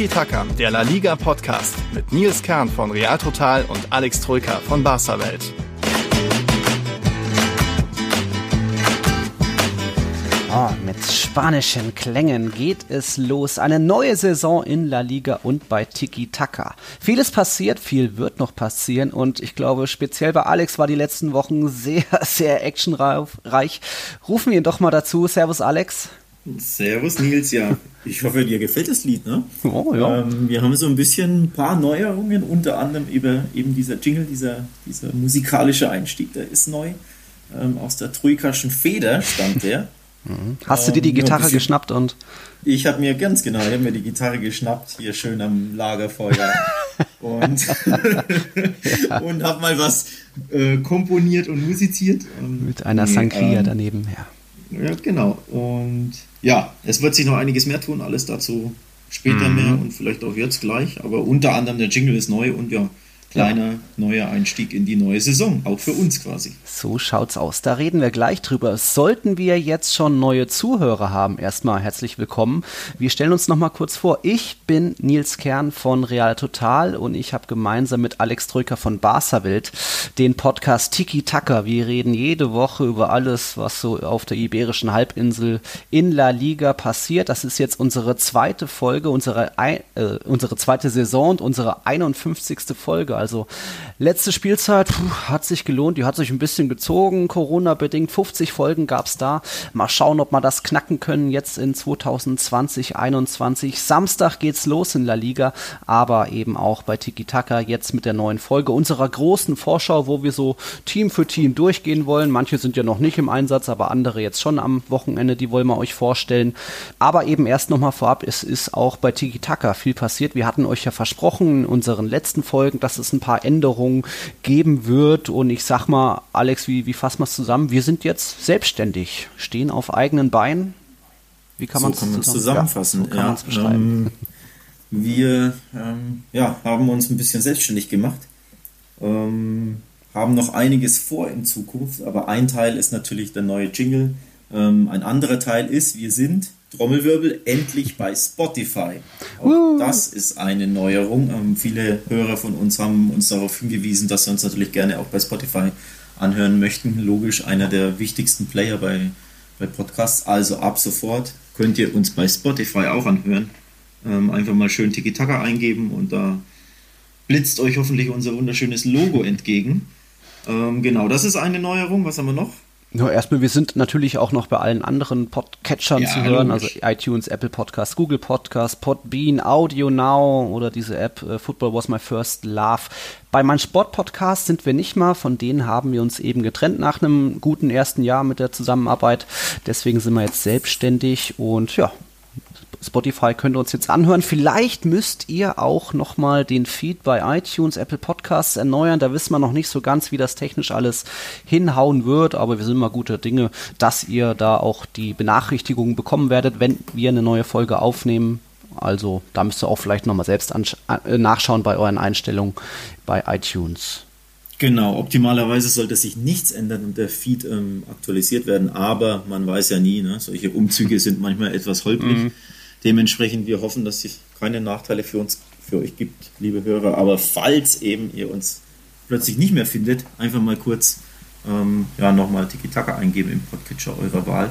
Tiki Taka, der La Liga Podcast mit Nils Kern von Real Total und Alex Troika von Barca Welt. Oh, mit spanischen Klängen geht es los. Eine neue Saison in La Liga und bei Tiki Taka. Vieles passiert, viel wird noch passieren und ich glaube, speziell bei Alex war die letzten Wochen sehr, sehr actionreich. Rufen wir ihn doch mal dazu. Servus, Alex. Servus, Nils. Ja, ich hoffe, dir gefällt das Lied, ne? Oh, ja. Ähm, wir haben so ein bisschen ein paar Neuerungen, unter anderem über eben dieser Jingle, dieser, dieser musikalische Einstieg, der ist neu. Ähm, aus der Troikaschen Feder stammt der. Mhm. Hast du dir die ähm, Gitarre bisschen, geschnappt und? Ich habe mir ganz genau, ich habe mir die Gitarre geschnappt, hier schön am Lagerfeuer und, ja. und habe mal was äh, komponiert und musiziert. Mit einer Sangria ähm, daneben, ja. Ja, genau. Und ja, es wird sich noch einiges mehr tun, alles dazu später mhm. mehr und vielleicht auch jetzt gleich. Aber unter anderem der Jingle ist neu und ja, kleiner neuer Einstieg in die neue Saison, auch für uns quasi. So schaut's aus. Da reden wir gleich drüber. Sollten wir jetzt schon neue Zuhörer haben, erstmal herzlich willkommen. Wir stellen uns noch mal kurz vor. Ich bin Nils Kern von Real Total und ich habe gemeinsam mit Alex Drücker von Barca Welt den Podcast Tiki Taka. Wir reden jede Woche über alles, was so auf der iberischen Halbinsel in La Liga passiert. Das ist jetzt unsere zweite Folge, unsere, äh, unsere zweite Saison und unsere 51. Folge. Also letzte Spielzeit puh, hat sich gelohnt, die hat sich ein bisschen gezogen, Corona-bedingt. 50 Folgen gab es da. Mal schauen, ob wir das knacken können jetzt in 2020, 2021. Samstag geht's los in La Liga, aber eben auch bei Tiki Taka jetzt mit der neuen Folge unserer großen Vorschau, wo wir so Team für Team durchgehen wollen. Manche sind ja noch nicht im Einsatz, aber andere jetzt schon am Wochenende, die wollen wir euch vorstellen. Aber eben erst nochmal vorab, es ist auch bei Tiki Taka viel passiert. Wir hatten euch ja versprochen in unseren letzten Folgen, dass es ein paar Änderungen geben wird. Und ich sag mal, Alex, wie, wie fassen wir es zusammen? Wir sind jetzt selbstständig, stehen auf eigenen Beinen. Wie kann man es zusammen? zusammenfassen? Ja, so kann ja, beschreiben. Ähm, wir ähm, ja, haben uns ein bisschen selbstständig gemacht. Ähm, haben noch einiges vor in Zukunft, aber ein Teil ist natürlich der neue Jingle. Ähm, ein anderer Teil ist, wir sind Trommelwirbel, endlich bei Spotify. Auch das ist eine Neuerung. Ähm, viele Hörer von uns haben uns darauf hingewiesen, dass sie uns natürlich gerne auch bei Spotify anhören möchten. Logisch einer der wichtigsten Player bei, bei Podcasts. Also ab sofort könnt ihr uns bei Spotify auch anhören. Ähm, einfach mal schön Tiki-Taka eingeben und da blitzt euch hoffentlich unser wunderschönes Logo entgegen. Ähm, genau, das ist eine Neuerung. Was haben wir noch? Nur erstmal, wir sind natürlich auch noch bei allen anderen Podcatchern ja, zu hören, also iTunes, Apple Podcast, Google Podcast, Podbean, Audio Now oder diese App uh, Football Was My First Love. Bei meinem Sport-Podcast sind wir nicht mal, von denen haben wir uns eben getrennt nach einem guten ersten Jahr mit der Zusammenarbeit. Deswegen sind wir jetzt selbstständig und ja, Spotify könnt ihr uns jetzt anhören. Vielleicht müsst ihr auch nochmal den Feed bei iTunes, Apple Podcasts erneuern. Da wissen wir noch nicht so ganz, wie das technisch alles hinhauen wird, aber wir sind mal gute Dinge, dass ihr da auch die Benachrichtigungen bekommen werdet, wenn wir eine neue Folge aufnehmen. Also da müsst ihr auch vielleicht nochmal selbst äh, nachschauen bei euren Einstellungen bei iTunes. Genau, optimalerweise sollte sich nichts ändern und der Feed ähm, aktualisiert werden, aber man weiß ja nie, ne? solche Umzüge sind manchmal etwas holprig. Mhm. Dementsprechend, wir hoffen, dass es keine Nachteile für uns, für euch gibt, liebe Hörer. Aber falls eben ihr uns plötzlich nicht mehr findet, einfach mal kurz ähm, ja, nochmal Tiki-Taka eingeben im Podcatcher eurer Wahl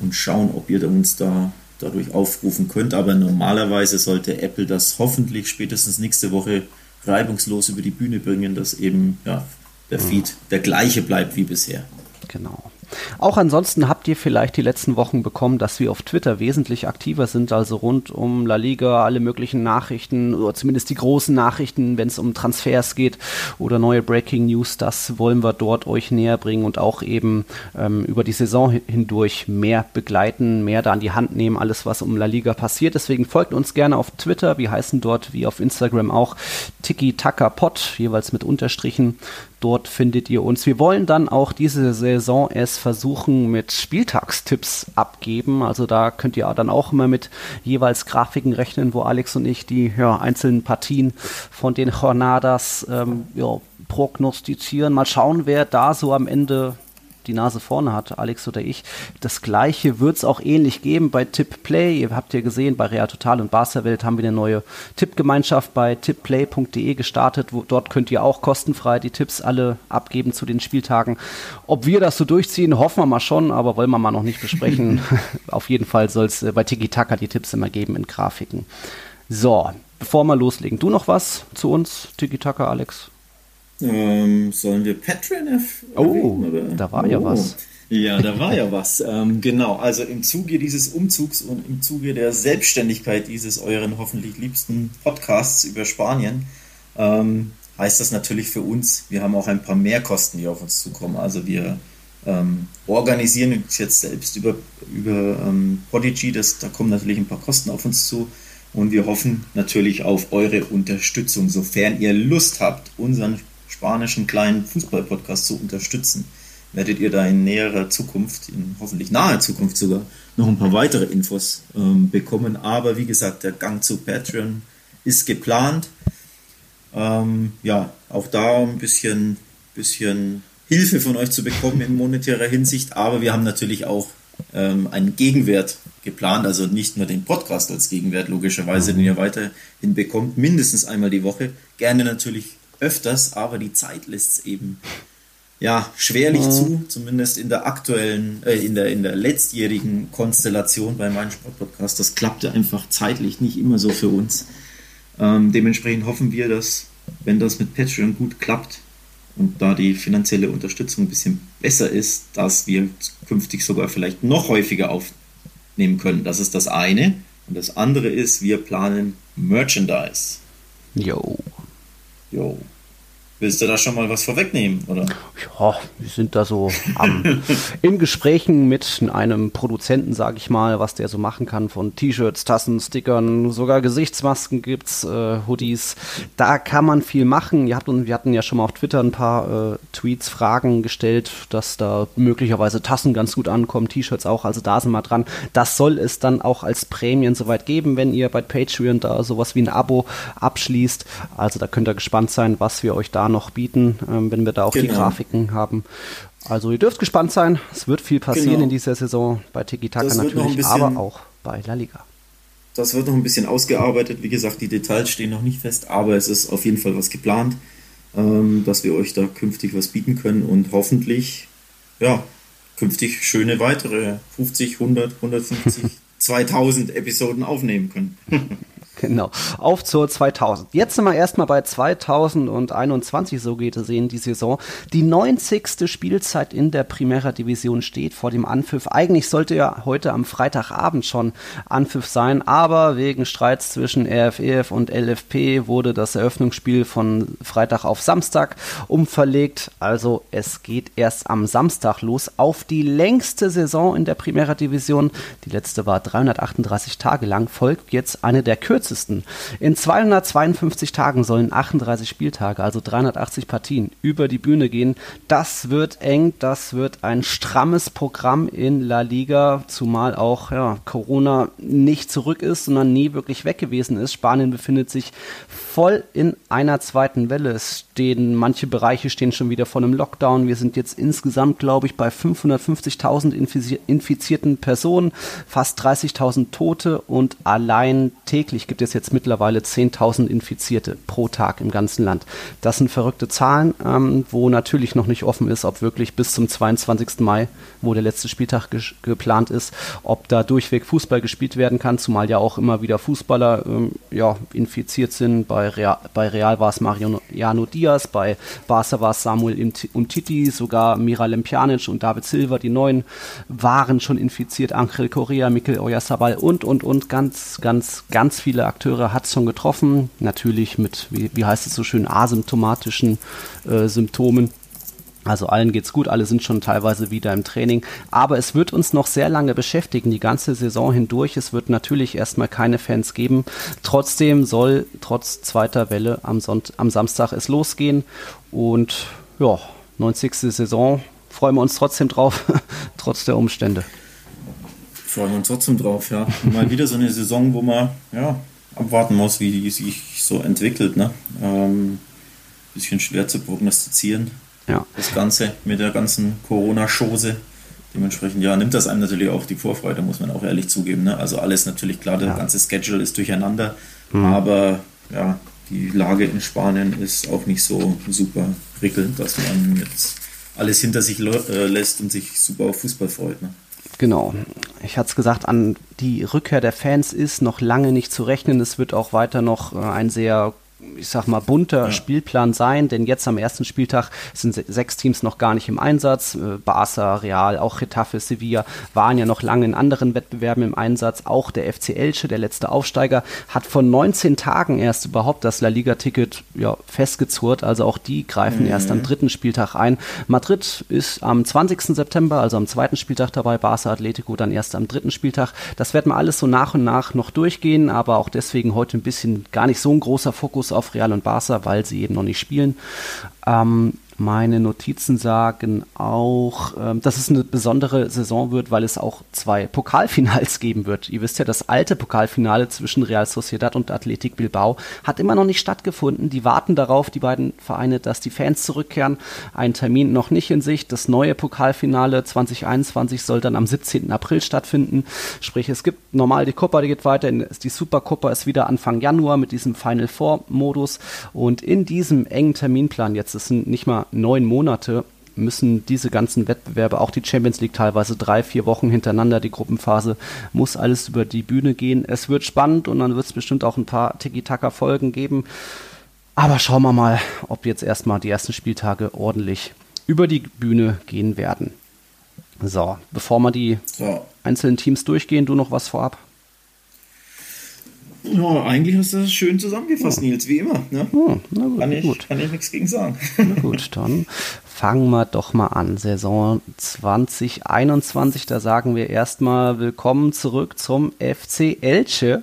und schauen, ob ihr uns da dadurch aufrufen könnt. Aber normalerweise sollte Apple das hoffentlich spätestens nächste Woche reibungslos über die Bühne bringen, dass eben ja, der Feed der gleiche bleibt wie bisher. Genau. Auch ansonsten habt ihr vielleicht die letzten Wochen bekommen, dass wir auf Twitter wesentlich aktiver sind, also rund um La Liga, alle möglichen Nachrichten oder zumindest die großen Nachrichten, wenn es um Transfers geht oder neue Breaking News, das wollen wir dort euch näher bringen und auch eben ähm, über die Saison hindurch mehr begleiten, mehr da an die Hand nehmen, alles was um La Liga passiert. Deswegen folgt uns gerne auf Twitter, wir heißen dort wie auf Instagram auch Tiki Taka Pot, jeweils mit Unterstrichen. Dort findet ihr uns. Wir wollen dann auch diese Saison es versuchen mit Spieltagstipps abgeben. Also da könnt ihr dann auch immer mit jeweils Grafiken rechnen, wo Alex und ich die ja, einzelnen Partien von den Jornadas ähm, ja, prognostizieren. Mal schauen, wer da so am Ende die Nase vorne hat, Alex oder ich. Das gleiche wird es auch ähnlich geben bei Tip Play. Ihr habt ja gesehen, bei Real Total und Barca Welt haben wir eine neue Tippgemeinschaft bei tipplay.de gestartet. Wo, dort könnt ihr auch kostenfrei die Tipps alle abgeben zu den Spieltagen. Ob wir das so durchziehen, hoffen wir mal schon, aber wollen wir mal noch nicht besprechen. Auf jeden Fall soll es äh, bei Tiki Taka die Tipps immer geben in Grafiken. So, bevor wir loslegen, du noch was zu uns, Tiki Taka, Alex? Ähm, sollen wir Patreon erwähnen? Oh, da war oh. ja was. Ja, da war ja was. Ähm, genau, also im Zuge dieses Umzugs und im Zuge der Selbstständigkeit dieses euren hoffentlich liebsten Podcasts über Spanien ähm, heißt das natürlich für uns, wir haben auch ein paar Mehrkosten, die auf uns zukommen. Also wir ähm, organisieren uns jetzt selbst über, über ähm, Podigy, das, da kommen natürlich ein paar Kosten auf uns zu. Und wir hoffen natürlich auf eure Unterstützung, sofern ihr Lust habt, unseren spanischen kleinen Fußball-Podcast zu unterstützen, werdet ihr da in näherer Zukunft, in hoffentlich naher Zukunft sogar, noch ein paar weitere Infos ähm, bekommen. Aber wie gesagt, der Gang zu Patreon ist geplant. Ähm, ja, auch da ein bisschen, bisschen Hilfe von euch zu bekommen in monetärer Hinsicht. Aber wir haben natürlich auch ähm, einen Gegenwert geplant, also nicht nur den Podcast als Gegenwert, logischerweise, den ihr weiterhin bekommt, mindestens einmal die Woche. Gerne natürlich öfters, aber die Zeit lässt es eben ja schwerlich mhm. zu, zumindest in der aktuellen, äh, in der in der letztjährigen Konstellation bei meinem Sportpodcast. Das klappte einfach zeitlich nicht immer so für uns. Ähm, dementsprechend hoffen wir, dass wenn das mit Patreon gut klappt und da die finanzielle Unterstützung ein bisschen besser ist, dass wir künftig sogar vielleicht noch häufiger aufnehmen können. Das ist das eine. Und das andere ist, wir planen Merchandise. Jo. Jo. Willst du da schon mal was vorwegnehmen, oder? Ja, wir sind da so am, in Gesprächen mit einem Produzenten, sage ich mal, was der so machen kann von T-Shirts, Tassen, Stickern, sogar Gesichtsmasken gibt's, äh, Hoodies. Da kann man viel machen. Ihr habt, wir hatten ja schon mal auf Twitter ein paar äh, Tweets, Fragen gestellt, dass da möglicherweise Tassen ganz gut ankommen, T-Shirts auch, also da sind wir dran. Das soll es dann auch als Prämien soweit geben, wenn ihr bei Patreon da sowas wie ein Abo abschließt. Also da könnt ihr gespannt sein, was wir euch da noch bieten, ähm, wenn wir da auch genau. die Grafiken haben. Also ihr dürft gespannt sein. Es wird viel passieren genau. in dieser Saison bei Tiki Taka natürlich, bisschen, aber auch bei La Liga. Das wird noch ein bisschen ausgearbeitet. Wie gesagt, die Details stehen noch nicht fest, aber es ist auf jeden Fall was geplant, ähm, dass wir euch da künftig was bieten können und hoffentlich, ja, künftig schöne weitere 50, 100, 150, 2000 Episoden aufnehmen können. Genau, auf zur 2000. Jetzt sind wir erstmal bei 2021, so geht es in die Saison. Die 90. Spielzeit in der Primera Division steht vor dem Anpfiff. Eigentlich sollte ja heute am Freitagabend schon Anpfiff sein, aber wegen Streits zwischen RFEF und LFP wurde das Eröffnungsspiel von Freitag auf Samstag umverlegt. Also es geht erst am Samstag los auf die längste Saison in der Primera Division. Die letzte war 338 Tage lang, folgt jetzt eine der kürzesten kürzesten. In 252 Tagen sollen 38 Spieltage, also 380 Partien, über die Bühne gehen. Das wird eng, das wird ein strammes Programm in La Liga, zumal auch ja, Corona nicht zurück ist, sondern nie wirklich weg gewesen ist. Spanien befindet sich voll in einer zweiten Welle. Es stehen, manche Bereiche stehen schon wieder vor einem Lockdown. Wir sind jetzt insgesamt, glaube ich, bei 550.000 infizierten Personen, fast 30.000 Tote und allein täglich gibt es jetzt mittlerweile 10.000 Infizierte pro Tag im ganzen Land. Das sind verrückte Zahlen, ähm, wo natürlich noch nicht offen ist, ob wirklich bis zum 22. Mai, wo der letzte Spieltag ge geplant ist, ob da durchweg Fußball gespielt werden kann, zumal ja auch immer wieder Fußballer ähm, ja, infiziert sind. Bei Real, bei Real war es Mariano Diaz, bei Barca war es Samuel Umtiti, sogar Miralem Pjanic und David Silva, die neuen waren schon infiziert, Angel Correa, Mikel Oyarzabal und, und, und ganz, ganz, ganz viele Akteure hat es schon getroffen. Natürlich mit, wie, wie heißt es so schön, asymptomatischen äh, Symptomen. Also allen geht's gut, alle sind schon teilweise wieder im Training. Aber es wird uns noch sehr lange beschäftigen, die ganze Saison hindurch. Es wird natürlich erstmal keine Fans geben. Trotzdem soll trotz zweiter Welle am, Sonnt am Samstag es losgehen. Und ja, 90. Saison freuen wir uns trotzdem drauf, trotz der Umstände. Freuen wir uns trotzdem drauf, ja. Mal wieder so eine Saison, wo man ja, abwarten muss, wie die sich so entwickelt. Ne? Ähm, bisschen schwer zu prognostizieren. Ja. Das Ganze mit der ganzen Corona-Chose. Dementsprechend, ja, nimmt das einem natürlich auch die Vorfreude, muss man auch ehrlich zugeben. Ne? Also alles natürlich klar, der ja. ganze Schedule ist durcheinander, mhm. aber ja, die Lage in Spanien ist auch nicht so super prickelnd, dass man jetzt alles hinter sich äh, lässt und sich super auf Fußball freut. Ne? Genau. Ich hatte es gesagt, an die Rückkehr der Fans ist noch lange nicht zu rechnen. Es wird auch weiter noch äh, ein sehr ich sag mal, bunter ja. Spielplan sein, denn jetzt am ersten Spieltag sind sechs Teams noch gar nicht im Einsatz. Äh, Barca, Real, auch Getafe, Sevilla waren ja noch lange in anderen Wettbewerben im Einsatz. Auch der FC Elche, der letzte Aufsteiger, hat vor 19 Tagen erst überhaupt das La Liga-Ticket ja, festgezurrt. Also auch die greifen mhm. erst am dritten Spieltag ein. Madrid ist am 20. September, also am zweiten Spieltag dabei. Barca Atletico dann erst am dritten Spieltag. Das werden wir alles so nach und nach noch durchgehen, aber auch deswegen heute ein bisschen gar nicht so ein großer Fokus auf Real und Barca, weil sie eben noch nicht spielen. Ähm, meine Notizen sagen auch, ähm, dass es eine besondere Saison wird, weil es auch zwei Pokalfinals geben wird. Ihr wisst ja, das alte Pokalfinale zwischen Real Sociedad und Athletic Bilbao hat immer noch nicht stattgefunden. Die warten darauf, die beiden Vereine, dass die Fans zurückkehren. Ein Termin noch nicht in Sicht. Das neue Pokalfinale 2021 soll dann am 17. April stattfinden. Sprich, es gibt normal die Copa, die geht weiter. Die Supercopa ist wieder Anfang Januar mit diesem Final Four Modus. Und in diesem engen Terminplan jetzt, sind nicht mal neun Monate müssen diese ganzen Wettbewerbe, auch die Champions League teilweise drei, vier Wochen hintereinander, die Gruppenphase, muss alles über die Bühne gehen. Es wird spannend und dann wird es bestimmt auch ein paar Tiki-Taka-Folgen geben. Aber schauen wir mal, ob jetzt erstmal die ersten Spieltage ordentlich über die Bühne gehen werden. So, bevor wir die so. einzelnen Teams durchgehen, du noch was vorab? Ja, eigentlich hast du das schön zusammengefasst, ja. Nils, wie immer. Ne? Ja, gut, kann, ich, gut. kann ich nichts gegen sagen. Na gut, dann fangen wir doch mal an. Saison 2021, da sagen wir erstmal willkommen zurück zum FC Elche.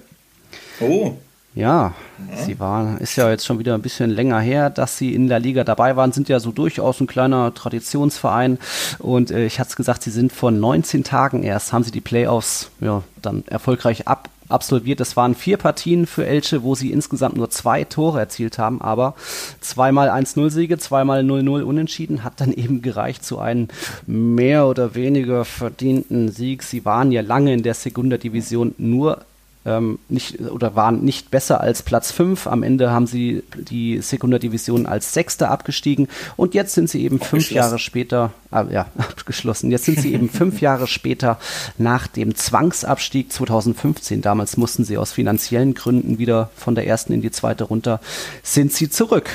Oh. Ja, ja, sie waren, ist ja jetzt schon wieder ein bisschen länger her, dass sie in der Liga dabei waren, sind ja so durchaus ein kleiner Traditionsverein und äh, ich hatte es gesagt, sie sind vor 19 Tagen erst, haben sie die Playoffs ja, dann erfolgreich ab, absolviert. Das waren vier Partien für Elche, wo sie insgesamt nur zwei Tore erzielt haben, aber zweimal 1-0-Siege, zweimal 0-0 unentschieden, hat dann eben gereicht zu einem mehr oder weniger verdienten Sieg. Sie waren ja lange in der Segunda Division nur ähm, nicht oder waren nicht besser als Platz 5. Am Ende haben sie die Sekundärdivision als Sechster abgestiegen und jetzt sind sie eben fünf Jahre später, äh, ja, abgeschlossen. Jetzt sind sie eben fünf Jahre später nach dem Zwangsabstieg 2015. Damals mussten sie aus finanziellen Gründen wieder von der ersten in die zweite runter. Sind sie zurück?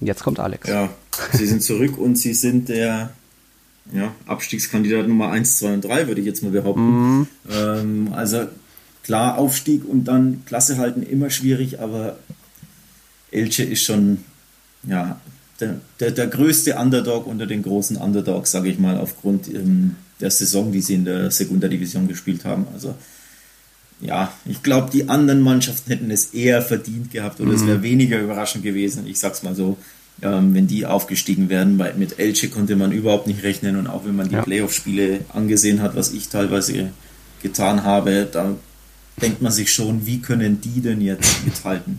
Jetzt kommt Alex. Ja, sie sind zurück und sie sind der ja, Abstiegskandidat Nummer 1, 2 und 3, würde ich jetzt mal behaupten. Mm. Ähm, also Klar, Aufstieg und dann Klasse halten immer schwierig, aber Elche ist schon ja, der, der, der größte Underdog unter den großen Underdogs, sage ich mal, aufgrund ähm, der Saison, die sie in der Sekundärdivision gespielt haben. Also ja, ich glaube, die anderen Mannschaften hätten es eher verdient gehabt oder mhm. es wäre weniger überraschend gewesen. Ich sag's mal so, ähm, wenn die aufgestiegen wären, weil mit Elche konnte man überhaupt nicht rechnen und auch wenn man die ja. Playoff-Spiele angesehen hat, was ich teilweise getan habe, da denkt man sich schon, wie können die denn jetzt mithalten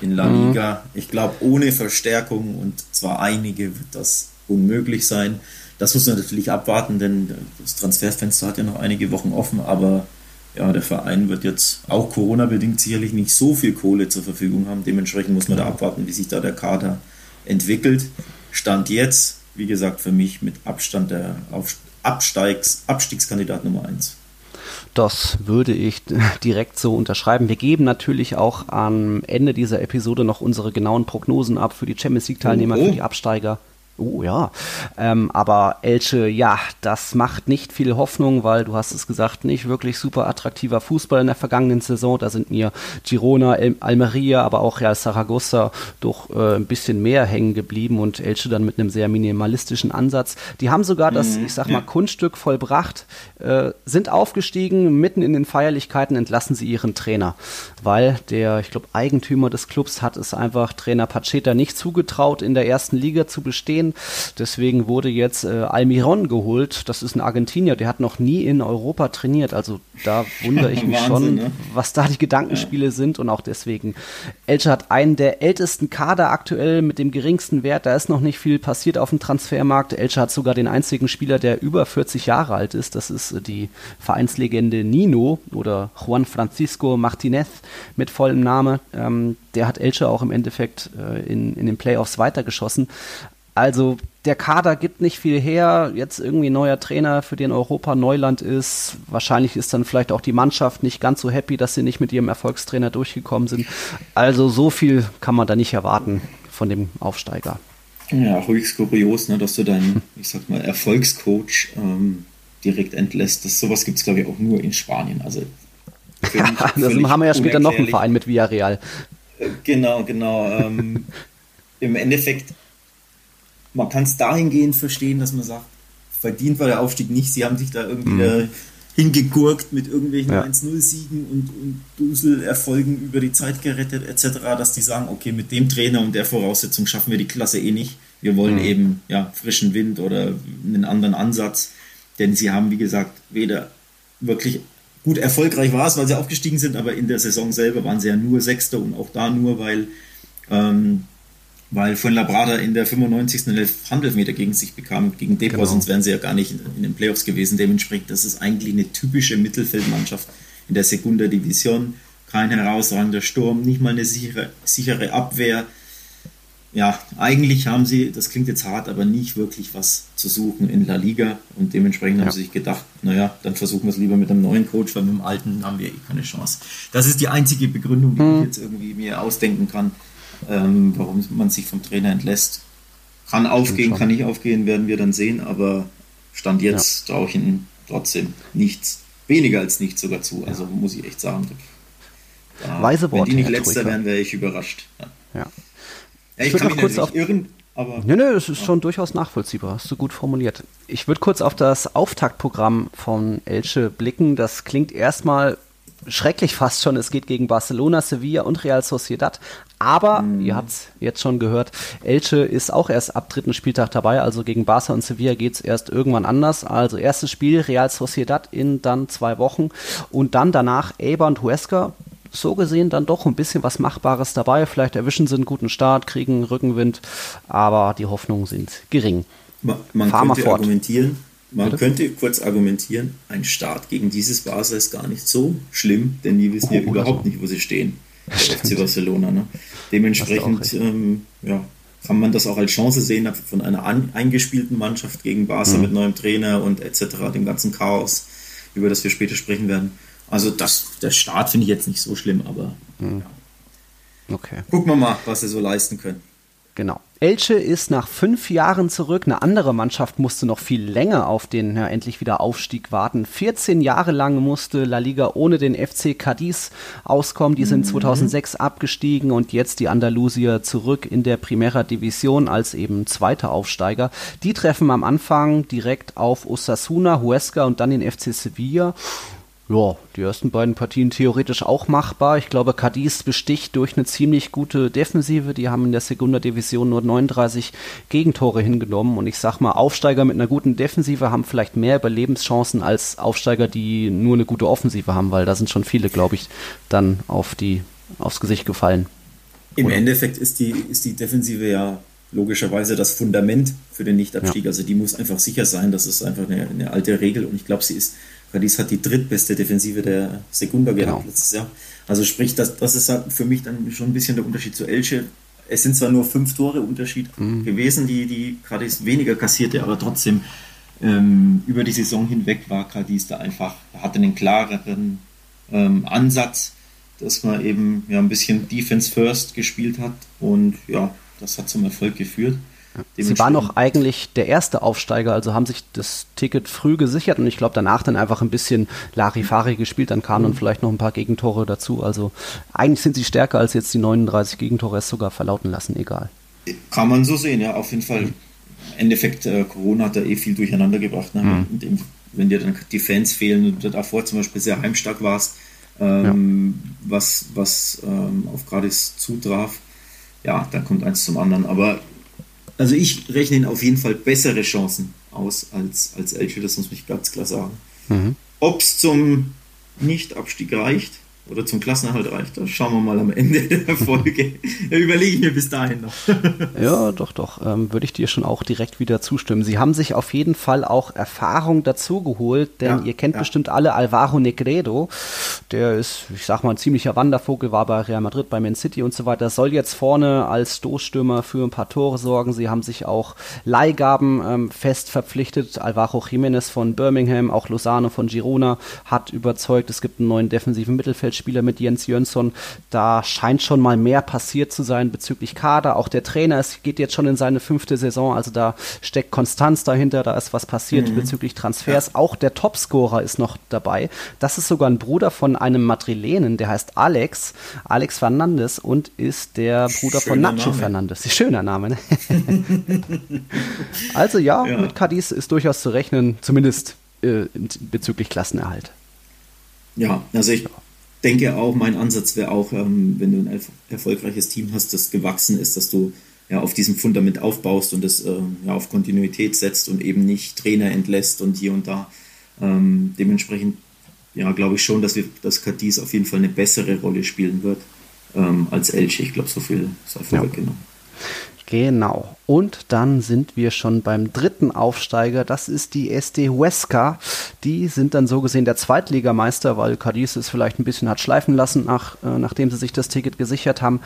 in La. Liga? Ich glaube, ohne Verstärkung und zwar einige wird das unmöglich sein. Das muss man natürlich abwarten, denn das Transferfenster hat ja noch einige Wochen offen, aber ja, der Verein wird jetzt auch Corona-bedingt sicherlich nicht so viel Kohle zur Verfügung haben. Dementsprechend muss man da abwarten, wie sich da der Kader entwickelt. Stand jetzt, wie gesagt, für mich mit Abstand der Absteigs Abstiegskandidat Nummer 1. Das würde ich direkt so unterschreiben. Wir geben natürlich auch am Ende dieser Episode noch unsere genauen Prognosen ab für die Champions League-Teilnehmer, oh. für die Absteiger. Oh ja, ähm, aber Elche, ja, das macht nicht viel Hoffnung, weil du hast es gesagt, nicht wirklich super attraktiver Fußball in der vergangenen Saison. Da sind mir Girona, El Almeria, aber auch Real Saragossa doch äh, ein bisschen mehr hängen geblieben und Elche dann mit einem sehr minimalistischen Ansatz. Die haben sogar das, mhm, ich sag mal, ja. Kunststück vollbracht, äh, sind aufgestiegen, mitten in den Feierlichkeiten entlassen sie ihren Trainer, weil der, ich glaube, Eigentümer des Clubs hat es einfach Trainer Pacheta nicht zugetraut, in der ersten Liga zu bestehen Deswegen wurde jetzt äh, Almiron geholt. Das ist ein Argentinier, der hat noch nie in Europa trainiert. Also da wundere ich mich Wahnsinn, schon, ne? was da die Gedankenspiele ja. sind. Und auch deswegen, Elche hat einen der ältesten Kader aktuell mit dem geringsten Wert. Da ist noch nicht viel passiert auf dem Transfermarkt. Elche hat sogar den einzigen Spieler, der über 40 Jahre alt ist. Das ist äh, die Vereinslegende Nino oder Juan Francisco Martinez mit vollem Name. Ähm, der hat Elche auch im Endeffekt äh, in, in den Playoffs weitergeschossen. Also der Kader gibt nicht viel her. Jetzt irgendwie neuer Trainer, für den Europa Neuland ist. Wahrscheinlich ist dann vielleicht auch die Mannschaft nicht ganz so happy, dass sie nicht mit ihrem Erfolgstrainer durchgekommen sind. Also so viel kann man da nicht erwarten von dem Aufsteiger. Ja, höchst kurios, ne, dass du deinen, ich sag mal, Erfolgscoach ähm, direkt entlässt. Das, sowas gibt es, glaube ich, auch nur in Spanien. Also ja, das haben wir ja später noch einen Verein mit Villarreal. Äh, genau, genau. Ähm, Im Endeffekt man kann es dahingehend verstehen, dass man sagt, verdient war der Aufstieg nicht. Sie haben sich da irgendwie mhm. hingegurkt mit irgendwelchen ja. 1-0-Siegen und, und Dusel-Erfolgen über die Zeit gerettet etc., dass die sagen, okay, mit dem Trainer und der Voraussetzung schaffen wir die Klasse eh nicht. Wir wollen mhm. eben ja, frischen Wind oder einen anderen Ansatz. Denn sie haben, wie gesagt, weder wirklich gut erfolgreich war es, weil sie aufgestiegen sind, aber in der Saison selber waren sie ja nur Sechster und auch da nur, weil ähm, weil von Labrada in der 95. Handelfmeter gegen sich bekam, gegen Depor, genau. sonst wären sie ja gar nicht in, in, den Playoffs gewesen. Dementsprechend, das ist eigentlich eine typische Mittelfeldmannschaft in der Segunda Division. Kein herausragender Sturm, nicht mal eine sichere, sichere Abwehr. Ja, eigentlich haben sie, das klingt jetzt hart, aber nicht wirklich was zu suchen in La Liga und dementsprechend ja. haben sie sich gedacht, naja, dann versuchen wir es lieber mit einem neuen Coach, weil mit dem alten haben wir eh keine Chance. Das ist die einzige Begründung, die hm. ich jetzt irgendwie mir ausdenken kann ähm, warum man sich vom Trainer entlässt. Kann aufgehen, kann nicht aufgehen, werden wir dann sehen, aber Stand jetzt ja. traue ich ihnen trotzdem nichts, weniger als nichts sogar zu. Also ja. muss ich echt sagen. Da, Weise Worte, wenn die nicht letzter wären, wäre ich überrascht. Ja. ja. ich, ich kann mich kurz auf irren, aber. Nö, nö, es ist schon durchaus nachvollziehbar. Hast du gut formuliert. Ich würde kurz auf das Auftaktprogramm von Elche blicken. Das klingt erstmal schrecklich fast schon. Es geht gegen Barcelona, Sevilla und Real Sociedad. Aber, mhm. ihr habt es jetzt schon gehört, Elche ist auch erst ab dritten Spieltag dabei. Also gegen Barca und Sevilla geht es erst irgendwann anders. Also erstes Spiel Real Sociedad in dann zwei Wochen. Und dann danach Eibar und Huesca. So gesehen dann doch ein bisschen was Machbares dabei. Vielleicht erwischen sie einen guten Start, kriegen Rückenwind. Aber die Hoffnungen sind gering. Man, man könnte fort. argumentieren, man Bitte? könnte kurz argumentieren, ein Start gegen dieses Barca ist gar nicht so schlimm, denn die wissen oh, ja überhaupt so. nicht, wo sie stehen. FC Barcelona. Ne? Dementsprechend ähm, ja, kann man das auch als Chance sehen, von einer an, eingespielten Mannschaft gegen Barca mhm. mit neuem Trainer und etc., dem ganzen Chaos, über das wir später sprechen werden. Also das, der Start finde ich jetzt nicht so schlimm, aber mhm. ja. okay. gucken wir mal, was sie so leisten können. Genau. Elche ist nach fünf Jahren zurück. Eine andere Mannschaft musste noch viel länger auf den ja, endlich wieder Aufstieg warten. 14 Jahre lang musste La Liga ohne den FC Cadiz auskommen. Die sind mhm. 2006 abgestiegen und jetzt die Andalusier zurück in der Primera Division als eben zweiter Aufsteiger. Die treffen am Anfang direkt auf Osasuna, Huesca und dann den FC Sevilla ja, die ersten beiden Partien theoretisch auch machbar. Ich glaube, Cadiz besticht durch eine ziemlich gute Defensive. Die haben in der Segunda Division nur 39 Gegentore hingenommen. Und ich sag mal, Aufsteiger mit einer guten Defensive haben vielleicht mehr Überlebenschancen als Aufsteiger, die nur eine gute Offensive haben, weil da sind schon viele, glaube ich, dann auf die, aufs Gesicht gefallen. Im Oder? Endeffekt ist die, ist die Defensive ja logischerweise das Fundament für den Nichtabstieg. Ja. Also die muss einfach sicher sein. Das ist einfach eine, eine alte Regel und ich glaube, sie ist Cadiz hat die drittbeste Defensive der Segunda gehabt genau. letztes Jahr. Also sprich, das, das ist halt für mich dann schon ein bisschen der Unterschied zu Elche. Es sind zwar nur fünf Tore Unterschied mhm. gewesen, die, die Cadiz weniger kassierte, aber trotzdem ähm, über die Saison hinweg war Cadiz da einfach, hatte einen klareren ähm, Ansatz, dass man eben ja, ein bisschen Defense First gespielt hat und ja, das hat zum Erfolg geführt. Sie waren noch eigentlich der erste Aufsteiger, also haben sich das Ticket früh gesichert und ich glaube danach dann einfach ein bisschen Larifari gespielt, dann kamen mhm. dann vielleicht noch ein paar Gegentore dazu. Also eigentlich sind sie stärker als jetzt die 39 Gegentore es sogar verlauten lassen, egal. Kann man so sehen, ja, auf jeden Fall. Im Endeffekt, äh, Corona hat da eh viel durcheinander gebracht. Ne? Mhm. Dem, wenn dir dann die Fans fehlen und du davor zum Beispiel sehr heimstark warst, ähm, ja. was, was ähm, auf Gradis zutraf, ja, dann kommt eins zum anderen. Aber also ich rechne ihn auf jeden Fall bessere Chancen aus als, als Elche, das muss ich ganz klar sagen. Mhm. Ob es zum Nicht-Abstieg reicht, oder zum Klassenerhalt reicht das. Schauen wir mal am Ende der Folge. Überlege ich mir bis dahin noch. ja, doch, doch. Ähm, würde ich dir schon auch direkt wieder zustimmen. Sie haben sich auf jeden Fall auch Erfahrung dazu geholt, denn ja, ihr kennt ja. bestimmt alle Alvaro Negredo. Der ist, ich sag mal, ein ziemlicher Wandervogel, war bei Real Madrid, bei Man City und so weiter. Soll jetzt vorne als Stoßstürmer für ein paar Tore sorgen. Sie haben sich auch Leihgaben ähm, fest verpflichtet. Alvaro Jiménez von Birmingham, auch Lozano von Girona hat überzeugt. Es gibt einen neuen defensiven Mittelfeld Spieler mit Jens Jönsson. Da scheint schon mal mehr passiert zu sein bezüglich Kader. Auch der Trainer es geht jetzt schon in seine fünfte Saison, also da steckt Konstanz dahinter, da ist was passiert mhm. bezüglich Transfers. Ja. Auch der Topscorer ist noch dabei. Das ist sogar ein Bruder von einem Madrilenen, der heißt Alex, Alex Fernandes und ist der Bruder Schöner von Nacho Name. Fernandes. Schöner Name, ne? also ja, ja, mit Cadiz ist durchaus zu rechnen, zumindest äh, bezüglich Klassenerhalt. Ja, also ich denke auch, mein Ansatz wäre auch, ähm, wenn du ein erfolgreiches Team hast, das gewachsen ist, dass du ja auf diesem Fundament aufbaust und es äh, ja, auf Kontinuität setzt und eben nicht Trainer entlässt und hier und da. Ähm, dementsprechend ja, glaube ich schon, dass wir dass Cadiz auf jeden Fall eine bessere Rolle spielen wird ähm, als Elche. Ich glaube, so viel sei vorweggenommen. Ja. Genau. Und dann sind wir schon beim dritten Aufsteiger. Das ist die SD Huesca. Die sind dann so gesehen der Zweitligameister, weil Cadiz es vielleicht ein bisschen hat schleifen lassen, nach, äh, nachdem sie sich das Ticket gesichert haben.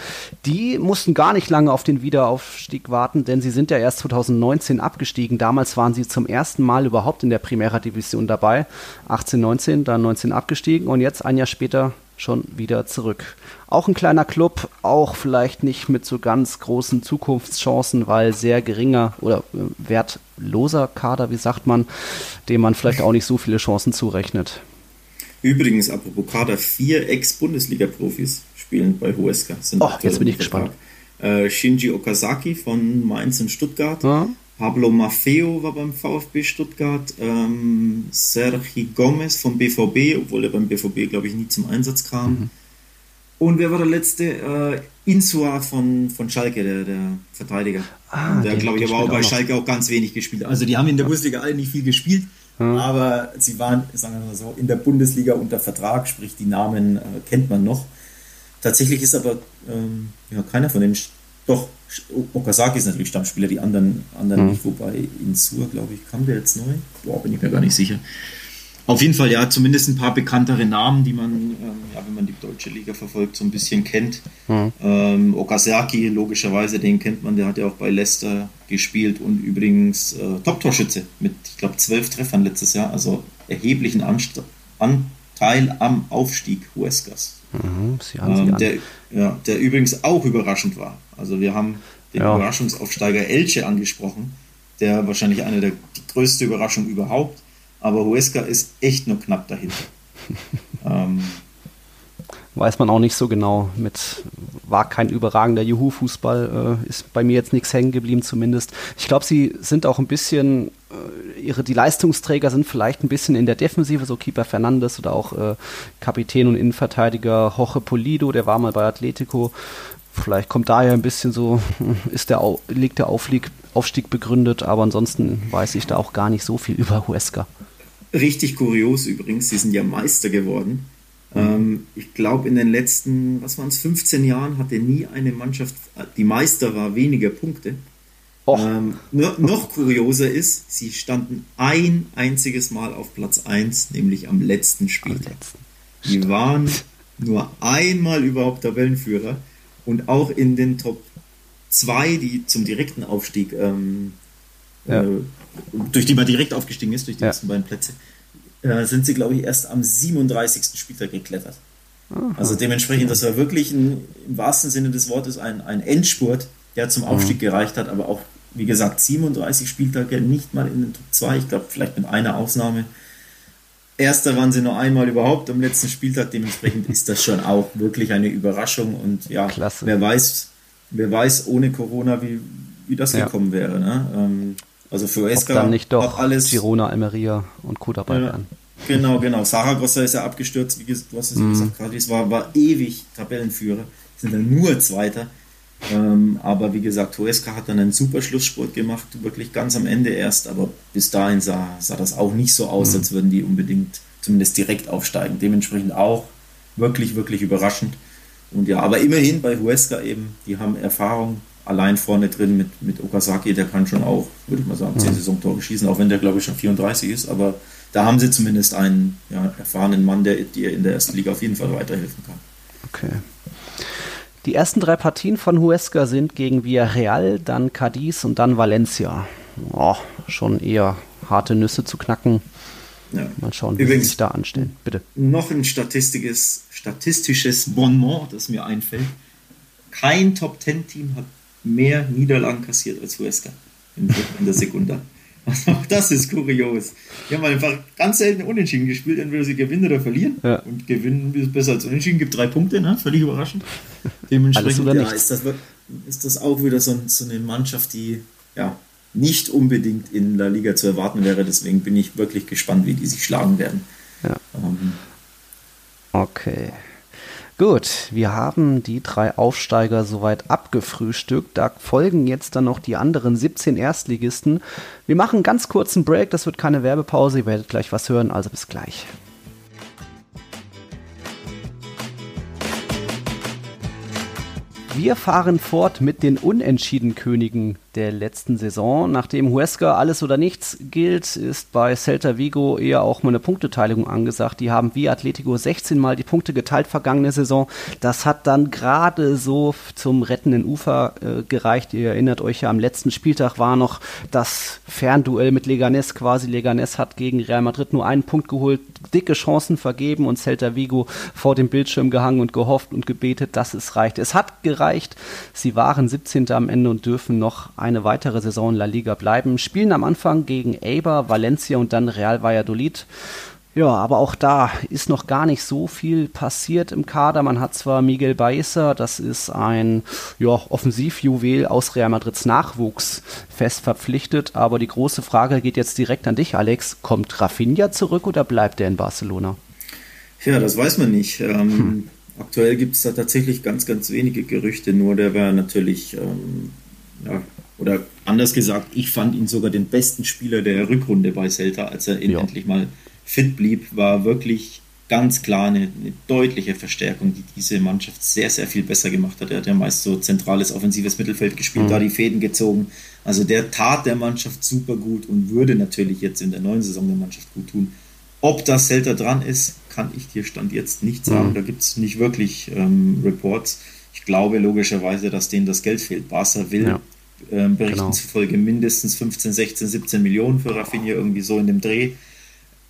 Die mussten gar nicht lange auf den Wiederaufstieg warten, denn sie sind ja erst 2019 abgestiegen. Damals waren sie zum ersten Mal überhaupt in der Primera Division dabei. 18, 19, dann 19 abgestiegen und jetzt ein Jahr später schon wieder zurück. Auch ein kleiner Club, auch vielleicht nicht mit so ganz großen Zukunftschancen, weil sehr geringer oder äh, wertloser Kader, wie sagt man, dem man vielleicht auch nicht so viele Chancen zurechnet. Übrigens, apropos Kader, vier Ex-Bundesliga-Profis spielen bei Huesca. Sind oh, jetzt bin ich gespannt. Äh, Shinji Okazaki von Mainz und Stuttgart, ja. Pablo Maffeo war beim VfB Stuttgart, ähm, Sergi Gomez vom BVB, obwohl er beim BVB, glaube ich, nie zum Einsatz kam. Mhm. Und wer war der letzte? Äh, Insua von, von Schalke, der, der Verteidiger. Ah, der, glaube ich, aber auch bei auch Schalke auch ganz wenig gespielt. Also die haben in der ja. Bundesliga alle nicht viel gespielt, ja. aber sie waren, sagen wir mal so, in der Bundesliga unter Vertrag, sprich die Namen äh, kennt man noch. Tatsächlich ist aber ähm, ja, keiner von denen, doch, Okazaki ist natürlich Stammspieler, die anderen, anderen mhm. nicht, wobei Insur, glaube ich, kam der jetzt neu? Boah, bin ich mir gar nicht sicher. Auf jeden Fall, ja, zumindest ein paar bekanntere Namen, die man, ähm, ja, wenn man die deutsche Liga verfolgt, so ein bisschen kennt. Mhm. Ähm, Okazaki, logischerweise, den kennt man, der hat ja auch bei Leicester gespielt und übrigens äh, Top-Torschütze mit, ich glaube, zwölf Treffern letztes Jahr, also erheblichen Anst Anteil am Aufstieg Huescas. Mhm, ähm, der, ja, der übrigens auch überraschend war. Also wir haben den ja. Überraschungsaufsteiger Elche angesprochen, der wahrscheinlich eine der größte Überraschung überhaupt aber Huesca ist echt nur knapp dahinter. ähm, Weiß man auch nicht so genau. Mit war kein überragender Juhu-Fußball, äh, ist bei mir jetzt nichts hängen geblieben zumindest. Ich glaube, sie sind auch ein bisschen, äh, ihre die Leistungsträger sind vielleicht ein bisschen in der Defensive, so Keeper Fernandes oder auch äh, Kapitän und Innenverteidiger Jorge Polido, der war mal bei Atletico. Vielleicht kommt daher ein bisschen so, ist der, liegt der Aufstieg, Aufstieg begründet, aber ansonsten weiß ich da auch gar nicht so viel über Huesca. Richtig kurios übrigens, sie sind ja Meister geworden. Mhm. Ähm, ich glaube, in den letzten, was waren es, 15 Jahren hatte nie eine Mannschaft, die Meister war, weniger Punkte. Ähm, no, noch kurioser ist, sie standen ein einziges Mal auf Platz 1, nämlich am letzten Spiel. Die waren nur einmal überhaupt Tabellenführer und auch in den Top 2, die zum direkten Aufstieg ähm, ja. äh, durch die man direkt aufgestiegen ist, durch die ersten beiden Plätze, äh, sind sie, glaube ich, erst am 37. Spieltag geklettert. Aha. Also dementsprechend, das war wirklich ein, im wahrsten Sinne des Wortes ein, ein Endspurt, der zum Aufstieg mhm. gereicht hat, aber auch, wie gesagt, 37 Spieltage, nicht mal in den Top 2, ich glaube, vielleicht mit einer Ausnahme. Erster waren sie nur einmal überhaupt am letzten Spieltag, dementsprechend ist das schon auch wirklich eine Überraschung und ja, Klasse. wer weiß, wer weiß ohne Corona, wie, wie das ja. gekommen wäre. Ne? Ähm, also für Esca dann nicht doch alles Girona, Almeria und Co. dabei ja, wären. Genau, genau. Saragossa ist ja abgestürzt, wie du hast es mm. gesagt, Cadiz war, war ewig Tabellenführer, sind dann nur Zweiter. Ähm, aber wie gesagt, Huesca hat dann einen super Schlussspurt gemacht, wirklich ganz am Ende erst, aber bis dahin sah, sah das auch nicht so aus, mhm. als würden die unbedingt zumindest direkt aufsteigen. Dementsprechend auch wirklich, wirklich überraschend. Und ja, aber immerhin bei Huesca eben, die haben Erfahrung allein vorne drin mit, mit Okazaki, der kann schon auch, würde ich mal sagen, 10 mhm. Saisontore schießen, auch wenn der, glaube ich, schon 34 ist. Aber da haben sie zumindest einen ja, erfahrenen Mann, der dir in der ersten Liga auf jeden Fall weiterhelfen kann. Okay. Die ersten drei Partien von Huesca sind gegen Villarreal, dann Cadiz und dann Valencia. Oh, schon eher harte Nüsse zu knacken. Ja. Mal schauen, wie Übrigens, sie sich da anstellen. Bitte. Noch ein statistisches, statistisches Bonmot, das mir einfällt. Kein Top-10-Team hat mehr Niederlagen kassiert als Huesca in, in der Sekunda. Also auch das ist kurios. Die haben einfach ganz selten unentschieden gespielt, entweder sie gewinnen oder verlieren. Ja. Und gewinnen ist besser als unentschieden, gibt drei Punkte, ne? völlig überraschend. Dementsprechend ja, ist, das, ist das auch wieder so, so eine Mannschaft, die ja, nicht unbedingt in der Liga zu erwarten wäre. Deswegen bin ich wirklich gespannt, wie die sich schlagen werden. Ja. Ähm, okay. Gut, wir haben die drei Aufsteiger soweit abgefrühstückt. Da folgen jetzt dann noch die anderen 17 Erstligisten. Wir machen einen ganz kurzen Break, das wird keine Werbepause, ihr werdet gleich was hören, also bis gleich. Wir fahren fort mit den Unentschieden-Königen der letzten Saison. Nachdem Huesca alles oder nichts gilt, ist bei Celta Vigo eher auch mal eine Punkteteiligung angesagt. Die haben wie Atletico 16 Mal die Punkte geteilt vergangene Saison. Das hat dann gerade so zum rettenden Ufer äh, gereicht. Ihr erinnert euch ja, am letzten Spieltag war noch das Fernduell mit Leganes quasi. Leganes hat gegen Real Madrid nur einen Punkt geholt, dicke Chancen vergeben und Celta Vigo vor dem Bildschirm gehangen und gehofft und gebetet, dass es reicht. Es hat gereicht. Sie waren 17. am Ende und dürfen noch eine weitere Saison in La Liga bleiben. Spielen am Anfang gegen Eibar, Valencia und dann Real Valladolid. Ja, aber auch da ist noch gar nicht so viel passiert im Kader. Man hat zwar Miguel Baeza, das ist ein ja, Offensivjuwel aus Real Madrids Nachwuchs fest verpflichtet, aber die große Frage geht jetzt direkt an dich, Alex. Kommt Rafinha zurück oder bleibt er in Barcelona? Ja, das weiß man nicht. Ähm, hm. Aktuell gibt es da tatsächlich ganz, ganz wenige Gerüchte, nur der wäre natürlich ähm, ja, oder anders gesagt, ich fand ihn sogar den besten Spieler der Rückrunde bei Celta, als er ja. endlich mal fit blieb, war wirklich ganz klar eine, eine, deutliche Verstärkung, die diese Mannschaft sehr, sehr viel besser gemacht hat. Er hat ja meist so zentrales offensives Mittelfeld gespielt, mhm. da die Fäden gezogen. Also der tat der Mannschaft super gut und würde natürlich jetzt in der neuen Saison der Mannschaft gut tun. Ob das Celta dran ist, kann ich dir Stand jetzt nicht sagen. Mhm. Da gibt es nicht wirklich ähm, Reports. Ich glaube logischerweise, dass denen das Geld fehlt. Barca will ja äh, Berichten genau. zufolge mindestens 15, 16, 17 Millionen für Rafinha, irgendwie so in dem Dreh.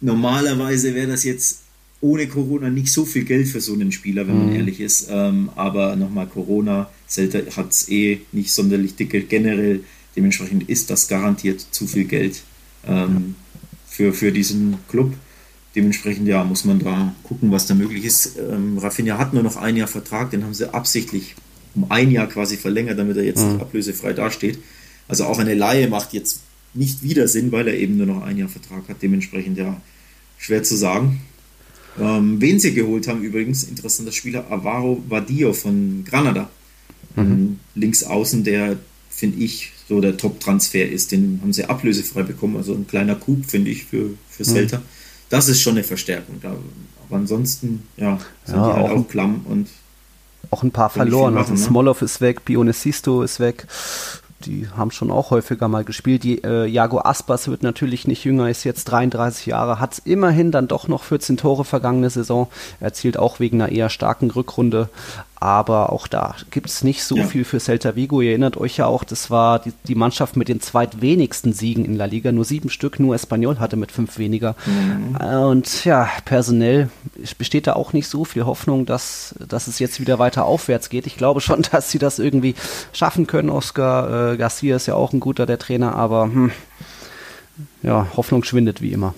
Normalerweise wäre das jetzt ohne Corona nicht so viel Geld für so einen Spieler, wenn man mhm. ehrlich ist. Ähm, aber nochmal Corona, hat es eh nicht sonderlich dicke generell. Dementsprechend ist das garantiert zu viel Geld ähm, für, für diesen Club. Dementsprechend ja, muss man da gucken, was da möglich ist. Ähm, Rafinha hat nur noch ein Jahr Vertrag, den haben sie absichtlich um ein Jahr quasi verlängert, damit er jetzt mhm. ablösefrei dasteht. Also auch eine Laie macht jetzt nicht wieder Sinn, weil er eben nur noch ein Jahr Vertrag hat. Dementsprechend ja schwer zu sagen. Ähm, wen sie geholt haben übrigens, interessanter Spieler, Avaro Vadio von Granada. Mhm. Ähm, links außen, der finde ich so der Top-Transfer ist. Den haben sie ablösefrei bekommen, also ein kleiner Coup, finde ich, für, für mhm. Celta. Mhm. Das ist schon eine Verstärkung. Da, aber ansonsten, ja, sind ja, die halt auch, auch klamm und auch ein paar verloren. Also machen, also Smolov ne? ist weg, Bionesisto ist weg. Die haben schon auch häufiger mal gespielt. Die äh, Jago Aspas wird natürlich nicht jünger, ist jetzt 33 Jahre, hat immerhin dann doch noch 14 Tore vergangene Saison, erzielt auch wegen einer eher starken Rückrunde aber auch da gibt es nicht so ja. viel für Celta Vigo. Ihr erinnert euch ja auch, das war die, die, Mannschaft mit den zweitwenigsten Siegen in La Liga, nur sieben Stück, nur Espanyol hatte mit fünf weniger. Mhm. Und ja, personell besteht da auch nicht so viel Hoffnung, dass, dass es jetzt wieder weiter aufwärts geht. Ich glaube schon, dass sie das irgendwie schaffen können. Oscar äh, Garcia ist ja auch ein guter der Trainer, aber hm, ja, Hoffnung schwindet wie immer.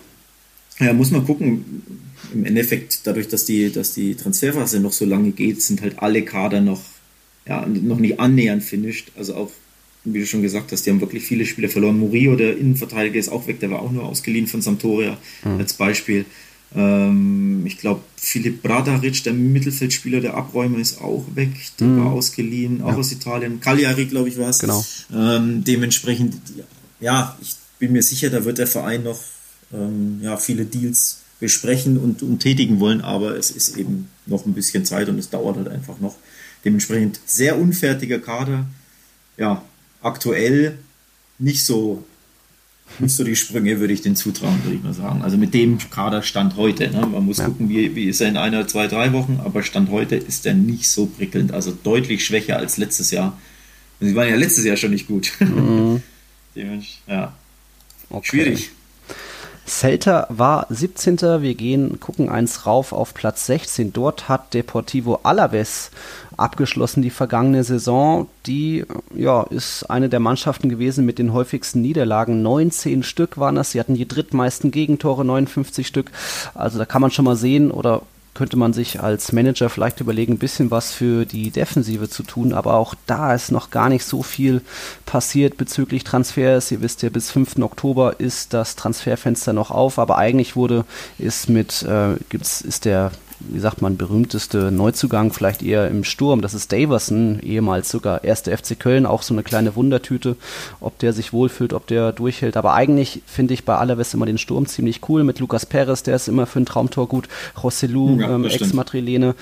Ja, muss man gucken im Endeffekt, dadurch, dass die, dass die Transferphase noch so lange geht, sind halt alle Kader noch, ja, noch nicht annähernd finished. Also auch, wie du schon gesagt hast, die haben wirklich viele Spiele verloren. Murillo, der Innenverteidiger, ist auch weg, der war auch nur ausgeliehen von Sampdoria mhm. als Beispiel. Ähm, ich glaube, Philipp Bradaric, der Mittelfeldspieler, der Abräumer, ist auch weg. Der mhm. war ausgeliehen, auch ja. aus Italien. Cagliari, glaube ich, war es. Genau. Ähm, dementsprechend, ja, ich bin mir sicher, da wird der Verein noch ähm, ja, viele Deals besprechen und, und tätigen wollen, aber es ist eben noch ein bisschen Zeit und es dauert halt einfach noch. Dementsprechend sehr unfertiger Kader. Ja, aktuell nicht so nicht so die Sprünge, würde ich den zutrauen, würde ich mal sagen. Also mit dem Kaderstand heute. Ne? Man muss ja. gucken, wie, wie ist er in einer, zwei, drei Wochen, aber Stand heute ist er nicht so prickelnd. Also deutlich schwächer als letztes Jahr. Sie waren ja letztes Jahr schon nicht gut. Mhm. ja. Okay. Schwierig. Celta war 17. Wir gehen, gucken eins rauf auf Platz 16. Dort hat Deportivo Alaves abgeschlossen die vergangene Saison. Die ja, ist eine der Mannschaften gewesen mit den häufigsten Niederlagen. 19 Stück waren das. Sie hatten die drittmeisten Gegentore, 59 Stück. Also da kann man schon mal sehen oder könnte man sich als Manager vielleicht überlegen, ein bisschen was für die Defensive zu tun, aber auch da ist noch gar nicht so viel passiert bezüglich Transfers. Ihr wisst ja, bis 5. Oktober ist das Transferfenster noch auf, aber eigentlich wurde, ist mit, äh, gibt's, ist der wie sagt man, berühmteste Neuzugang vielleicht eher im Sturm. Das ist Daverson, ehemals sogar erste FC Köln, auch so eine kleine Wundertüte, ob der sich wohlfühlt, ob der durchhält. Aber eigentlich finde ich bei Alaves immer den Sturm ziemlich cool mit Lukas Perez, der ist immer für ein Traumtor gut. Rossellou, ja, ähm, Ex-Madrilene.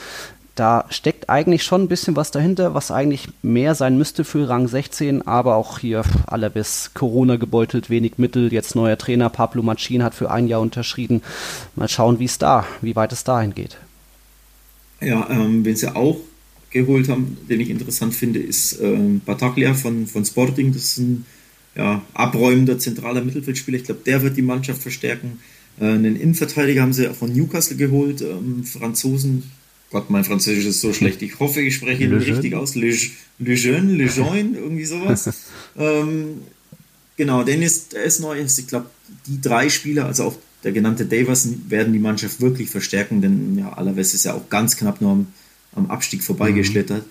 Da steckt eigentlich schon ein bisschen was dahinter, was eigentlich mehr sein müsste für Rang 16, aber auch hier Alaves Corona gebeutelt, wenig Mittel, jetzt neuer Trainer, Pablo Machin hat für ein Jahr unterschrieben. Mal schauen, wie es da, wie weit es dahin geht. Ja, ähm, wen sie auch geholt haben, den ich interessant finde, ist ähm, Bataglia von, von Sporting. Das ist ein ja, abräumender zentraler Mittelfeldspieler. Ich glaube, der wird die Mannschaft verstärken. Äh, einen Innenverteidiger haben sie von Newcastle geholt, ähm, Franzosen. Gott, mein Französisch ist so schlecht. Ich hoffe, ich spreche ihn richtig aus. Le, Le Jeune, Le Jeune, irgendwie sowas. ähm, genau, Dennis, der ist neu. Ich glaube, die drei Spieler, also auch der genannte Davis werden die Mannschaft wirklich verstärken, denn ja, Alaves ist ja auch ganz knapp nur am, am Abstieg vorbeigeschlittert.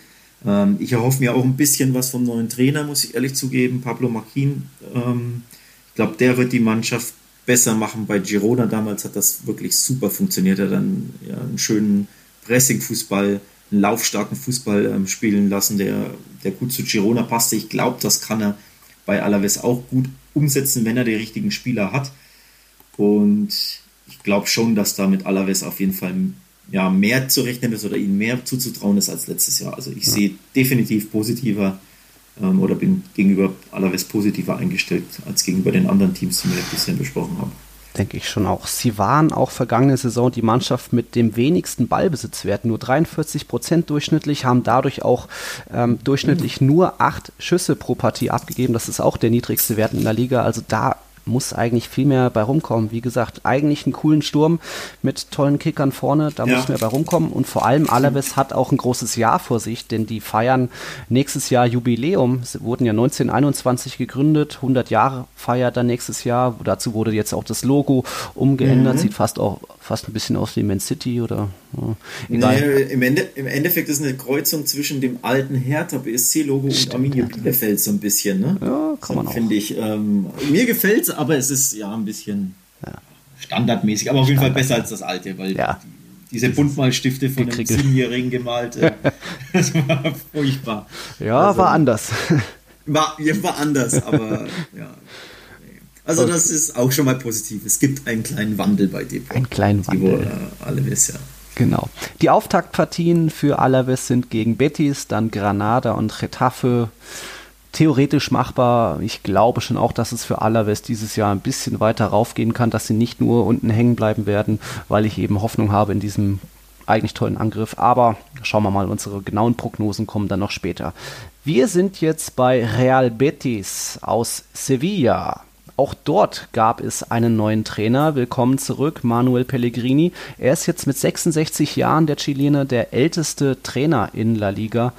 Mhm. Ähm, ich erhoffe mir auch ein bisschen was vom neuen Trainer, muss ich ehrlich zugeben, Pablo Marquin. Ähm, ich glaube, der wird die Mannschaft besser machen. Bei Girona damals hat das wirklich super funktioniert. Er hat dann ja, einen schönen Pressing-Fußball, einen laufstarken Fußball ähm, spielen lassen, der, der gut zu Girona passte. Ich glaube, das kann er bei Alaves auch gut umsetzen, wenn er die richtigen Spieler hat. Und ich glaube schon, dass da mit Alaves auf jeden Fall ja, mehr zu rechnen ist oder ihnen mehr zuzutrauen ist als letztes Jahr. Also ich ja. sehe definitiv positiver ähm, oder bin gegenüber Alaves positiver eingestellt als gegenüber den anderen Teams, die wir bisher besprochen haben. Denke ich schon auch. Sie waren auch vergangene Saison die Mannschaft mit dem wenigsten Ballbesitzwert, nur 43 Prozent durchschnittlich, haben dadurch auch ähm, durchschnittlich nur acht Schüsse pro Partie abgegeben. Das ist auch der niedrigste Wert in der Liga. Also da muss eigentlich viel mehr bei rumkommen. Wie gesagt, eigentlich einen coolen Sturm mit tollen Kickern vorne, da ja. muss mehr bei rumkommen. Und vor allem Alaves hat auch ein großes Jahr vor sich, denn die feiern nächstes Jahr Jubiläum. Sie wurden ja 1921 gegründet, 100 Jahre feiert dann nächstes Jahr. Dazu wurde jetzt auch das Logo umgeändert, mhm. sieht fast auch fast ein bisschen aus wie Man City oder ja, egal. Nee, im, Ende, Im Endeffekt ist eine Kreuzung zwischen dem alten Hertha BSC-Logo und Arminia Bielefeld so ein bisschen. Ne? Ja, kann man so, auch. Finde ich. Ähm, mir gefällt es, aber es ist ja ein bisschen ja. standardmäßig, aber auf jeden Fall besser als das alte, weil ja. die, diese Buntmalstifte von einem Siebenjährigen gemalt, äh, das war furchtbar. Ja, also, war anders. War, war anders, aber ja. Also das ist auch schon mal positiv. Es gibt einen kleinen Wandel bei dem. Einen kleinen Wandel. Äh, Alaves, ja. Genau. Die Auftaktpartien für Alaves sind gegen Betis, dann Granada und Getafe. Theoretisch machbar. Ich glaube schon auch, dass es für Alaves dieses Jahr ein bisschen weiter raufgehen kann, dass sie nicht nur unten hängen bleiben werden, weil ich eben Hoffnung habe in diesem eigentlich tollen Angriff. Aber schauen wir mal, unsere genauen Prognosen kommen dann noch später. Wir sind jetzt bei Real Betis aus Sevilla. Auch dort gab es einen neuen Trainer. Willkommen zurück, Manuel Pellegrini. Er ist jetzt mit 66 Jahren der Chilene der älteste Trainer in La Liga.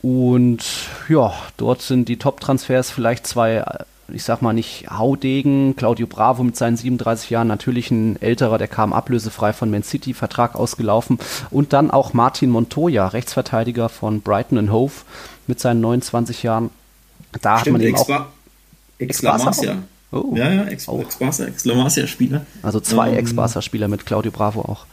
Und ja, dort sind die Top-Transfers vielleicht zwei, ich sag mal nicht Haudegen. Claudio Bravo mit seinen 37 Jahren, natürlich ein älterer, der kam ablösefrei von Man City, Vertrag ausgelaufen. Und dann auch Martin Montoya, Rechtsverteidiger von Brighton Hove mit seinen 29 Jahren. Da Stimmt, hat man eben auch Ex-La Masia. Oh. Ja, ja, Ex-Barca, Ex-La Masia-Spieler. Also zwei ähm, Ex-Barca-Spieler mit Claudio Bravo auch.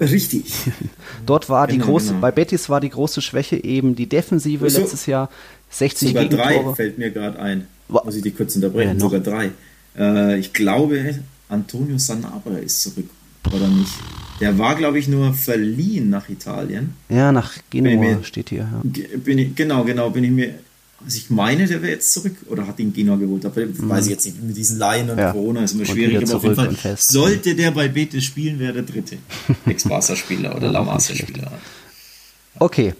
Richtig. Dort war genau, die große, genau. bei Betis war die große Schwäche eben die Defensive so, letztes Jahr. 60 sogar Gegentore. drei fällt mir gerade ein. Muss ich die kurz unterbrechen? Ja, sogar drei. Äh, ich glaube, Antonio Sanabra ist zurück, oder nicht? Der war, glaube ich, nur verliehen nach Italien. Ja, nach Genua mir, steht hier. Ja. Bin ich, genau, genau, bin ich mir. Also ich meine, der wäre jetzt zurück oder hat ihn Genua geholt. Aber mhm. weiß ich jetzt nicht. Mit diesen Laien und ja. Corona ist immer schwierig. Aber auf jeden Fall, sollte der bei Betis spielen, wäre der dritte Ex-Barca-Spieler oder La Masia-Spieler. Okay,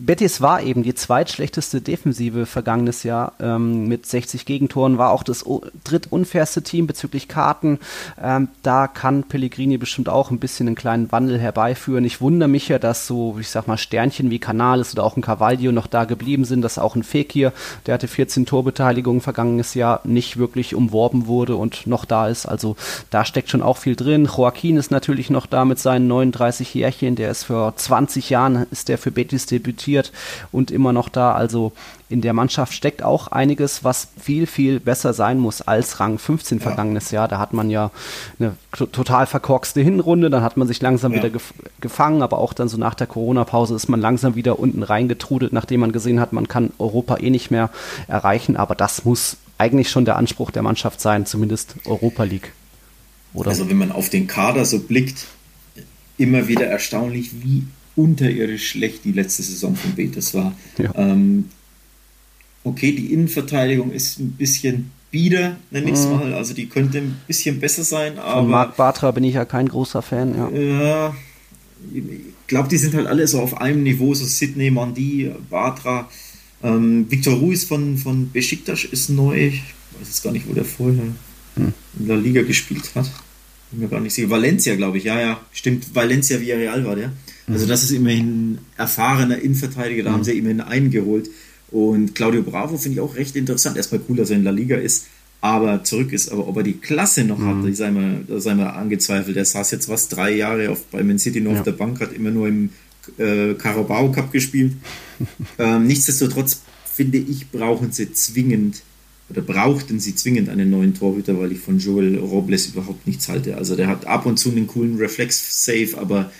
Betis war eben die zweitschlechteste Defensive vergangenes Jahr ähm, mit 60 Gegentoren, war auch das drittunfairste Team bezüglich Karten. Ähm, da kann Pellegrini bestimmt auch ein bisschen einen kleinen Wandel herbeiführen. Ich wundere mich ja, dass so, ich sag mal, Sternchen wie Canales oder auch ein Cavaglio noch da geblieben sind, dass auch ein Fekir, der hatte 14 Torbeteiligungen vergangenes Jahr, nicht wirklich umworben wurde und noch da ist. Also da steckt schon auch viel drin. Joaquin ist natürlich noch da mit seinen 39 Jährchen, der ist vor 20 Jahren, ist der für Betis debütiert diskutiert und immer noch da. Also in der Mannschaft steckt auch einiges, was viel, viel besser sein muss als Rang 15 ja. vergangenes Jahr. Da hat man ja eine total verkorkste Hinrunde, dann hat man sich langsam ja. wieder gef gefangen, aber auch dann so nach der Corona-Pause ist man langsam wieder unten reingetrudelt, nachdem man gesehen hat, man kann Europa eh nicht mehr erreichen. Aber das muss eigentlich schon der Anspruch der Mannschaft sein, zumindest Europa League. Oder? Also wenn man auf den Kader so blickt, immer wieder erstaunlich, wie unterirdisch schlecht die letzte Saison von Betis war. Ja. Ähm, okay, die Innenverteidigung ist ein bisschen bieder, nenne ich es mhm. mal. Also die könnte ein bisschen besser sein. Aber, Von Marc Bartra bin ich ja kein großer Fan. Ja, ja ich glaube, die sind halt alle so auf einem Niveau. So Sidney, Mandi, Bartra. Ähm, Victor Ruiz von, von Besiktas ist neu. Ich weiß jetzt gar nicht, wo der vorher hm. in der Liga gespielt hat. Bin mir gar nicht sicher. Valencia, glaube ich. Ja, ja, stimmt. Valencia Villarreal war der. Also das ist immerhin ein erfahrener Innenverteidiger, da mhm. haben sie immerhin einen geholt. Und Claudio Bravo finde ich auch recht interessant. Erstmal cool, dass er in La Liga ist, aber zurück ist. Aber ob er die Klasse noch mhm. hat, sei mal, sei mal angezweifelt. Der saß jetzt was, drei Jahre auf, bei Man City nur ja. auf der Bank, hat immer nur im äh, Carabao Cup gespielt. ähm, nichtsdestotrotz finde ich, brauchen sie zwingend oder brauchten sie zwingend einen neuen Torhüter, weil ich von Joel Robles überhaupt nichts halte. Also der hat ab und zu einen coolen Reflex-Save, aber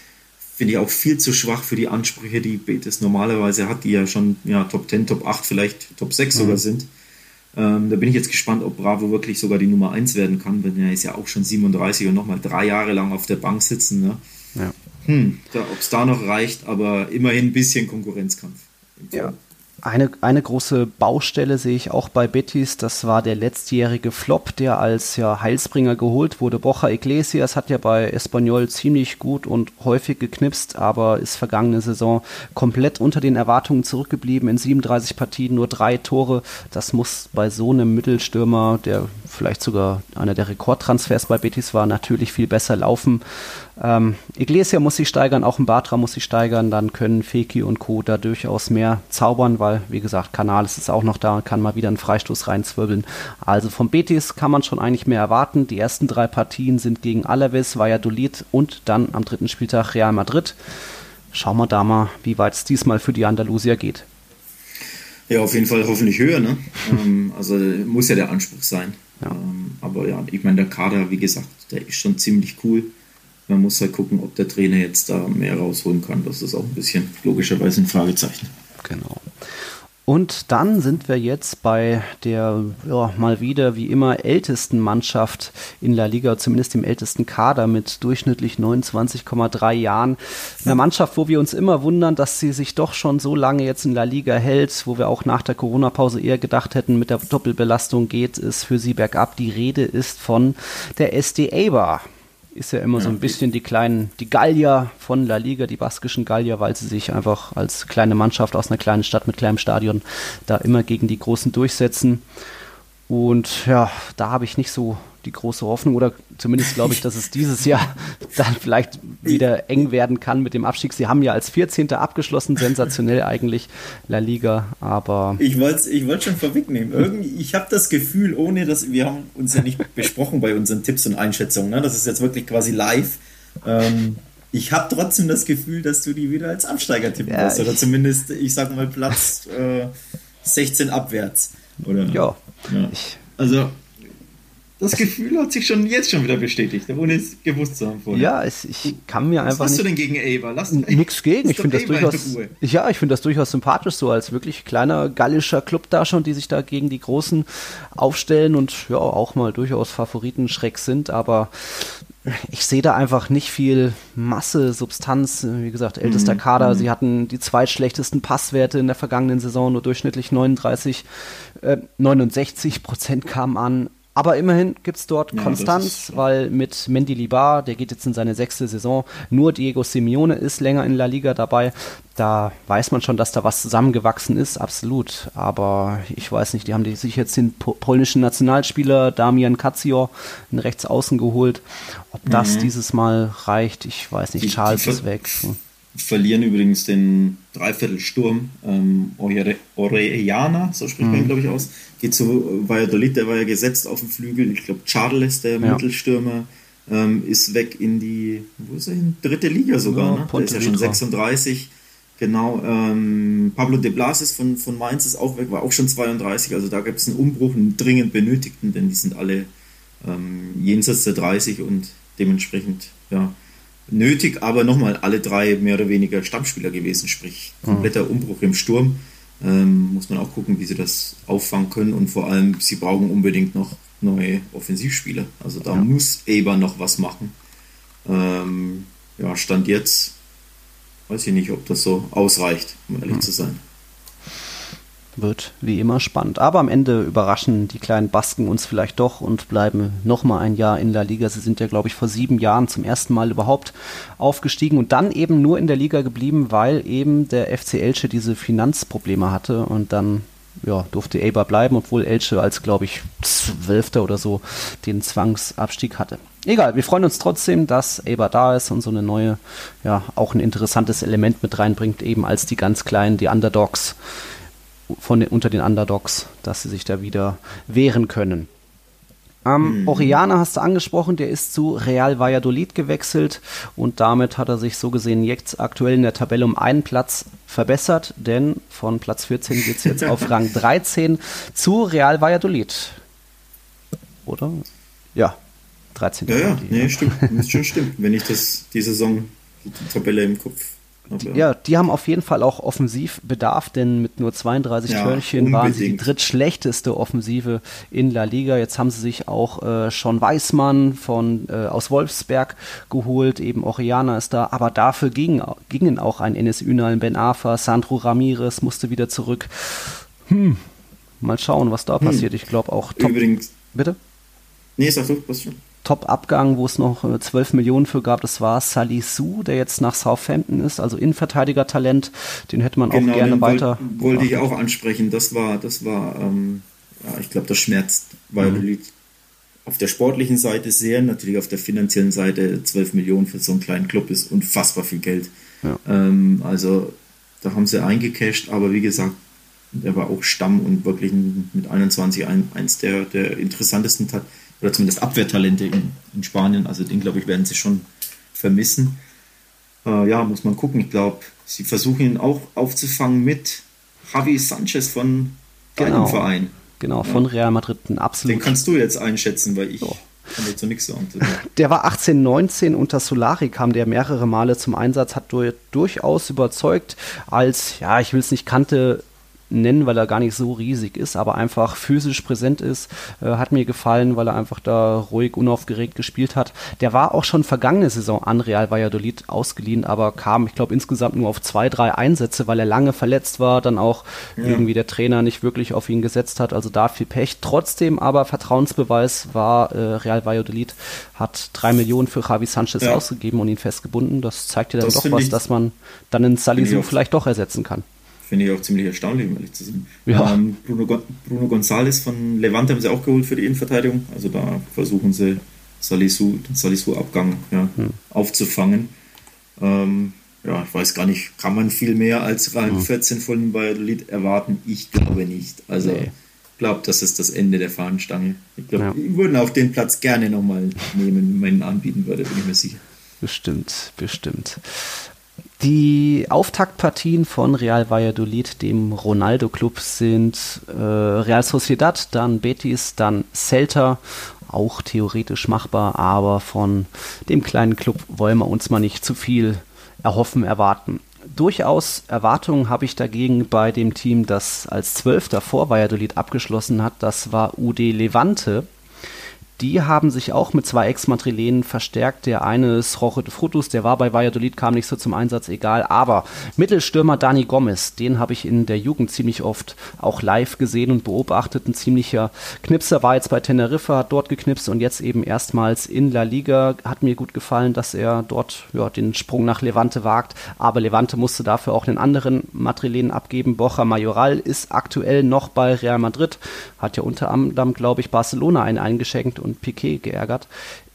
finde ich auch viel zu schwach für die Ansprüche, die Betis normalerweise hat, die ja schon ja, Top 10, Top 8, vielleicht Top 6 mhm. sogar sind. Ähm, da bin ich jetzt gespannt, ob Bravo wirklich sogar die Nummer 1 werden kann, denn er ist ja auch schon 37 und nochmal drei Jahre lang auf der Bank sitzen. Ne? Ja. Hm, ob es da noch reicht, aber immerhin ein bisschen Konkurrenzkampf. Ja, eine, eine große Baustelle sehe ich auch bei Betis, das war der letztjährige Flop, der als ja, Heilsbringer geholt wurde. Bocha Iglesias hat ja bei Espanyol ziemlich gut und häufig geknipst, aber ist vergangene Saison komplett unter den Erwartungen zurückgeblieben. In 37 Partien nur drei Tore. Das muss bei so einem Mittelstürmer, der vielleicht sogar einer der Rekordtransfers bei Betis war, natürlich viel besser laufen. Ähm, Iglesia muss sich steigern, auch ein Batra muss sich steigern, dann können Feki und Co. da durchaus mehr zaubern, weil, wie gesagt, Canales ist auch noch da, kann mal wieder einen Freistoß reinzwirbeln. Also vom Betis kann man schon eigentlich mehr erwarten. Die ersten drei Partien sind gegen Alaves, Valladolid und dann am dritten Spieltag Real Madrid. Schauen wir da mal, wie weit es diesmal für die Andalusier geht. Ja, auf jeden Fall hoffentlich höher. Ne? ähm, also muss ja der Anspruch sein. Ja. Ähm, aber ja, ich meine, der Kader, wie gesagt, der ist schon ziemlich cool. Man muss halt gucken, ob der Trainer jetzt da mehr rausholen kann. Das ist auch ein bisschen logischerweise ein Fragezeichen. Genau. Und dann sind wir jetzt bei der ja, mal wieder wie immer ältesten Mannschaft in La Liga, zumindest dem ältesten Kader mit durchschnittlich 29,3 Jahren. Eine Mannschaft, wo wir uns immer wundern, dass sie sich doch schon so lange jetzt in La Liga hält, wo wir auch nach der Corona-Pause eher gedacht hätten, mit der Doppelbelastung geht es für sie bergab. Die Rede ist von der SD Eibar ist ja immer ja, so ein bisschen die kleinen, die Gallier von La Liga, die baskischen Gallier, weil sie sich einfach als kleine Mannschaft aus einer kleinen Stadt mit kleinem Stadion da immer gegen die Großen durchsetzen. Und ja, da habe ich nicht so die große Hoffnung oder zumindest glaube ich, dass es dieses Jahr dann vielleicht wieder eng werden kann mit dem Abstieg. Sie haben ja als 14. abgeschlossen, sensationell eigentlich La Liga, aber. Ich wollte ich wollt schon vorwegnehmen. Irgendwie, ich habe das Gefühl, ohne dass wir haben uns ja nicht besprochen bei unseren Tipps und Einschätzungen, ne? das ist jetzt wirklich quasi live. Ähm, ich habe trotzdem das Gefühl, dass du die wieder als Absteiger tippen ja, wirst oder zumindest, ich sag mal, Platz äh, 16 abwärts. Oder? Ja. Ja. Also das Gefühl hat sich schon jetzt schon wieder bestätigt, ohne es gewusst zu haben vorher. Ja, es, ich kann mir einfach. Was hast du denn gegen Ava? Lass nichts gegen. Ich finde das durchaus. Ja, ich finde das durchaus sympathisch, so als wirklich kleiner gallischer Club da schon, die sich da gegen die Großen aufstellen und ja auch mal durchaus Favoriten schreck sind. Aber ich sehe da einfach nicht viel Masse, Substanz. Wie gesagt, ältester mhm. Kader. Sie mhm. hatten die zweitschlechtesten Passwerte in der vergangenen Saison, nur durchschnittlich 39, äh, 69 Prozent kamen an. Aber immerhin gibt es dort ja, Konstanz, weil mit Mendy Libar, der geht jetzt in seine sechste Saison, nur Diego Simeone ist länger in La Liga dabei. Da weiß man schon, dass da was zusammengewachsen ist, absolut. Aber ich weiß nicht, die haben sich jetzt den polnischen Nationalspieler Damian Kacior in Rechtsaußen geholt. Ob das mhm. dieses Mal reicht, ich weiß nicht. Charles ist weg verlieren übrigens den Dreiviertelsturm. Ähm, Orellana, so spricht man mhm. glaube ich aus, geht zu Valladolid, der war ja gesetzt auf dem Flügel. Ich glaube, Charles, der ja. Mittelstürmer, ähm, ist weg in die, wo ist er hin? Dritte Liga sogar, ja, ne? Der ist ja schon 36. Genau, ähm, Pablo de Blasis von, von Mainz ist auch weg, war auch schon 32, also da gibt es einen Umbruch, einen dringend benötigten, denn die sind alle ähm, jenseits der 30 und dementsprechend, ja, nötig, aber nochmal alle drei mehr oder weniger Stammspieler gewesen, sprich kompletter mhm. Umbruch im Sturm. Ähm, muss man auch gucken, wie sie das auffangen können und vor allem, sie brauchen unbedingt noch neue Offensivspieler. Also da ja. muss Eber noch was machen. Ähm, ja, Stand jetzt weiß ich nicht, ob das so ausreicht, um ehrlich mhm. zu sein wird wie immer spannend. Aber am Ende überraschen die kleinen Basken uns vielleicht doch und bleiben nochmal ein Jahr in der Liga. Sie sind ja, glaube ich, vor sieben Jahren zum ersten Mal überhaupt aufgestiegen und dann eben nur in der Liga geblieben, weil eben der FC Elche diese Finanzprobleme hatte und dann ja, durfte Eber bleiben, obwohl Elche als, glaube ich, Zwölfter oder so den Zwangsabstieg hatte. Egal, wir freuen uns trotzdem, dass Eber da ist und so eine neue, ja, auch ein interessantes Element mit reinbringt, eben als die ganz Kleinen, die Underdogs von den, unter den Underdogs, dass sie sich da wieder wehren können. Ähm, mhm. Oriana hast du angesprochen, der ist zu Real Valladolid gewechselt und damit hat er sich so gesehen jetzt aktuell in der Tabelle um einen Platz verbessert, denn von Platz 14 geht es jetzt auf Rang 13 zu Real Valladolid. Oder? Ja, 13. Ja, ja, nee, stimmt. Das schon stimmt, wenn ich das die Saison, die Tabelle im Kopf aber ja, die haben auf jeden Fall auch Offensivbedarf, denn mit nur 32 ja, Törchen waren sie die drittschlechteste Offensive in La Liga. Jetzt haben sie sich auch äh, schon Weißmann von, äh, aus Wolfsberg geholt, eben Oriana ist da, aber dafür ging, gingen auch ein Enes Ünal, Ben Afa, Sandro Ramirez musste wieder zurück. Hm, mal schauen, was da hm. passiert. Ich glaube auch top. Übrigens. Bitte? Nee, sag du, was schon. Top-Abgang, wo es noch 12 äh, Millionen für gab, das war Salisu, der jetzt nach Southampton ist, also Innenverteidiger-Talent. Den hätte man genau, auch gerne weiter. Wollte ich auch ansprechen. Das war, das war, ähm, ja, ich glaube, das schmerzt Valladolid. Mhm. Auf der sportlichen Seite sehr, natürlich auf der finanziellen Seite 12 Millionen für so einen kleinen Club ist unfassbar viel Geld. Ja. Ähm, also da haben sie eingecasht, aber wie gesagt, der war auch Stamm und wirklich mit 21 ein, eins der, der interessantesten oder zumindest Abwehrtalente in, in Spanien. Also den, glaube ich, werden sie schon vermissen. Äh, ja, muss man gucken. Ich glaube, sie versuchen ihn auch aufzufangen mit Javi Sanchez von deinem genau. Verein. Genau, von ja. Real Madrid. Ein absolut. Den kannst du jetzt einschätzen, weil ich. Oh. Kann dazu nichts sagen. Der war 18, 19 unter Solari kam der mehrere Male zum Einsatz, hat durchaus überzeugt als, ja, ich will es nicht kannte, nennen, weil er gar nicht so riesig ist, aber einfach physisch präsent ist. Äh, hat mir gefallen, weil er einfach da ruhig, unaufgeregt gespielt hat. Der war auch schon vergangene Saison an Real Valladolid ausgeliehen, aber kam, ich glaube, insgesamt nur auf zwei, drei Einsätze, weil er lange verletzt war, dann auch ja. irgendwie der Trainer nicht wirklich auf ihn gesetzt hat. Also da viel Pech. Trotzdem aber Vertrauensbeweis war, äh, Real Valladolid hat drei Millionen für Javi Sanchez ja. ausgegeben und ihn festgebunden. Das zeigt ja dann das doch was, dass man dann in Salisu vielleicht doch ersetzen kann. Finde ich auch ziemlich erstaunlich, um ehrlich zu sein. Ja. Ähm, Bruno, Bruno González von Levante haben sie auch geholt für die Innenverteidigung. Also da versuchen sie Salisu, den Salisu-Abgang ja, hm. aufzufangen. Ähm, ja, ich weiß gar nicht, kann man viel mehr als Rang hm. 14 von Valladolid erwarten? Ich glaube nicht. Also nee. ich glaube, das ist das Ende der Fahnenstange. Ich glaube, ja. die würden auch den Platz gerne nochmal nehmen, wenn man ihn anbieten würde, bin ich mir sicher. Bestimmt, bestimmt. Die Auftaktpartien von Real Valladolid, dem Ronaldo Club, sind äh, Real Sociedad, dann Betis, dann Celta. Auch theoretisch machbar, aber von dem kleinen Club wollen wir uns mal nicht zu viel erhoffen, erwarten. Durchaus Erwartungen habe ich dagegen bei dem Team, das als Zwölfter vor Valladolid abgeschlossen hat. Das war UD Levante die haben sich auch mit zwei Ex-Madrilenen verstärkt. Der eine ist Roche de Frutus, der war bei Valladolid, kam nicht so zum Einsatz, egal. Aber Mittelstürmer Dani Gomez, den habe ich in der Jugend ziemlich oft auch live gesehen und beobachtet. Ein ziemlicher Knipser war jetzt bei Teneriffa, hat dort geknipst und jetzt eben erstmals in La Liga. Hat mir gut gefallen, dass er dort ja, den Sprung nach Levante wagt. Aber Levante musste dafür auch einen anderen Madrilenen abgeben. Borja Majoral ist aktuell noch bei Real Madrid, hat ja unter anderem, glaube ich, Barcelona einen eingeschenkt und Piquet geärgert.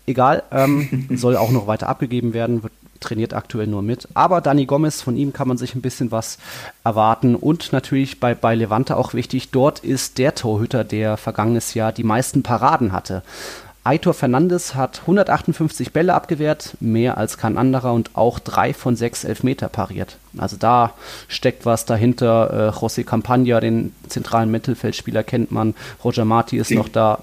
Egal, ähm, soll auch noch weiter abgegeben werden, wird trainiert aktuell nur mit. Aber Dani Gomez, von ihm kann man sich ein bisschen was erwarten. Und natürlich bei, bei Levante auch wichtig, dort ist der Torhüter, der vergangenes Jahr die meisten Paraden hatte. Aitor Fernandes hat 158 Bälle abgewehrt, mehr als kein anderer und auch drei von sechs Elfmeter pariert. Also da steckt was dahinter. Äh, José Campagna, den zentralen Mittelfeldspieler, kennt man. Roger Marti ist noch da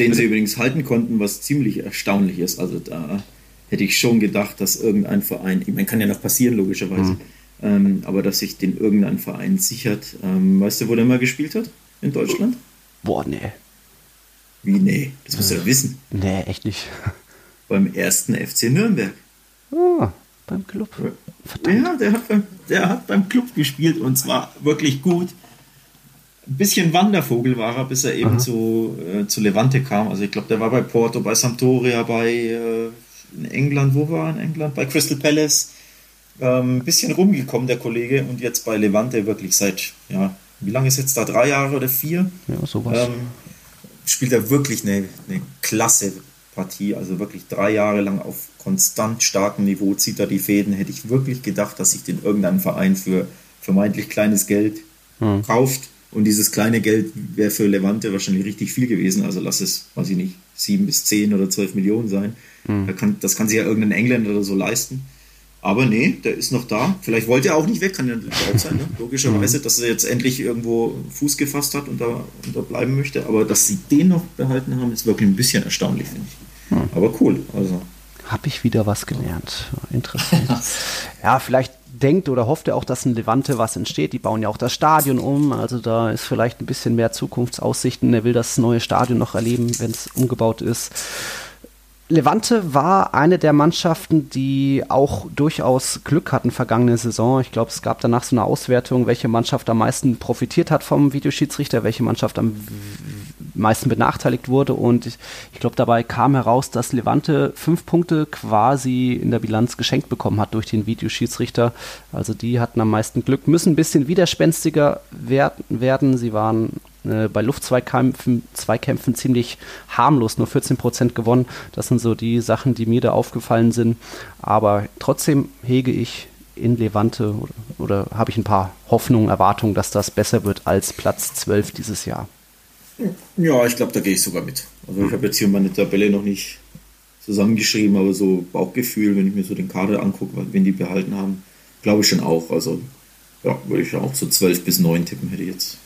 den sie übrigens halten konnten, was ziemlich erstaunlich ist. Also da hätte ich schon gedacht, dass irgendein Verein, ich meine, kann ja noch passieren, logischerweise, mhm. ähm, aber dass sich den irgendein Verein sichert. Ähm, weißt du, wo der mal gespielt hat? In Deutschland? Boah, nee. Wie, nee? Das musst du ja wissen. Nee, echt nicht. Beim ersten FC Nürnberg. Oh, beim Club. Verdammt. Ja, der hat, beim, der hat beim Club gespielt und zwar wirklich gut ein bisschen Wandervogel war er, bis er eben zu, äh, zu Levante kam. Also ich glaube, der war bei Porto, bei Sampdoria, bei äh, England, wo war er in England? Bei Crystal Palace. Ähm, ein bisschen rumgekommen, der Kollege, und jetzt bei Levante wirklich seit, ja, wie lange ist jetzt da? Drei Jahre oder vier? Ja, sowas. Ähm, spielt er wirklich eine, eine klasse Partie, also wirklich drei Jahre lang auf konstant starkem Niveau zieht er die Fäden. Hätte ich wirklich gedacht, dass sich den irgendein Verein für vermeintlich kleines Geld hm. kauft und dieses kleine Geld wäre für Levante wahrscheinlich richtig viel gewesen. Also lass es, weiß ich nicht, sieben bis zehn oder zwölf Millionen sein. Mhm. Da kann, das kann sich ja irgendein Engländer oder so leisten. Aber nee, der ist noch da. Vielleicht wollte er auch nicht weg, kann ja auch sein, ne? logischerweise, mhm. dass er jetzt endlich irgendwo Fuß gefasst hat und da, und da bleiben möchte. Aber dass sie den noch behalten haben, ist wirklich ein bisschen erstaunlich, finde ich. Mhm. Aber cool. Also. Habe ich wieder was gelernt. Interessant. ja, vielleicht denkt oder hofft er auch, dass in Levante was entsteht. Die bauen ja auch das Stadion um, also da ist vielleicht ein bisschen mehr Zukunftsaussichten. Er will das neue Stadion noch erleben, wenn es umgebaut ist. Levante war eine der Mannschaften, die auch durchaus Glück hatten vergangene Saison. Ich glaube, es gab danach so eine Auswertung, welche Mannschaft am meisten profitiert hat vom Videoschiedsrichter, welche Mannschaft am meisten benachteiligt wurde. Und ich, ich glaube, dabei kam heraus, dass Levante fünf Punkte quasi in der Bilanz geschenkt bekommen hat durch den Videoschiedsrichter. Also die hatten am meisten Glück, müssen ein bisschen widerspenstiger werden. Sie waren äh, bei Luftzweikämpfen Zweikämpfen ziemlich harmlos, nur 14 Prozent gewonnen. Das sind so die Sachen, die mir da aufgefallen sind. Aber trotzdem hege ich in Levante oder, oder habe ich ein paar Hoffnungen, Erwartungen, dass das besser wird als Platz 12 dieses Jahr. Ja, ich glaube, da gehe ich sogar mit. Also ich habe jetzt hier meine Tabelle noch nicht zusammengeschrieben, aber so Bauchgefühl, wenn ich mir so den Kader angucke, wen die behalten haben, glaube ich schon auch. Also ja, würde ich auch so 12 bis 9 tippen, hätte ich jetzt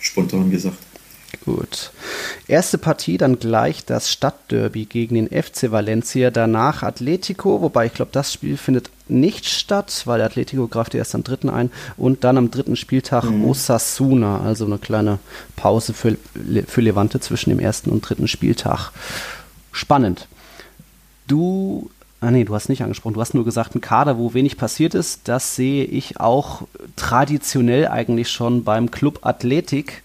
spontan gesagt. Gut. Erste Partie dann gleich das Stadtderby gegen den FC Valencia, danach Atletico, wobei ich glaube, das Spiel findet nicht statt, weil Atletico greift erst am dritten ein und dann am dritten Spieltag mhm. Osasuna, also eine kleine Pause für, für Levante zwischen dem ersten und dritten Spieltag. Spannend. Du Ah nee, du hast nicht angesprochen. Du hast nur gesagt, ein Kader, wo wenig passiert ist. Das sehe ich auch traditionell eigentlich schon beim Club Athletik.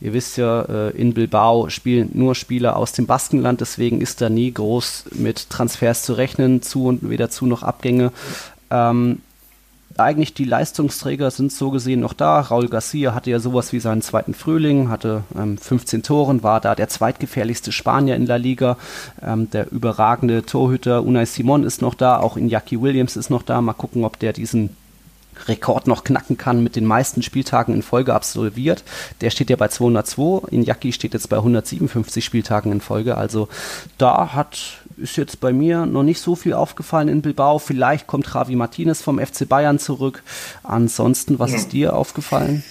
Ihr wisst ja, äh, in Bilbao spielen nur Spieler aus dem Baskenland, deswegen ist da nie groß mit Transfers zu rechnen, zu und weder zu noch Abgänge. Ähm, eigentlich die Leistungsträger sind so gesehen noch da. Raul Garcia hatte ja sowas wie seinen zweiten Frühling, hatte ähm, 15 Toren, war da der zweitgefährlichste Spanier in der Liga. Ähm, der überragende Torhüter Unai Simon ist noch da, auch Iñaki Williams ist noch da. Mal gucken, ob der diesen Rekord noch knacken kann, mit den meisten Spieltagen in Folge absolviert. Der steht ja bei 202, Iñaki steht jetzt bei 157 Spieltagen in Folge. Also da hat ist jetzt bei mir noch nicht so viel aufgefallen in Bilbao. Vielleicht kommt Javi Martinez vom FC Bayern zurück. Ansonsten, was ja. ist dir aufgefallen?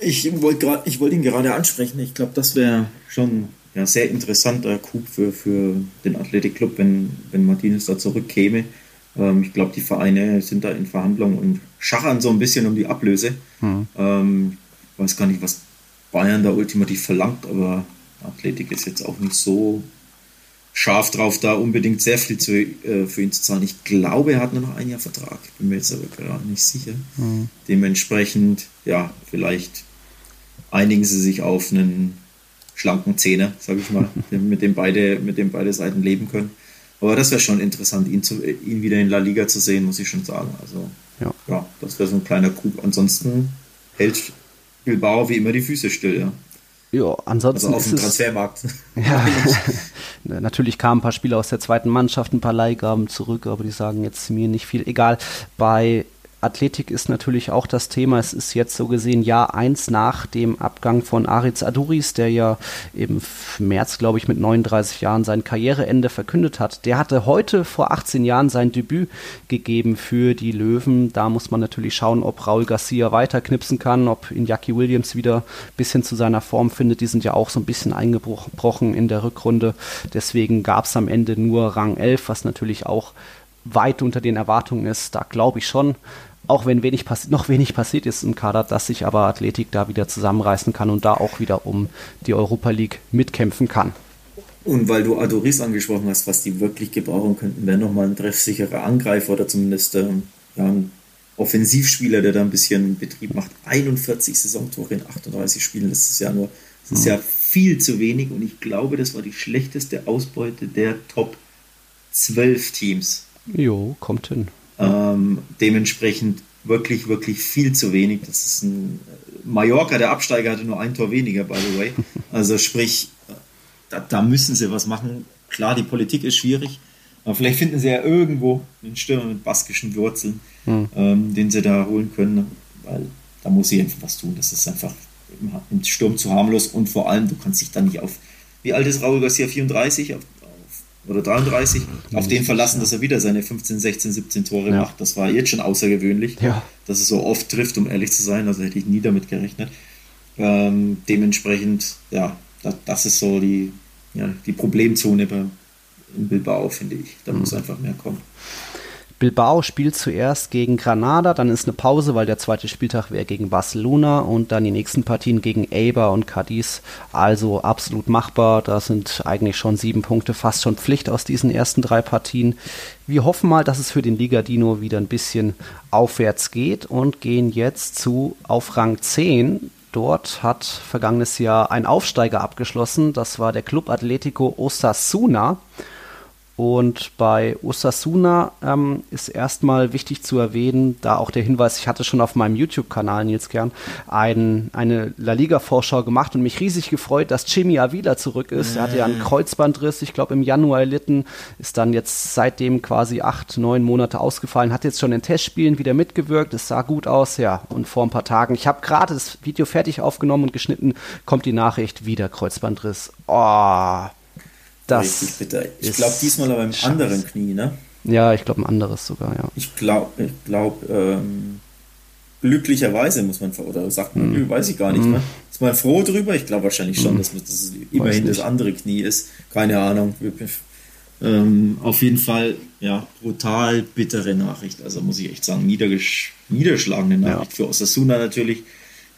Ich wollte wollt ihn gerade ansprechen. Ich glaube, das wäre schon ja, sehr interessanter Coup für, für den Athletikclub, wenn, wenn Martinez da zurückkäme. Ähm, ich glaube, die Vereine sind da in Verhandlungen und schachern so ein bisschen um die Ablöse. Mhm. Ähm, weiß gar nicht, was Bayern da ultimativ verlangt, aber Athletik ist jetzt auch nicht so scharf drauf, da unbedingt sehr viel zu, äh, für ihn zu zahlen. Ich glaube, er hat nur noch ein Jahr Vertrag, bin mir jetzt aber gerade nicht sicher. Mhm. Dementsprechend, ja, vielleicht einigen sie sich auf einen schlanken Zehner, sage ich mal, mit dem beide, mit dem beide Seiten leben können. Aber das wäre schon interessant, ihn, zu, ihn wieder in La Liga zu sehen, muss ich schon sagen. Also, ja, ja das wäre so ein kleiner Coup. Ansonsten hält Bilbao wie immer die Füße still, ja. Ja, ansonsten. Also auf dem Transfermarkt. Ja, natürlich kamen ein paar Spieler aus der zweiten Mannschaft, ein paar Leihgaben zurück, aber die sagen jetzt mir nicht viel. Egal. Bei Athletik ist natürlich auch das Thema. Es ist jetzt so gesehen Jahr eins nach dem Abgang von Aritz Aduris, der ja im März, glaube ich, mit 39 Jahren sein Karriereende verkündet hat. Der hatte heute vor 18 Jahren sein Debüt gegeben für die Löwen. Da muss man natürlich schauen, ob Raul Garcia weiterknipsen kann, ob Iñaki Williams wieder ein bisschen zu seiner Form findet. Die sind ja auch so ein bisschen eingebrochen in der Rückrunde. Deswegen gab es am Ende nur Rang 11, was natürlich auch weit unter den Erwartungen ist. Da glaube ich schon, auch wenn wenig noch wenig passiert ist im Kader, dass sich aber Athletik da wieder zusammenreißen kann und da auch wieder um die Europa League mitkämpfen kann. Und weil du Adoris angesprochen hast, was die wirklich gebrauchen könnten, wäre nochmal ein treffsicherer Angreifer oder zumindest ähm, ja, ein Offensivspieler, der da ein bisschen Betrieb macht. 41 Saisontore in 38 Spielen letztes Jahr nur. Das ist mhm. ja viel zu wenig und ich glaube, das war die schlechteste Ausbeute der Top 12 Teams. Jo, kommt hin. Ähm, dementsprechend wirklich, wirklich viel zu wenig. Das ist ein Mallorca, der Absteiger, hatte nur ein Tor weniger, by the way. Also sprich, da, da müssen sie was machen. Klar, die Politik ist schwierig, aber vielleicht finden sie ja irgendwo einen Stürmer mit baskischen Wurzeln, mhm. ähm, den sie da holen können, weil da muss sie einfach was tun. Das ist einfach im Sturm zu harmlos und vor allem, du kannst dich dann nicht auf, wie alt ist Raul Garcia, 34, auf oder 33 auf den verlassen, dass er wieder seine 15, 16, 17 Tore ja. macht. Das war jetzt schon außergewöhnlich, ja. dass er so oft trifft, um ehrlich zu sein. Also hätte ich nie damit gerechnet. Ähm, dementsprechend, ja, das, das, ist so die, ja, die Problemzone bei, in Bilbao, finde ich. Da mhm. muss einfach mehr kommen. Bilbao spielt zuerst gegen Granada, dann ist eine Pause, weil der zweite Spieltag wäre gegen Barcelona und dann die nächsten Partien gegen Eibar und Cadiz. Also absolut machbar. Da sind eigentlich schon sieben Punkte fast schon Pflicht aus diesen ersten drei Partien. Wir hoffen mal, dass es für den Liga Dino wieder ein bisschen aufwärts geht und gehen jetzt zu auf Rang 10. Dort hat vergangenes Jahr ein Aufsteiger abgeschlossen. Das war der Club Atletico Osasuna. Und bei Osasuna ähm, ist erstmal wichtig zu erwähnen, da auch der Hinweis, ich hatte schon auf meinem YouTube-Kanal, Nils Kern, ein, eine La Liga-Vorschau gemacht und mich riesig gefreut, dass Jimmy Avila zurück ist. Er hatte ja einen mhm. Kreuzbandriss, ich glaube im Januar erlitten, ist dann jetzt seitdem quasi acht, neun Monate ausgefallen, hat jetzt schon in Testspielen wieder mitgewirkt, es sah gut aus, ja. Und vor ein paar Tagen, ich habe gerade das Video fertig aufgenommen und geschnitten, kommt die Nachricht, wieder Kreuzbandriss. Oh, das Richtig bitter. Ich glaube diesmal aber im Scheiße. anderen Knie, ne? Ja, ich glaube ein anderes sogar, ja. Ich glaube, ich glaube, ähm, glücklicherweise muss man, oder sagt man, hm. weiß ich gar nicht, hm. ne? Ist man froh drüber? Ich glaube wahrscheinlich schon, hm. dass, das immerhin das andere Knie ist. Keine Ahnung. Ähm, auf jeden Fall, ja, brutal bittere Nachricht. Also muss ich echt sagen, niedergeschlagene Nachricht ja. für Osasuna natürlich,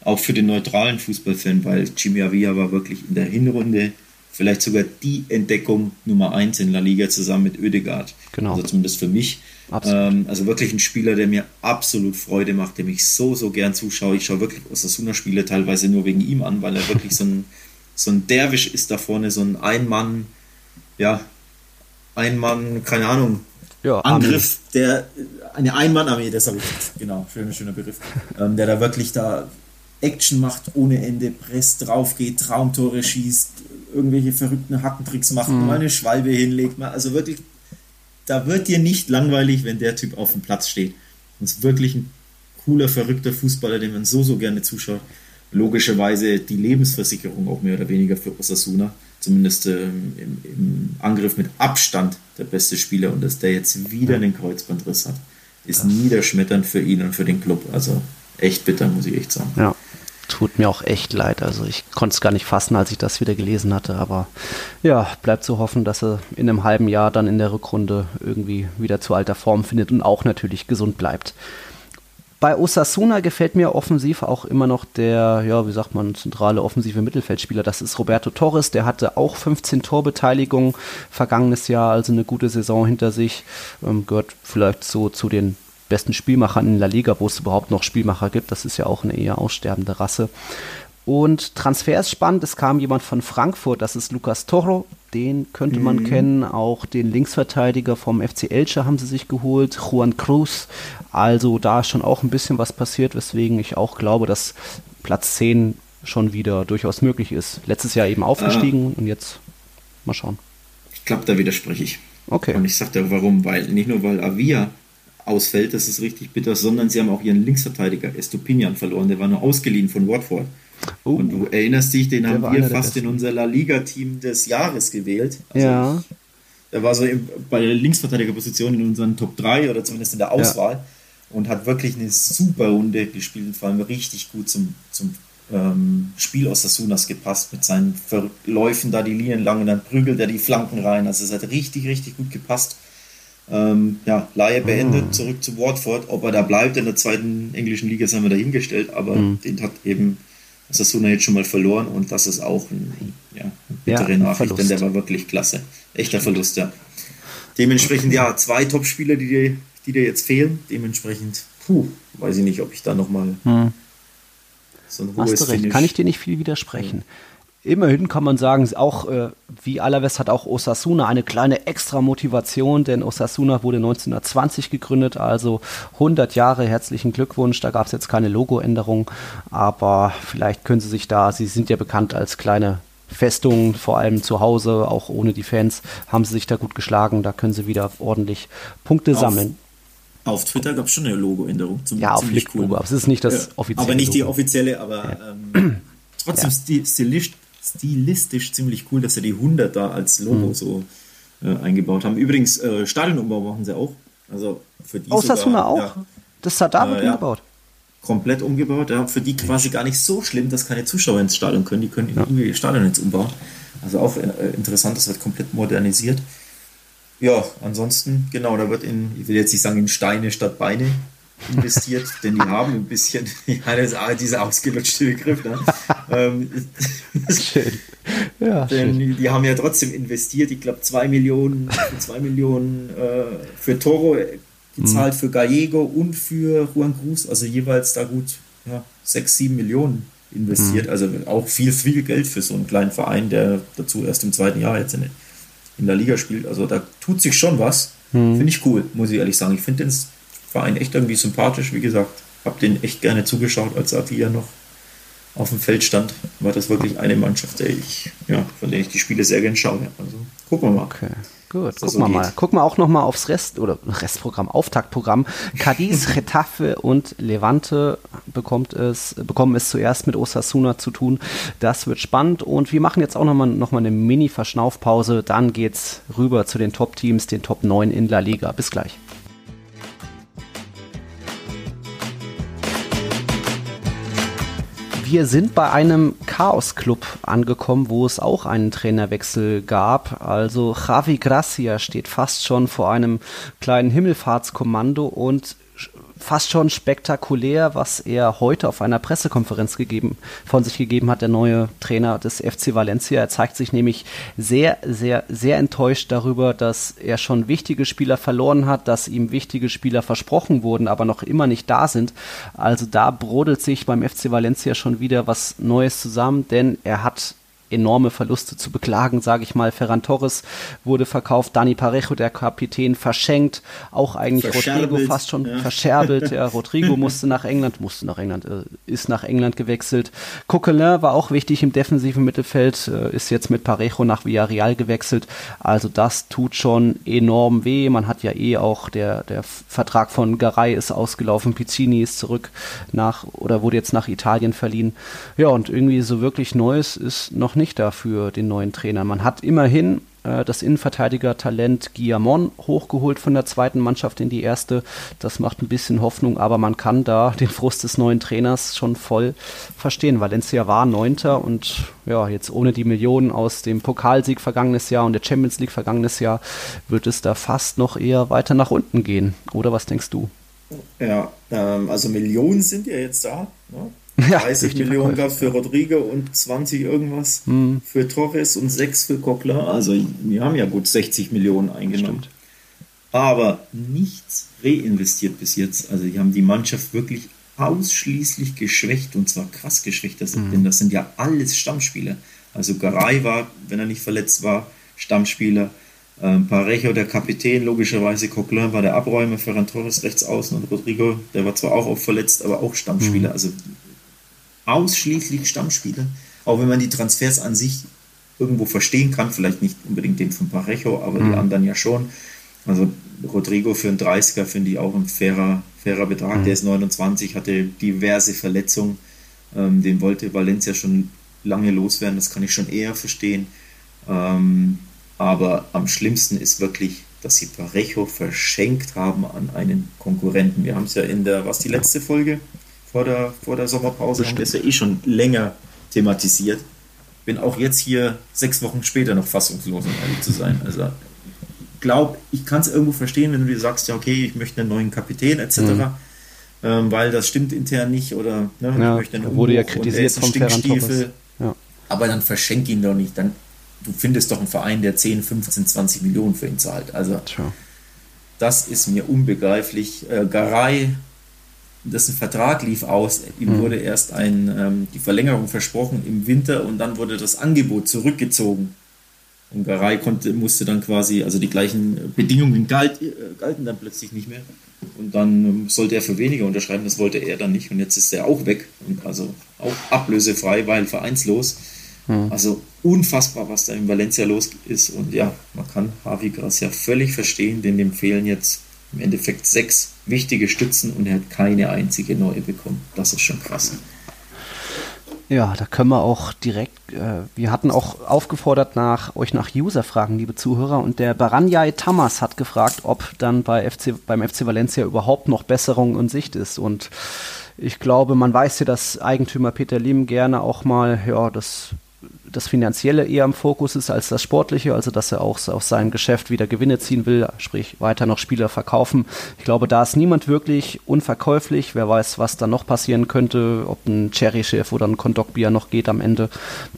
auch für den neutralen Fußballfan, weil Jimmy Avia war wirklich in der Hinrunde vielleicht sogar die Entdeckung Nummer eins in La Liga zusammen mit Oedegaard. Genau. Also zumindest für mich. Ähm, also wirklich ein Spieler, der mir absolut Freude macht, dem ich so, so gern zuschaue. Ich schaue wirklich Osasuna-Spiele teilweise nur wegen ihm an, weil er wirklich so ein, so ein Derwisch ist da vorne, so ein Ein-Mann, ja, Ein-Mann, keine Ahnung, ja, Angriff, der, eine Ein-Mann-Armee, das habe ich, genau, schöner, schöner Begriff, ähm, der da wirklich da Action macht ohne Ende, presst drauf geht, Traumtore schießt, irgendwelche verrückten Hackentricks macht, mhm. mal eine Schwalbe hinlegt, mal, also wirklich, da wird dir nicht langweilig, wenn der Typ auf dem Platz steht. Das ist wirklich ein cooler, verrückter Fußballer, den man so, so gerne zuschaut. Logischerweise die Lebensversicherung auch mehr oder weniger für Osasuna. zumindest ähm, im, im, Angriff mit Abstand der beste Spieler und dass der jetzt wieder einen Kreuzbandriss hat, ist niederschmetternd für ihn und für den Club. Also echt bitter, muss ich echt sagen. Ja, tut mir auch echt leid. Also ich konnte es gar nicht fassen, als ich das wieder gelesen hatte. Aber ja, bleibt zu hoffen, dass er in einem halben Jahr dann in der Rückrunde irgendwie wieder zu alter Form findet und auch natürlich gesund bleibt. Bei Osasuna gefällt mir offensiv auch immer noch der, ja, wie sagt man, zentrale offensive Mittelfeldspieler. Das ist Roberto Torres. Der hatte auch 15 Torbeteiligungen vergangenes Jahr, also eine gute Saison hinter sich. Ähm, gehört vielleicht so zu den besten Spielmachern in La Liga, wo es überhaupt noch Spielmacher gibt. Das ist ja auch eine eher aussterbende Rasse. Und Transfer ist spannend. Es kam jemand von Frankfurt, das ist Lucas Toro. Den könnte man mhm. kennen. Auch den Linksverteidiger vom FC Elche haben sie sich geholt. Juan Cruz. Also da ist schon auch ein bisschen was passiert, weswegen ich auch glaube, dass Platz 10 schon wieder durchaus möglich ist. Letztes Jahr eben aufgestiegen ah. und jetzt mal schauen. Ich glaube, da widerspreche ich. Okay. Und ich sage dir warum, weil nicht nur weil Avia ausfällt, das ist richtig bitter, sondern sie haben auch ihren Linksverteidiger Estupinian verloren, der war nur ausgeliehen von Watford. Oh, und du erinnerst dich, den haben wir fast in unser La Liga-Team des Jahres gewählt. Also ja. Der war so bei der Linksverteidigerposition in unseren Top 3 oder zumindest in der Auswahl ja. und hat wirklich eine super Runde gespielt und vor allem richtig gut zum, zum ähm, Spiel aus der Sunas gepasst mit seinen Verläufen da die Linien lang und dann prügelt er die Flanken rein. Also es hat richtig, richtig gut gepasst. Ähm, ja, Laie beendet, oh. zurück zu Watford. Ob er da bleibt in der zweiten englischen Liga, haben wir dahingestellt, aber mhm. den hat eben Sasuna jetzt schon mal verloren und das ist auch ein, ja, eine bittere ja, Nachricht, Verlust. denn der war wirklich klasse. Echter Verlust, ja. Dementsprechend, ja, zwei Top-Spieler, die dir, die dir jetzt fehlen. Dementsprechend, puh, weiß ich nicht, ob ich da nochmal hm. so ein hohes Hast du recht. Finish. Kann ich dir nicht viel widersprechen. Ja. Immerhin kann man sagen, auch äh, wie Alaves hat auch Osasuna eine kleine extra Motivation, denn Osasuna wurde 1920 gegründet, also 100 Jahre. Herzlichen Glückwunsch. Da gab es jetzt keine Logoänderung, aber vielleicht können sie sich da, sie sind ja bekannt als kleine Festung, vor allem zu Hause, auch ohne die Fans, haben sie sich da gut geschlagen. Da können sie wieder ordentlich Punkte auf, sammeln. Auf Twitter gab es schon eine Logoänderung. Ja, auf cool. aber es ist nicht das offizielle. Aber nicht die offizielle, aber ja. ähm, trotzdem ja. stilistisch, stilistisch ziemlich cool, dass sie die 100 da als Logo mhm. so äh, eingebaut haben. Übrigens, äh, Stadionumbau machen sie auch. Also für die Aus sogar, auch? Ja, das Sadar wird äh, umgebaut. Ja, komplett umgebaut. Ja, für die quasi gar nicht so schlimm, dass keine Zuschauer ins Stadion können. Die können ja. irgendwie Stadion jetzt umbauen. Also auch äh, interessant, das wird komplett modernisiert. Ja, ansonsten, genau, da wird in, ich will jetzt nicht sagen in Steine statt Beine investiert, denn die haben ein bisschen, ja, das ist dieser ausgelutschte Begriff, ne? ähm, schön. Ja, denn schön. Die, haben ja trotzdem investiert, ich glaube, zwei Millionen, zwei Millionen äh, für Toro gezahlt, mhm. für Gallego und für Juan Cruz, also jeweils da gut ja, sechs, sieben Millionen investiert. Mhm. Also auch viel, viel Geld für so einen kleinen Verein, der dazu erst im zweiten Jahr jetzt in, in der Liga spielt. Also da tut sich schon was. Mhm. Finde ich cool, muss ich ehrlich sagen. Ich finde den Verein echt irgendwie sympathisch. Wie gesagt, habe den echt gerne zugeschaut, als Avia noch auf dem Feld stand. War das wirklich eine Mannschaft, der ich, ja, von der ich die Spiele sehr gerne schaue. Also gucken wir mal. Okay. Gut, gucken so wir mal. Gucken wir auch noch mal aufs Rest oder Restprogramm, Auftaktprogramm. Cadiz, Retafe und Levante bekommt es, bekommen es zuerst mit Osasuna zu tun. Das wird spannend und wir machen jetzt auch noch mal, noch mal eine Mini-Verschnaufpause. Dann geht's rüber zu den Top-Teams, den Top 9 in La Liga. Bis gleich. Wir sind bei einem Chaos-Club angekommen, wo es auch einen Trainerwechsel gab. Also Javi Gracia steht fast schon vor einem kleinen Himmelfahrtskommando und fast schon spektakulär, was er heute auf einer Pressekonferenz gegeben, von sich gegeben hat, der neue Trainer des FC Valencia. Er zeigt sich nämlich sehr, sehr, sehr enttäuscht darüber, dass er schon wichtige Spieler verloren hat, dass ihm wichtige Spieler versprochen wurden, aber noch immer nicht da sind. Also da brodelt sich beim FC Valencia schon wieder was Neues zusammen, denn er hat enorme Verluste zu beklagen, sage ich mal. Ferran Torres wurde verkauft, Dani Parejo, der Kapitän, verschenkt, auch eigentlich Rodrigo fast schon ja. verscherbelt. Ja, Rodrigo musste nach England, musste nach England, äh, ist nach England gewechselt. Coquelin war auch wichtig im defensiven Mittelfeld, äh, ist jetzt mit Parejo nach Villarreal gewechselt. Also das tut schon enorm weh. Man hat ja eh auch der, der Vertrag von Garay ist ausgelaufen, Pizzini ist zurück nach oder wurde jetzt nach Italien verliehen. Ja, und irgendwie so wirklich Neues ist noch noch nicht da für den neuen Trainer. Man hat immerhin äh, das Innenverteidiger-Talent Guillamon hochgeholt von der zweiten Mannschaft in die erste. Das macht ein bisschen Hoffnung, aber man kann da den Frust des neuen Trainers schon voll verstehen. Valencia war Neunter und ja, jetzt ohne die Millionen aus dem Pokalsieg vergangenes Jahr und der Champions League vergangenes Jahr wird es da fast noch eher weiter nach unten gehen. Oder was denkst du? Ja, ähm, also Millionen sind ja jetzt da. Ne? Ja, 30 Millionen gab es für Rodrigo und 20 irgendwas mhm. für Torres und 6 für Coquelin. Also wir haben ja gut 60 Millionen eingenommen. Stimmt. Aber nichts reinvestiert bis jetzt. Also die haben die Mannschaft wirklich ausschließlich geschwächt und zwar krass geschwächt. Das, mhm. Denn das sind ja alles Stammspieler. Also Garay war, wenn er nicht verletzt war, Stammspieler. Ähm, Parejo, der Kapitän, logischerweise Coquelin war der Abräumer, Ferran Torres rechts außen und Rodrigo, der war zwar auch, auch verletzt, aber auch Stammspieler. Mhm. Also ausschließlich Stammspieler. Auch wenn man die Transfers an sich irgendwo verstehen kann, vielleicht nicht unbedingt den von Parejo, aber mhm. die anderen ja schon. Also Rodrigo für einen 30er finde ich auch ein fairer, fairer Betrag. Mhm. Der ist 29, hatte diverse Verletzungen. Ähm, den wollte Valencia schon lange loswerden, das kann ich schon eher verstehen. Ähm, aber am schlimmsten ist wirklich, dass sie Parejo verschenkt haben an einen Konkurrenten. Wir haben es ja in der, was die letzte Folge? Vor der, vor der Sommerpause Bestimmt. haben wir es ja eh schon länger thematisiert. Bin auch jetzt hier sechs Wochen später noch fassungslos, um ehrlich zu sein. Also glaube, ich kann es irgendwo verstehen, wenn du dir sagst, ja okay, ich möchte einen neuen Kapitän etc., mhm. ähm, weil das stimmt intern nicht oder ne, ja, ich möchte einen wurde ja kritisiert vom Stinkstiefel. Ja. Aber dann verschenk ihn doch nicht. Dann, du findest doch einen Verein, der 10, 15, 20 Millionen für ihn zahlt. Also Tja. das ist mir unbegreiflich. Äh, Garay dessen Vertrag lief aus. Ihm mhm. wurde erst ein, ähm, die Verlängerung versprochen im Winter und dann wurde das Angebot zurückgezogen. Und Garay konnte, musste dann quasi, also die gleichen Bedingungen galt, äh, galten dann plötzlich nicht mehr. Und dann ähm, sollte er für weniger unterschreiben, das wollte er dann nicht. Und jetzt ist er auch weg. Und also auch ablösefrei, weil vereinslos. Mhm. Also unfassbar, was da in Valencia los ist. Und ja, man kann Javi Gracia völlig verstehen, denn dem fehlen jetzt im Endeffekt sechs wichtige Stützen und er hat keine einzige neue bekommen. Das ist schon krass. Ja, da können wir auch direkt, äh, wir hatten auch aufgefordert nach euch nach User-Fragen, liebe Zuhörer, und der Baranjai Tamas hat gefragt, ob dann bei FC, beim FC Valencia überhaupt noch Besserung in Sicht ist. Und ich glaube, man weiß ja, dass Eigentümer Peter Lim gerne auch mal ja, das das Finanzielle eher im Fokus ist als das Sportliche, also dass er auch aus seinem Geschäft wieder Gewinne ziehen will, sprich weiter noch Spieler verkaufen. Ich glaube, da ist niemand wirklich unverkäuflich. Wer weiß, was da noch passieren könnte, ob ein Cherry-Chef oder ein Kondokbier noch geht am Ende.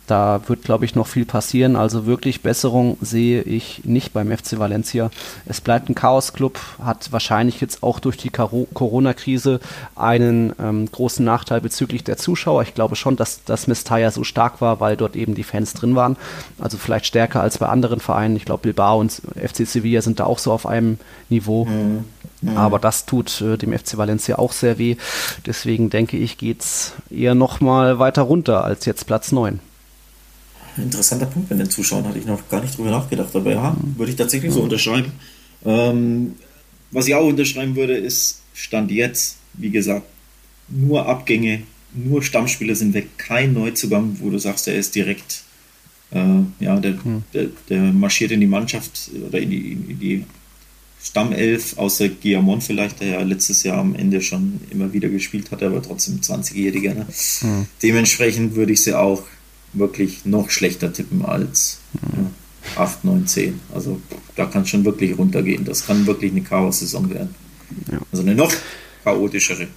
Da wird, glaube ich, noch viel passieren. Also wirklich Besserung sehe ich nicht beim FC Valencia. Es bleibt ein Chaos-Club, hat wahrscheinlich jetzt auch durch die Corona-Krise einen ähm, großen Nachteil bezüglich der Zuschauer. Ich glaube schon, dass das Mestalla so stark war, weil dort eben die Fans drin waren. Also vielleicht stärker als bei anderen Vereinen. Ich glaube, Bilbao und FC Sevilla sind da auch so auf einem Niveau. Mhm. Mhm. Aber das tut äh, dem FC Valencia auch sehr weh. Deswegen denke ich, geht es eher nochmal weiter runter als jetzt Platz 9. Interessanter Punkt mit den Zuschauern, hatte ich noch gar nicht drüber nachgedacht. Aber ja, mhm. würde ich tatsächlich so unterschreiben. Ähm, was ich auch unterschreiben würde, ist Stand jetzt, wie gesagt, nur Abgänge, nur Stammspieler sind weg, kein Neuzugang, wo du sagst, er ist direkt, äh, ja, der, hm. der, der, marschiert in die Mannschaft oder in die, in die Stammelf, außer Guillamon vielleicht, der ja letztes Jahr am Ende schon immer wieder gespielt hat, aber trotzdem 20-Jähriger. Ne? Hm. Dementsprechend würde ich sie auch wirklich noch schlechter tippen als hm. ja, 8, 9, 10. Also da kann es schon wirklich runtergehen. Das kann wirklich eine Chaos-Saison werden. Ja. Also eine noch chaotischere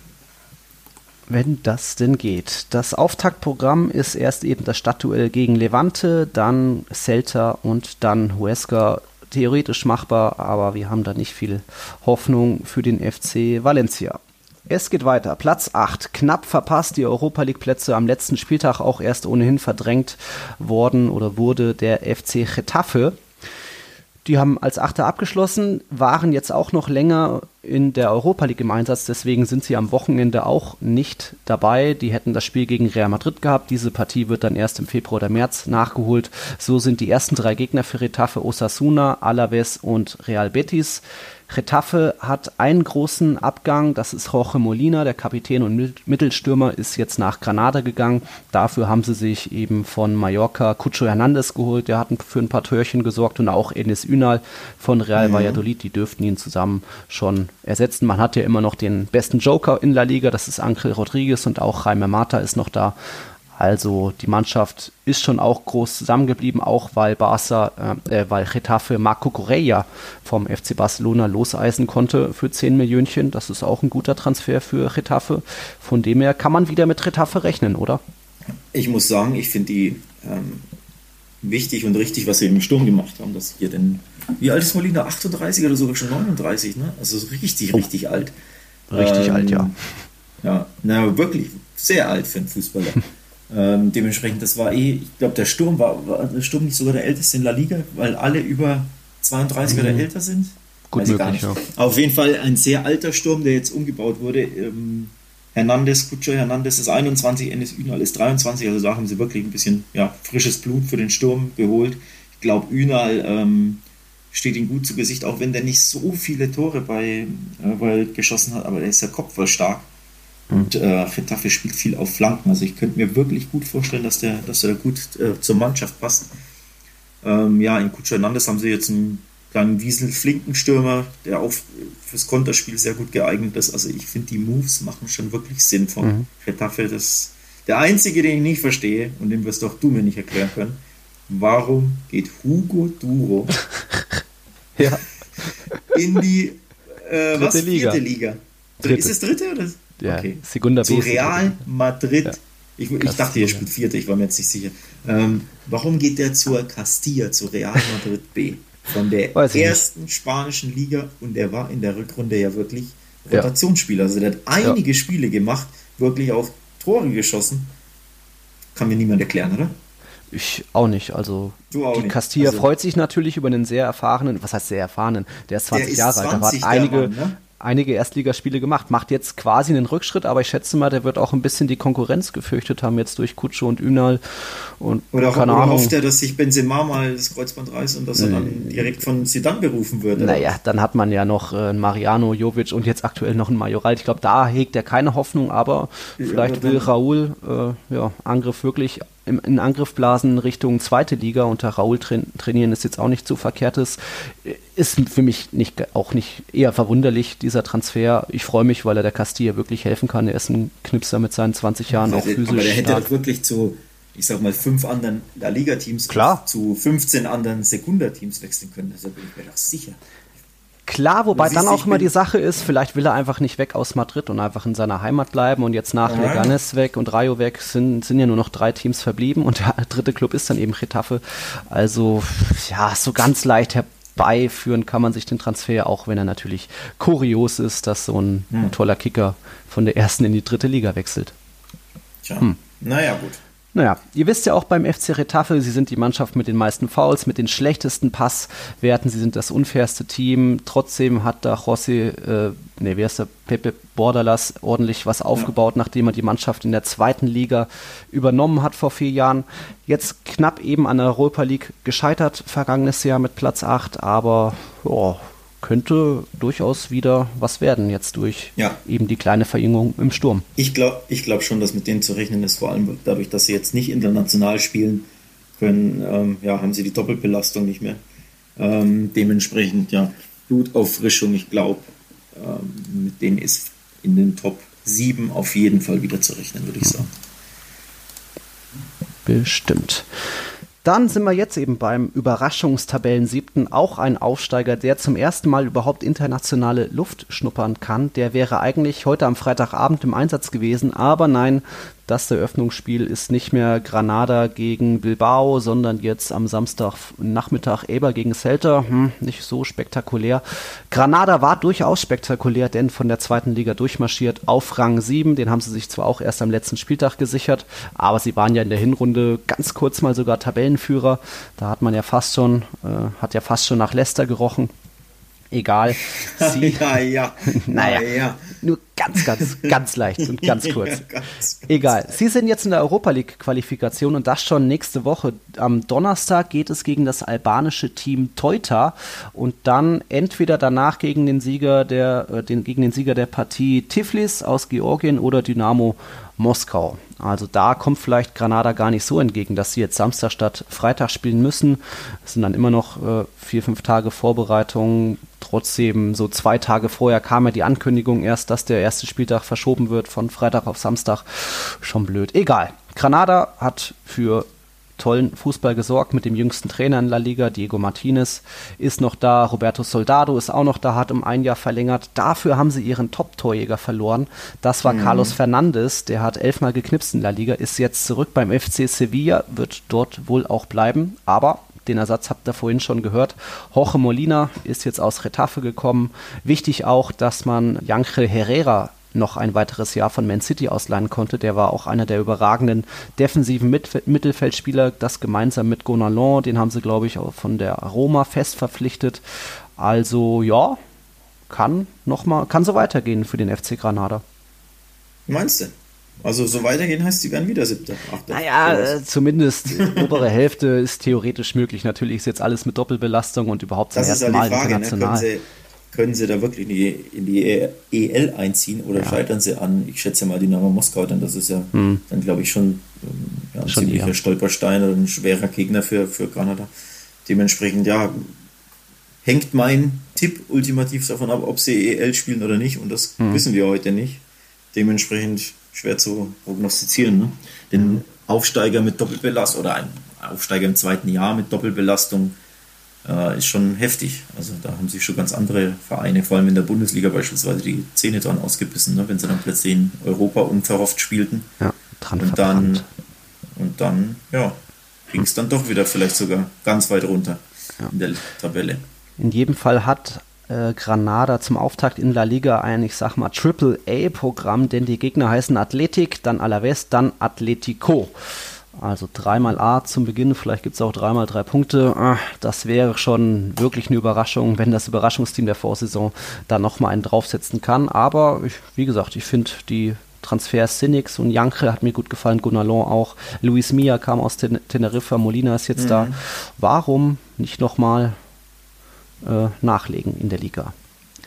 wenn das denn geht. Das Auftaktprogramm ist erst eben das Stadtduell gegen Levante, dann Celta und dann Huesca. Theoretisch machbar, aber wir haben da nicht viel Hoffnung für den FC Valencia. Es geht weiter. Platz 8. Knapp verpasst die Europa League Plätze am letzten Spieltag auch erst ohnehin verdrängt worden oder wurde der FC Getafe. Die haben als Achter abgeschlossen, waren jetzt auch noch länger in der Europa League im Einsatz, deswegen sind sie am Wochenende auch nicht dabei. Die hätten das Spiel gegen Real Madrid gehabt. Diese Partie wird dann erst im Februar oder März nachgeholt. So sind die ersten drei Gegner für Retafe Osasuna, Alaves und Real Betis. Retafe hat einen großen Abgang, das ist Jorge Molina, der Kapitän und Mittelstürmer, ist jetzt nach Granada gegangen. Dafür haben sie sich eben von Mallorca Cucho Hernandez geholt, der hat für ein paar Törchen gesorgt und auch Enes Ünal von Real mhm. Valladolid, die dürften ihn zusammen schon ersetzen. Man hat ja immer noch den besten Joker in La Liga, das ist Angel Rodriguez und auch Jaime Mata ist noch da. Also die Mannschaft ist schon auch groß zusammengeblieben, auch weil Barca, äh, weil Getafe Marco Correa vom FC Barcelona loseisen konnte für 10 Millionen. Das ist auch ein guter Transfer für Getafe. Von dem her kann man wieder mit Getafe rechnen, oder? Ich muss sagen, ich finde die ähm, wichtig und richtig, was sie im Sturm gemacht haben, dass hier denn, wie alt ist Molina? 38 oder sogar schon 39, ne? Also richtig, richtig oh. alt. Richtig ähm, alt, ja. Ja, na wirklich sehr alt für einen Fußballer. Ähm, dementsprechend, das war eh, ich glaube, der Sturm war, war der Sturm nicht sogar der älteste in La Liga, weil alle über 32 mhm. oder älter sind. Gut möglich, ja. Auf jeden Fall ein sehr alter Sturm, der jetzt umgebaut wurde. Ähm, Hernandez, Kutscher Hernandez ist 21, Enes Ünal ist 23, also da haben sie wirklich ein bisschen ja, frisches Blut für den Sturm geholt. Ich glaube, Ünal ähm, steht ihm gut zu Gesicht, auch wenn der nicht so viele Tore bei, äh, bei geschossen hat, aber der ist ja kopfvoll stark. Und äh, Retafe spielt viel auf Flanken. Also ich könnte mir wirklich gut vorstellen, dass der, dass er gut äh, zur Mannschaft passt. Ähm, ja, in Kutscher Hernandez haben sie jetzt einen kleinen Wiesel-Flinkenstürmer, der auch fürs Konterspiel sehr gut geeignet ist. Also ich finde, die Moves machen schon wirklich Sinn von mhm. Retafe. Das, der einzige, den ich nicht verstehe, und den wirst auch du mir nicht erklären können, warum geht Hugo Duro ja. in die äh, was, Liga. vierte Liga? Dritte. Ist es dritte oder? ja, okay. Segunda Zu Real Madrid. Ja. Ich, ich dachte, er spielt vierte, ich war mir jetzt nicht sicher. Ähm, warum geht der zur Castilla, zu Real Madrid B? Von der ersten spanischen Liga und der war in der Rückrunde ja wirklich Rotationsspieler. Also der hat einige ja. Spiele gemacht, wirklich auch Tore geschossen. Kann mir niemand erklären, oder? Ich auch nicht. Also auch die nicht. Castilla also, freut sich natürlich über einen sehr erfahrenen, was heißt sehr erfahrenen, der ist 20 der ist Jahre alt. Da war einige, Mann, ne? Einige Erstligaspiele gemacht, macht jetzt quasi einen Rückschritt, aber ich schätze mal, der wird auch ein bisschen die Konkurrenz gefürchtet haben jetzt durch Kutsche und Ünal und oder, keine oder Ahnung. hofft er, dass sich Benzema mal das Kreuzband reißt und dass er dann direkt von Zidane berufen wird? Naja, dann hat man ja noch äh, Mariano, Jovic und jetzt aktuell noch einen Majoral. Ich glaube, da hegt er keine Hoffnung, aber ja, vielleicht will Raúl äh, ja, Angriff wirklich in Angriff blasen Richtung zweite Liga unter Raul trainieren ist jetzt auch nicht so verkehrtes. Ist für mich nicht, auch nicht eher verwunderlich, dieser Transfer. Ich freue mich, weil er der Castilla wirklich helfen kann. Er ist ein Knipser mit seinen 20 Jahren, auch physisch. Aber der hätte stark. wirklich zu, ich sag mal, fünf anderen La Liga-Teams zu 15 anderen Sekunda-Teams wechseln können. Also bin ich mir doch sicher. Klar, wobei dann auch immer die Sache ist, vielleicht will er einfach nicht weg aus Madrid und einfach in seiner Heimat bleiben und jetzt nach Leganes weg und Rayo weg sind, sind ja nur noch drei Teams verblieben und der dritte Club ist dann eben Getafe. Also, ja, so ganz leicht herbeiführen kann man sich den Transfer, auch wenn er natürlich kurios ist, dass so ein, hm. ein toller Kicker von der ersten in die dritte Liga wechselt. Tja, hm. naja, gut. Naja, ihr wisst ja auch beim FC Retafe, sie sind die Mannschaft mit den meisten Fouls, mit den schlechtesten Passwerten, sie sind das unfairste Team. Trotzdem hat da José, äh, nee, wer ist der, Pepe Bordalas ordentlich was aufgebaut, ja. nachdem er die Mannschaft in der zweiten Liga übernommen hat vor vier Jahren. Jetzt knapp eben an der Europa League gescheitert, vergangenes Jahr mit Platz 8, aber oh, könnte durchaus wieder was werden jetzt durch ja. eben die kleine Verjüngung im Sturm. Ich glaube ich glaub schon, dass mit denen zu rechnen ist, vor allem dadurch, dass sie jetzt nicht international spielen können, ähm, ja, haben sie die Doppelbelastung nicht mehr. Ähm, dementsprechend, ja, Blutauffrischung, ich glaube, ähm, mit denen ist in den Top 7 auf jeden Fall wieder zu rechnen, würde ich sagen. Bestimmt. Dann sind wir jetzt eben beim Überraschungstabellen siebten, auch ein Aufsteiger, der zum ersten Mal überhaupt internationale Luft schnuppern kann. Der wäre eigentlich heute am Freitagabend im Einsatz gewesen, aber nein, das Eröffnungsspiel ist nicht mehr Granada gegen Bilbao, sondern jetzt am Samstagnachmittag Eber gegen Celta. Hm, nicht so spektakulär. Granada war durchaus spektakulär, denn von der zweiten Liga durchmarschiert auf Rang 7. Den haben sie sich zwar auch erst am letzten Spieltag gesichert, aber sie waren ja in der Hinrunde ganz kurz mal sogar Tabellenführer. Da hat man ja fast schon, äh, hat ja fast schon nach Leicester gerochen. Egal. Sie, ja, ja. naja, ja. nur ganz, ganz, ganz leicht und ganz kurz. Ja, ganz, ganz Egal. Sie sind jetzt in der Europa League Qualifikation und das schon nächste Woche. Am Donnerstag geht es gegen das albanische Team Teuta und dann entweder danach gegen den Sieger der, äh, den, gegen den Sieger der Partie Tiflis aus Georgien oder Dynamo Moskau. Also da kommt vielleicht Granada gar nicht so entgegen, dass sie jetzt Samstag statt Freitag spielen müssen. Es sind dann immer noch äh, vier, fünf Tage Vorbereitung. Trotzdem, so zwei Tage vorher kam ja die Ankündigung erst, dass der erste Spieltag verschoben wird von Freitag auf Samstag. Schon blöd. Egal. Granada hat für tollen Fußball gesorgt mit dem jüngsten Trainer in La Liga, Diego Martinez, ist noch da, Roberto Soldado ist auch noch da, hat um ein Jahr verlängert. Dafür haben sie ihren Top-Torjäger verloren. Das war mhm. Carlos Fernandes, der hat elfmal geknipst in La Liga, ist jetzt zurück beim FC Sevilla, wird dort wohl auch bleiben, aber den Ersatz habt ihr vorhin schon gehört. Jorge Molina ist jetzt aus Retafe gekommen. Wichtig auch, dass man Jankel Herrera noch ein weiteres Jahr von Man City ausleihen konnte. Der war auch einer der überragenden defensiven Mit Mittelfeldspieler, das gemeinsam mit Gonalon, den haben sie, glaube ich, auch von der Roma fest verpflichtet. Also ja, kann noch mal, kann so weitergehen für den FC Granada. Meinst du? Also so weitergehen heißt, sie werden wieder siebter. Achter. Naja, äh, zumindest obere Hälfte ist theoretisch möglich. Natürlich ist jetzt alles mit Doppelbelastung und überhaupt zum das ersten halt Mal Frage, ne? international. Ne? Können sie da wirklich in die, in die EL einziehen oder ja. scheitern sie an, ich schätze mal, Dynamo Moskau, denn das ist ja hm. dann, glaube ich, schon, ähm, ja, ein schon ziemlicher eher. Stolperstein oder ein schwerer Gegner für, für Kanada. Dementsprechend, ja, hängt mein Tipp ultimativ davon ab, ob sie EL spielen oder nicht und das hm. wissen wir heute nicht. Dementsprechend schwer zu prognostizieren. Ne? Den Aufsteiger mit Doppelbelastung oder ein Aufsteiger im zweiten Jahr mit Doppelbelastung äh, ist schon heftig. Also da haben sich schon ganz andere Vereine, vor allem in der Bundesliga beispielsweise, die Zähne dran ausgebissen, ne, wenn sie dann plötzlich in Europa unverhofft spielten. Ja, dran und dann Und dann, ja, ging es dann doch wieder vielleicht sogar ganz weit runter ja. in der Tabelle. In jedem Fall hat äh, Granada zum Auftakt in La Liga ein, ich sag mal, Triple-A-Programm, denn die Gegner heißen Athletic, dann Alaves, dann Atletico. Also dreimal A zum Beginn, vielleicht gibt es auch dreimal drei Punkte. Ah, das wäre schon wirklich eine Überraschung, wenn das Überraschungsteam der Vorsaison da nochmal einen draufsetzen kann. Aber ich, wie gesagt, ich finde die Transfers Sinix und Janke hat mir gut gefallen, Gunalon auch. Luis Mia kam aus Ten Teneriffa, Molina ist jetzt mhm. da. Warum nicht nochmal äh, nachlegen in der Liga?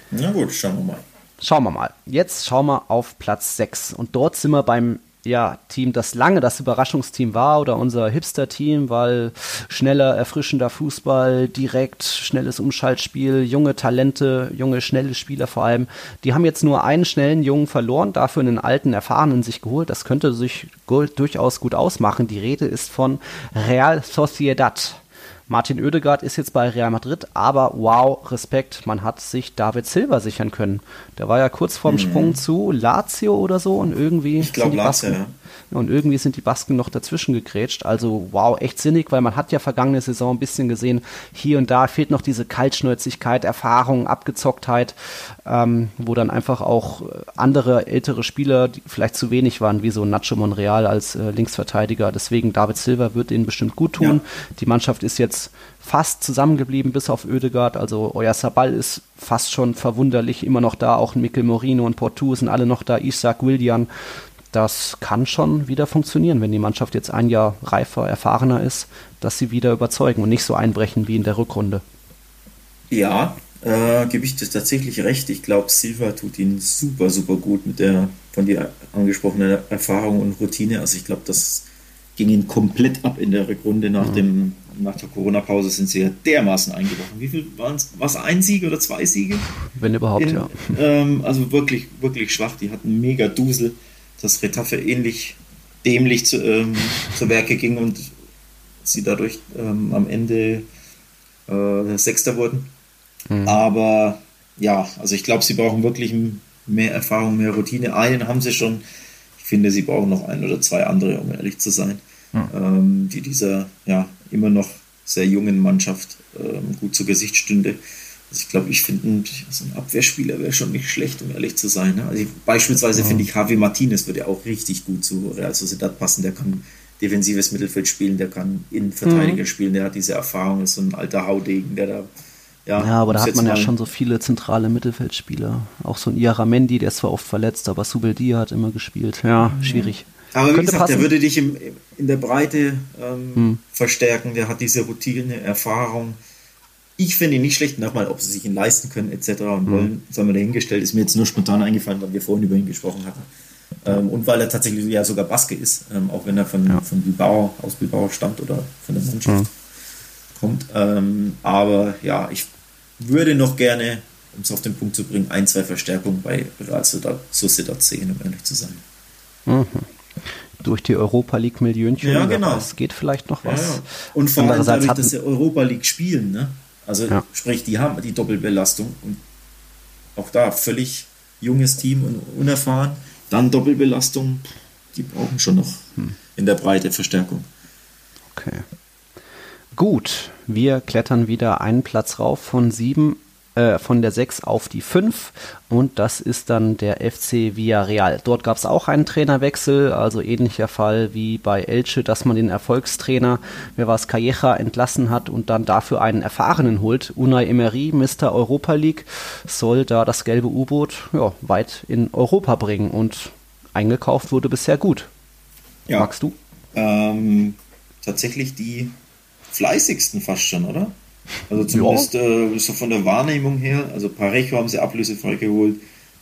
Na gut, schauen wir mal. Schauen wir mal. Jetzt schauen wir auf Platz 6 und dort sind wir beim ja, Team, das lange das Überraschungsteam war oder unser Hipster-Team, weil schneller, erfrischender Fußball, direkt, schnelles Umschaltspiel, junge Talente, junge, schnelle Spieler vor allem, die haben jetzt nur einen schnellen Jungen verloren, dafür einen alten, erfahrenen sich geholt. Das könnte sich durchaus gut ausmachen. Die Rede ist von Real Sociedad. Martin Oedegaard ist jetzt bei Real Madrid, aber wow, Respekt, man hat sich David Silva sichern können. Der war ja kurz vorm mhm. Sprung zu Lazio oder so und irgendwie. Ich glaube Lazio, ja. Und irgendwie sind die Basken noch dazwischen gegrätscht. Also wow, echt sinnig, weil man hat ja vergangene Saison ein bisschen gesehen, hier und da fehlt noch diese Kaltschnäuzigkeit, Erfahrung, Abgezocktheit, ähm, wo dann einfach auch andere ältere Spieler, die vielleicht zu wenig waren, wie so Nacho Monreal als äh, Linksverteidiger. Deswegen David Silva wird ihnen bestimmt gut tun. Ja. Die Mannschaft ist jetzt fast zusammengeblieben, bis auf Oedegaard. Also euer Sabal ist fast schon verwunderlich immer noch da. Auch Mikel Morino und Portu sind alle noch da. Isaac Willian das kann schon wieder funktionieren, wenn die Mannschaft jetzt ein Jahr reifer, erfahrener ist, dass sie wieder überzeugen und nicht so einbrechen wie in der Rückrunde. Ja, äh, gebe ich das tatsächlich recht. Ich glaube, Silva tut ihn super, super gut mit der von dir angesprochenen Erfahrung und Routine. Also ich glaube, das ging ihn komplett ab in der Rückrunde nach ja. dem nach der Corona-Pause sind sie ja dermaßen eingebrochen. Wie viel waren es? Was ein Sieg oder zwei Siege? Wenn überhaupt, in, ja. Ähm, also wirklich, wirklich schwach. Die hatten mega Dusel dass Retafe ähnlich dämlich zu, ähm, zu Werke ging und sie dadurch ähm, am Ende äh, Sechster wurden. Mhm. Aber ja, also ich glaube, sie brauchen wirklich mehr Erfahrung, mehr Routine. Einen haben sie schon. Ich finde, sie brauchen noch ein oder zwei andere, um ehrlich zu sein, mhm. ähm, die dieser ja immer noch sehr jungen Mannschaft ähm, gut zu Gesicht stünde. Also ich glaube, ich finde, so ein Abwehrspieler wäre schon nicht schlecht, um ehrlich zu sein. Ne? Also ich, beispielsweise ja. finde ich, Javi Martinez würde ja auch richtig gut zu Real Sociedad passen. Der kann defensives Mittelfeld spielen, der kann Innenverteidiger mhm. spielen, der hat diese Erfahrung, ist so ein alter Haudegen, der da Ja, ja aber da hat man ja schon so viele zentrale Mittelfeldspieler. Auch so ein Iaramendi, der ist zwar oft verletzt, aber Subeldia hat immer gespielt. Ja, schwierig. Aber wie Könnte gesagt, passen. der würde dich im, in der Breite ähm, hm. verstärken. Der hat diese Routine, Erfahrung. Ich finde ihn nicht schlecht. Nochmal, ob sie sich ihn leisten können, etc. und hm. wollen, sagen wir dahingestellt. Ist mir jetzt nur spontan eingefallen, weil wir vorhin über ihn gesprochen hatten. Ähm, und weil er tatsächlich ja sogar Baske ist, ähm, auch wenn er von, ja. von Bilbao, aus Bilbao stammt oder von der Mannschaft hm. kommt. Ähm, aber ja, ich würde noch gerne, um es auf den Punkt zu bringen, ein, zwei Verstärkungen bei Real Sociedad sehen, um ehrlich zu sein. Mhm durch die Europa League Millionchen. Ja, genau. Es geht vielleicht noch was. Ja, ja. Und vor allem dadurch, dass sie Europa League spielen, ne? Also ja. sprich, die haben die Doppelbelastung und auch da völlig junges Team und unerfahren. Dann Doppelbelastung, die brauchen schon noch hm. in der Breite Verstärkung. Okay. Gut, wir klettern wieder einen Platz rauf von sieben äh, von der 6 auf die 5 und das ist dann der FC Villarreal. Dort gab es auch einen Trainerwechsel, also ähnlicher Fall wie bei Elche, dass man den Erfolgstrainer, wer war es, Calleja, entlassen hat und dann dafür einen Erfahrenen holt. Unai Emery, Mr. Europa League, soll da das gelbe U-Boot ja, weit in Europa bringen und eingekauft wurde bisher gut. Ja. Magst du? Ähm, tatsächlich die fleißigsten fast schon, oder? Also zumindest äh, so von der Wahrnehmung her. Also Parejo haben sie ablösefrei geholt.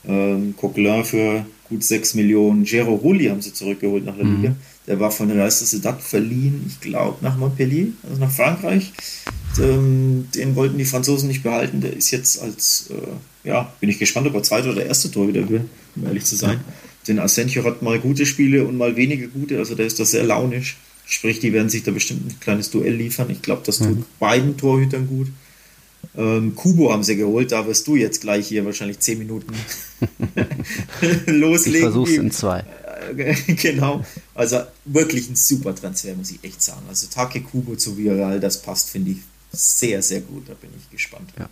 Ähm, Coquelin für gut 6 Millionen. Gero Rulli haben sie zurückgeholt nach der mhm. Liga. Der war von Real Sociedad verliehen, ich glaube, nach Montpellier, also nach Frankreich. Ähm, den wollten die Franzosen nicht behalten. Der ist jetzt als, äh, ja, bin ich gespannt, ob er zweite oder erste Tor wieder will, um ehrlich zu sein. Denn Asensio hat mal gute Spiele und mal weniger gute, also der ist da sehr launisch. Sprich, die werden sich da bestimmt ein kleines Duell liefern. Ich glaube, das tut mhm. beiden Torhütern gut. Ähm, Kubo haben sie geholt, da wirst du jetzt gleich hier wahrscheinlich 10 Minuten loslegen. Ich versuch's in zwei. genau. Also wirklich ein super Transfer, muss ich echt sagen. Also Take Kubo zu Viral, das passt, finde ich, sehr, sehr gut. Da bin ich gespannt. Ja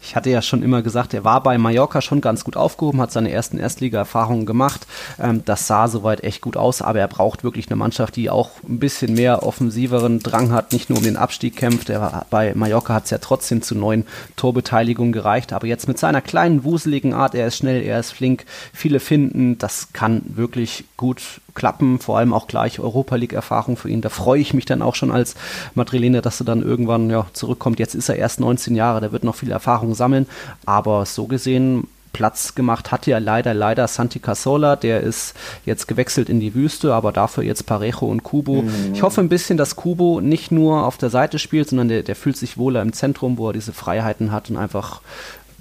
ich hatte ja schon immer gesagt, er war bei Mallorca schon ganz gut aufgehoben, hat seine ersten Erstliga-Erfahrungen gemacht. Ähm, das sah soweit echt gut aus, aber er braucht wirklich eine Mannschaft, die auch ein bisschen mehr offensiveren Drang hat, nicht nur um den Abstieg kämpft. Er, bei Mallorca hat es ja trotzdem zu neuen Torbeteiligungen gereicht, aber jetzt mit seiner kleinen, wuseligen Art, er ist schnell, er ist flink, viele finden, das kann wirklich gut klappen, vor allem auch gleich Europa League-Erfahrung für ihn. Da freue ich mich dann auch schon als Madrilener, dass er dann irgendwann ja, zurückkommt. Jetzt ist er erst 19 Jahre, der wird noch viel Erfahrung sammeln, aber so gesehen Platz gemacht hat ja leider, leider Santi Casola, der ist jetzt gewechselt in die Wüste, aber dafür jetzt Parejo und Kubo. Mhm. Ich hoffe ein bisschen, dass Kubo nicht nur auf der Seite spielt, sondern der, der fühlt sich wohler im Zentrum, wo er diese Freiheiten hat und einfach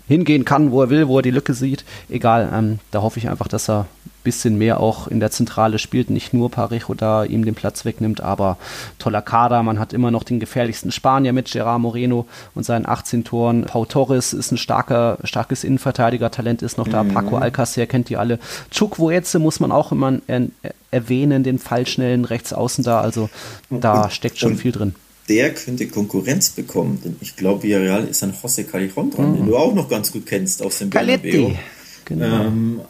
hingehen kann, wo er will, wo er die Lücke sieht. Egal, ähm, da hoffe ich einfach, dass er bisschen mehr auch in der Zentrale spielt, nicht nur Parejo da ihm den Platz wegnimmt, aber toller Kader. Man hat immer noch den gefährlichsten Spanier mit Gerard Moreno und seinen 18 Toren. Pau Torres ist ein starker, starkes Innenverteidiger-Talent, ist noch da. Mhm. Paco Alcacer kennt die alle. Chuk Woetze muss man auch immer erwähnen, den Fallschnellen rechts außen da. Also da steckt schon viel drin der könnte Konkurrenz bekommen. Denn ich glaube, Villarreal ist an José Callejon dran, mhm. den du auch noch ganz gut kennst aus dem Bernabeu. Genau. Ähm,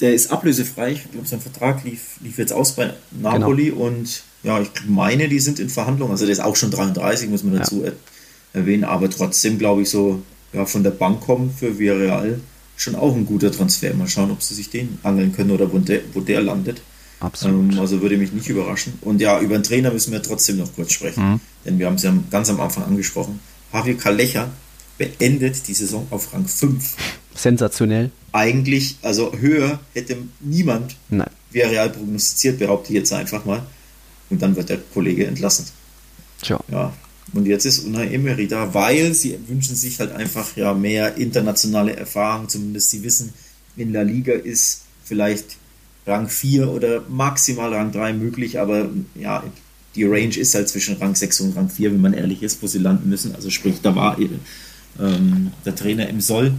der ist ablösefrei. Ich glaube, sein Vertrag lief, lief jetzt aus bei Napoli genau. und ja, ich meine, die sind in Verhandlungen. Also der ist auch schon 33, muss man dazu ja. erwähnen, aber trotzdem glaube ich so ja, von der Bank kommen für Villarreal schon auch ein guter Transfer. Mal schauen, ob sie sich den angeln können oder wo der, wo der landet. Absolut. Ähm, also würde mich nicht überraschen. Und ja, über den Trainer müssen wir trotzdem noch kurz sprechen, mhm. denn wir haben es ja ganz am Anfang angesprochen. Javier Kalecha beendet die Saison auf Rang 5. Sensationell. Eigentlich, also höher hätte niemand Nein. Real prognostiziert, behaupte ich jetzt einfach mal. Und dann wird der Kollege entlassen. Tja. Ja. Und jetzt ist Unai Emery da, weil sie wünschen sich halt einfach ja mehr internationale Erfahrung. Zumindest sie wissen, in La Liga ist vielleicht Rang 4 oder maximal Rang 3 möglich, aber ja, die Range ist halt zwischen Rang 6 und Rang 4, wenn man ehrlich ist, wo sie landen müssen. Also sprich, da war ähm, der Trainer im Soll.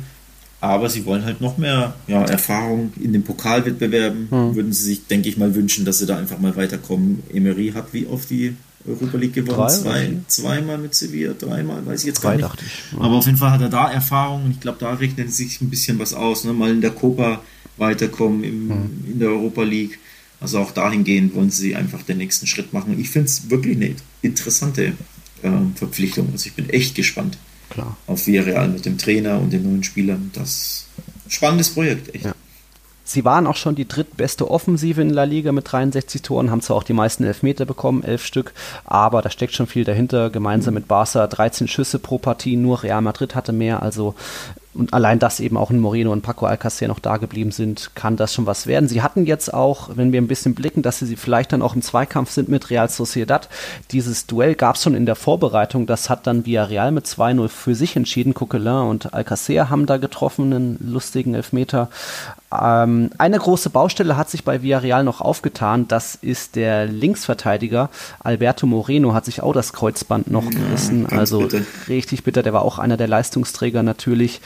Aber sie wollen halt noch mehr ja, Erfahrung in den Pokalwettbewerben. Hm. Würden sie sich, denke ich mal, wünschen, dass sie da einfach mal weiterkommen. Emery hat wie oft die Europa League gewonnen? Drei, Zwei, zweimal mit Sevilla, dreimal, weiß ich jetzt gar nicht. Ich, ja. Aber auf jeden Fall hat er da Erfahrung und ich glaube, da rechnet sich ein bisschen was aus. Ne? Mal in der Copa weiterkommen im, mhm. in der Europa League. Also auch dahingehend wollen sie einfach den nächsten Schritt machen. Ich finde es wirklich eine interessante äh, Verpflichtung. Also ich bin echt gespannt. Klar. auf Villarreal mit dem Trainer und den neuen Spielern. Das spannendes Projekt, echt. Ja. Sie waren auch schon die drittbeste Offensive in La Liga mit 63 Toren, haben zwar auch die meisten Elfmeter bekommen, elf Stück, aber da steckt schon viel dahinter. Gemeinsam mit Barca 13 Schüsse pro Partie, nur Real Madrid hatte mehr, also und allein, dass eben auch ein Moreno und Paco Alcacer noch da geblieben sind, kann das schon was werden. Sie hatten jetzt auch, wenn wir ein bisschen blicken, dass sie vielleicht dann auch im Zweikampf sind mit Real Sociedad. Dieses Duell gab es schon in der Vorbereitung. Das hat dann Villarreal mit 2-0 für sich entschieden. Coquelin und Alcacer haben da getroffen, einen lustigen Elfmeter. Ähm, eine große Baustelle hat sich bei Villarreal noch aufgetan. Das ist der Linksverteidiger. Alberto Moreno hat sich auch das Kreuzband noch gerissen. Ja, also bitter. richtig bitter. Der war auch einer der Leistungsträger natürlich.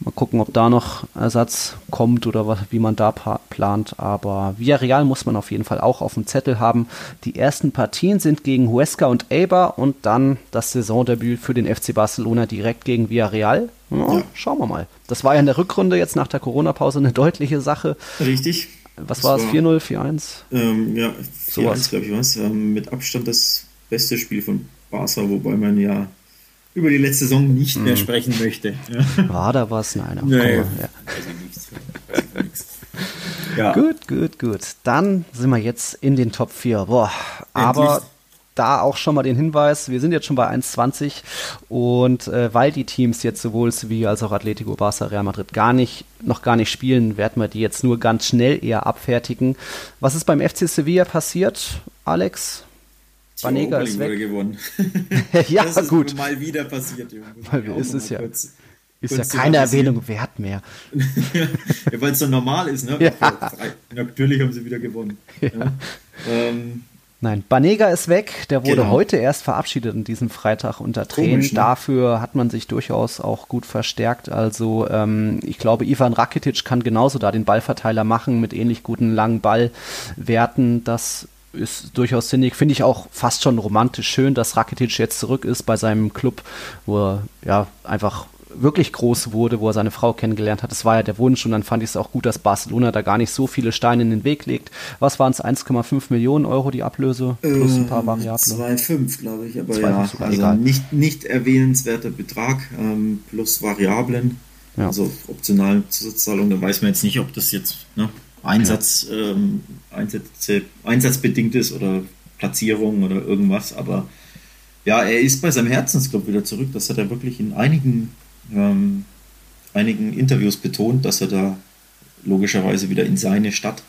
Mal gucken, ob da noch Ersatz kommt oder was, wie man da plant. Aber Villarreal muss man auf jeden Fall auch auf dem Zettel haben. Die ersten Partien sind gegen Huesca und Eibar und dann das Saisondebüt für den FC Barcelona direkt gegen Villarreal. Ja, ja. Schauen wir mal. Das war ja in der Rückrunde jetzt nach der Corona-Pause eine deutliche Sache. Richtig. Was das war es? 4-0, 4-1? Ähm, ja, 4-1, glaube ich, war es. Ähm, mit Abstand das beste Spiel von Barca, wobei man ja über die letzte Saison nicht mehr hm. sprechen möchte. Ja. War da was? Nein, aber nee, ja. ja. Gut, gut, gut. Dann sind wir jetzt in den Top 4. Boah, aber da auch schon mal den Hinweis, wir sind jetzt schon bei 1,20 und äh, weil die Teams jetzt sowohl Sevilla als auch Atletico Barça Real Madrid gar nicht, noch gar nicht spielen, werden wir die jetzt nur ganz schnell eher abfertigen. Was ist beim FC Sevilla passiert, Alex? Banega ist weg. gewonnen. ja, das ist gut. mal wieder passiert. Weil ist es ja. Kurz, ist ja keine Erwähnung wert mehr. ja, weil es so normal ist, ne? Ja. Natürlich haben sie wieder gewonnen. Ja. Ähm, Nein, Banega ist weg. Der wurde genau. heute erst verabschiedet an diesem Freitag unter Tränen. Komisch, ne? Dafür hat man sich durchaus auch gut verstärkt. Also ähm, ich glaube, Ivan Rakitic kann genauso da den Ballverteiler machen mit ähnlich guten langen Ballwerten. Das ist durchaus sinnig. Finde ich auch fast schon romantisch schön, dass Rakitic jetzt zurück ist bei seinem Club, wo er ja einfach wirklich groß wurde, wo er seine Frau kennengelernt hat. Das war ja der Wunsch und dann fand ich es auch gut, dass Barcelona da gar nicht so viele Steine in den Weg legt. Was waren es? 1,5 Millionen Euro die Ablöse plus ein paar Variablen? 2,5 glaube ich, aber 2, ja, also nicht, nicht erwähnenswerter Betrag ähm, plus Variablen. Ja. Also optionalen Zusatzzahlungen, da weiß man jetzt nicht, ob das jetzt ne, Einsatz, ja. ähm, Einsätze, einsatzbedingt ist oder Platzierung oder irgendwas, aber ja, er ist bei seinem Herzensclub wieder zurück. Das hat er wirklich in einigen ähm, einigen Interviews betont, dass er da logischerweise wieder in seine Stadt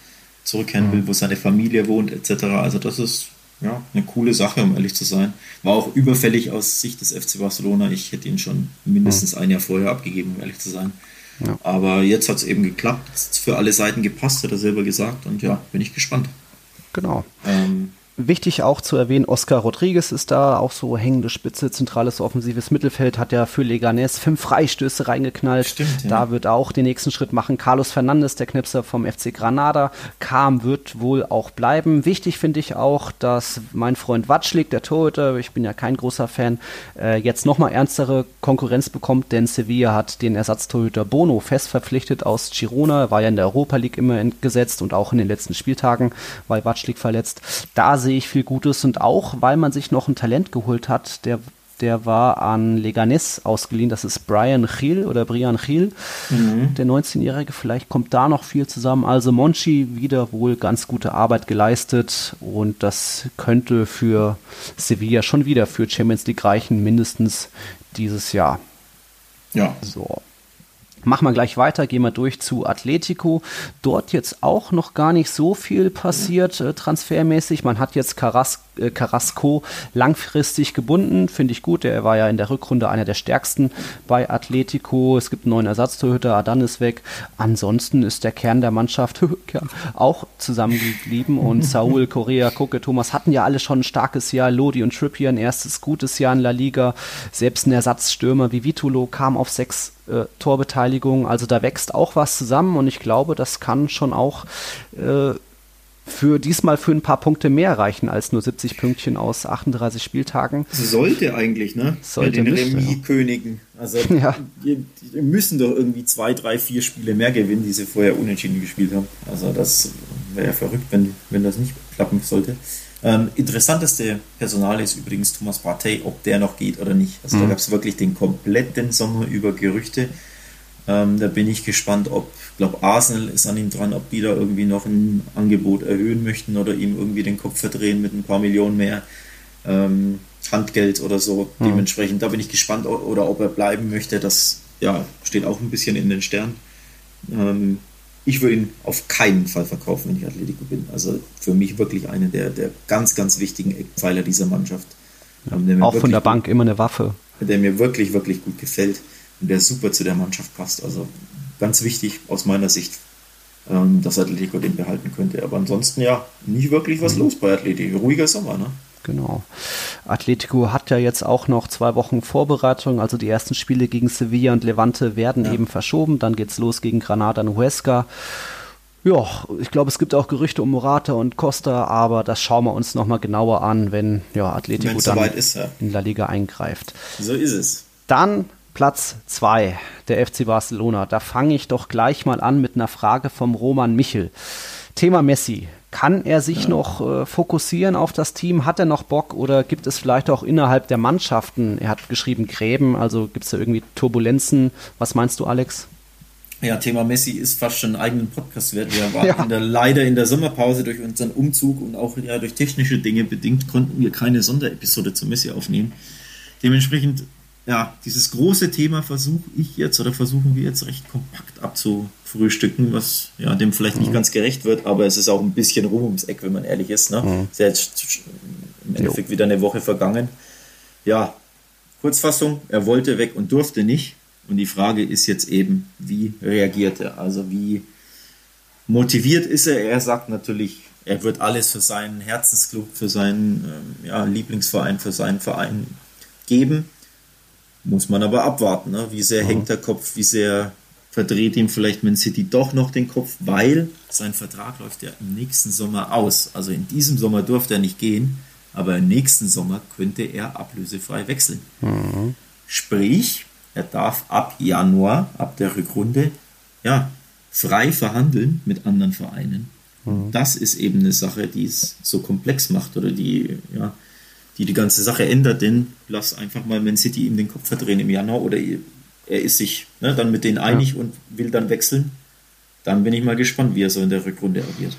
zurückkehren will, wo seine Familie wohnt, etc. Also das ist ja eine coole Sache, um ehrlich zu sein. War auch überfällig aus Sicht des FC Barcelona. Ich hätte ihn schon mindestens ein Jahr vorher abgegeben, um ehrlich zu sein. Ja. Aber jetzt hat es eben geklappt. Es hat für alle Seiten gepasst, hat er selber gesagt. Und ja, bin ich gespannt. Genau. Ähm, Wichtig auch zu erwähnen, Oscar Rodriguez ist da, auch so hängende Spitze, zentrales offensives Mittelfeld, hat ja für Leganés fünf Freistöße reingeknallt. Stimmt, ja. Da wird auch den nächsten Schritt machen. Carlos Fernandes, der Knipser vom FC Granada, kam, wird wohl auch bleiben. Wichtig finde ich auch, dass mein Freund Watschlik, der Torhüter, ich bin ja kein großer Fan, äh, jetzt nochmal ernstere Konkurrenz bekommt, denn Sevilla hat den Ersatztorhüter Bono fest verpflichtet aus Girona, war ja in der Europa League immer gesetzt und auch in den letzten Spieltagen, weil Watschlik verletzt. Da sehe ich viel Gutes und auch, weil man sich noch ein Talent geholt hat, der der war an Leganes ausgeliehen. Das ist Brian Gil oder Brian Gil, mhm. der 19-Jährige. Vielleicht kommt da noch viel zusammen. Also Monchi wieder wohl ganz gute Arbeit geleistet und das könnte für Sevilla schon wieder für Champions League reichen, mindestens dieses Jahr. Ja. So. Machen wir gleich weiter, gehen wir durch zu Atletico. Dort jetzt auch noch gar nicht so viel passiert äh, transfermäßig. Man hat jetzt Carras äh, Carrasco langfristig gebunden, finde ich gut. Der war ja in der Rückrunde einer der stärksten bei Atletico. Es gibt einen neuen Ersatztorhüter, Adan ist weg. Ansonsten ist der Kern der Mannschaft auch zusammengeblieben und Saul, Correa, Koke, Thomas hatten ja alle schon ein starkes Jahr. Lodi und Trippier ein erstes gutes Jahr in La Liga. Selbst ein Ersatzstürmer wie Vitulo kam auf sechs äh, Torbeteiligung. Also da wächst auch was zusammen und ich glaube, das kann schon auch äh, für diesmal für ein paar Punkte mehr reichen als nur 70 Pünktchen aus 38 Spieltagen. Sollte eigentlich, ne? Sollte Bei den Remis-Königen. Also ja. die, die, müssen doch irgendwie zwei, drei, vier Spiele mehr gewinnen, die sie vorher unentschieden gespielt haben. Also das wäre ja verrückt, wenn, wenn das nicht klappen sollte. Ähm, interessanteste Personal ist übrigens Thomas Partey, ob der noch geht oder nicht. Also mhm. da gab es wirklich den kompletten Sommer über Gerüchte. Ähm, da bin ich gespannt, ob, ich glaube, Arsenal ist an ihm dran, ob die da irgendwie noch ein Angebot erhöhen möchten oder ihm irgendwie den Kopf verdrehen mit ein paar Millionen mehr ähm, Handgeld oder so. Mhm. Dementsprechend, da bin ich gespannt, oder ob er bleiben möchte. Das ja, steht auch ein bisschen in den Sternen. Ähm, ich würde ihn auf keinen Fall verkaufen, wenn ich Atletico bin. Also für mich wirklich einer der, der ganz, ganz wichtigen Eckpfeiler dieser Mannschaft. Ja, auch von der Bank immer eine Waffe. Der mir wirklich, wirklich gut gefällt und der super zu der Mannschaft passt. Also ganz wichtig aus meiner Sicht, ähm, dass Atletico den behalten könnte. Aber ansonsten ja, nicht wirklich was mhm. los bei Atletico. Ruhiger Sommer, ne? Genau. Atletico hat ja jetzt auch noch zwei Wochen Vorbereitung, also die ersten Spiele gegen Sevilla und Levante werden ja. eben verschoben. Dann geht's los gegen Granada und Huesca. Ja, ich glaube, es gibt auch Gerüchte um Morata und Costa, aber das schauen wir uns nochmal genauer an, wenn ja, Atletico Wenn's dann ist, ja. in La Liga eingreift. So ist es. Dann Platz 2, der FC Barcelona. Da fange ich doch gleich mal an mit einer Frage vom Roman Michel. Thema Messi. Kann er sich ja. noch äh, fokussieren auf das Team? Hat er noch Bock oder gibt es vielleicht auch innerhalb der Mannschaften, er hat geschrieben Gräben, also gibt es da irgendwie Turbulenzen? Was meinst du, Alex? Ja, Thema Messi ist fast schon einen eigenen Podcast wert. Wir waren ja. in der, leider in der Sommerpause durch unseren Umzug und auch ja, durch technische Dinge bedingt konnten wir keine Sonderepisode zu Messi aufnehmen. Dementsprechend ja, dieses große Thema versuche ich jetzt oder versuchen wir jetzt recht kompakt abzufrühstücken, was ja dem vielleicht nicht mhm. ganz gerecht wird, aber es ist auch ein bisschen rum ums Eck, wenn man ehrlich ist. Ne? Mhm. Ist ja jetzt im Endeffekt jo. wieder eine Woche vergangen. Ja, Kurzfassung, er wollte weg und durfte nicht. Und die Frage ist jetzt eben, wie reagiert er? Also wie motiviert ist er? Er sagt natürlich, er wird alles für seinen Herzensclub, für seinen ähm, ja, Lieblingsverein, für seinen Verein geben. Muss man aber abwarten, ne? wie sehr mhm. hängt der Kopf, wie sehr verdreht ihm vielleicht Man City doch noch den Kopf, weil sein Vertrag läuft ja im nächsten Sommer aus. Also in diesem Sommer durfte er nicht gehen, aber im nächsten Sommer könnte er ablösefrei wechseln. Mhm. Sprich, er darf ab Januar, ab der Rückrunde, ja, frei verhandeln mit anderen Vereinen. Mhm. Das ist eben eine Sache, die es so komplex macht oder die, ja, die die ganze Sache ändert, denn lass einfach mal Man City ihm den Kopf verdrehen im Januar oder er ist sich ne, dann mit denen einig ja. und will dann wechseln. Dann bin ich mal gespannt, wie er so in der Rückrunde agiert.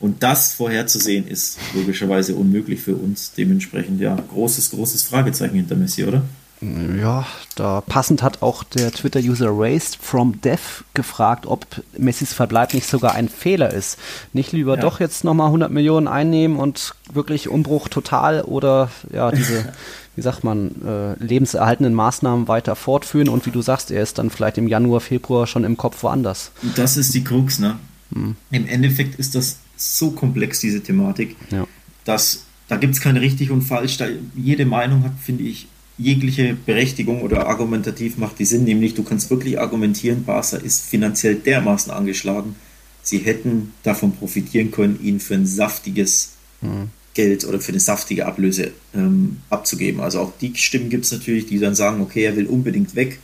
Und das vorherzusehen ist logischerweise unmöglich für uns. Dementsprechend ja, großes, großes Fragezeichen hinter Messi, oder? Ja, da passend hat auch der Twitter-User Raised from Death gefragt, ob Messis Verbleib nicht sogar ein Fehler ist. Nicht lieber ja. doch jetzt nochmal 100 Millionen einnehmen und wirklich Umbruch total oder ja, diese, wie sagt man, äh, lebenserhaltenden Maßnahmen weiter fortführen und wie du sagst, er ist dann vielleicht im Januar, Februar schon im Kopf woanders. Das ist die Krux, ne? Hm. Im Endeffekt ist das so komplex, diese Thematik, ja. dass da gibt es kein richtig und falsch. Da jede Meinung hat, finde ich, jegliche Berechtigung oder argumentativ macht die Sinn, nämlich du kannst wirklich argumentieren, Barca ist finanziell dermaßen angeschlagen, sie hätten davon profitieren können, ihn für ein saftiges mhm. Geld oder für eine saftige Ablöse ähm, abzugeben. Also auch die Stimmen gibt es natürlich, die dann sagen, okay, er will unbedingt weg.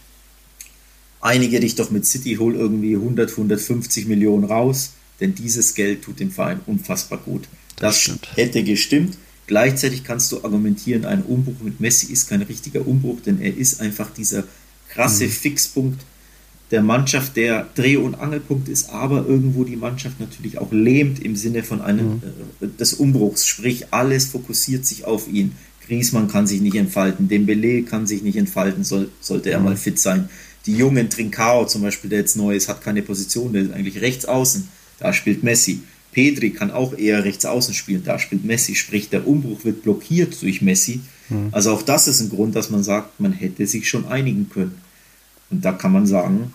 Einige dich doch mit City, hol irgendwie 100, 150 Millionen raus, denn dieses Geld tut dem Verein unfassbar gut. Das, das hätte gestimmt. Gleichzeitig kannst du argumentieren, ein Umbruch mit Messi ist kein richtiger Umbruch, denn er ist einfach dieser krasse mhm. Fixpunkt der Mannschaft, der Dreh- und Angelpunkt ist, aber irgendwo die Mannschaft natürlich auch lähmt im Sinne von einem mhm. äh, des Umbruchs. Sprich, alles fokussiert sich auf ihn. Griesmann kann sich nicht entfalten, Dembele kann sich nicht entfalten, soll, sollte er mhm. mal fit sein. Die jungen Trincao zum Beispiel, der jetzt neu ist, hat keine Position, der ist eigentlich rechts außen. Da spielt Messi. Pedri kann auch eher rechts außen spielen, da spielt Messi, sprich der Umbruch wird blockiert durch Messi. Mhm. Also auch das ist ein Grund, dass man sagt, man hätte sich schon einigen können. Und da kann man sagen,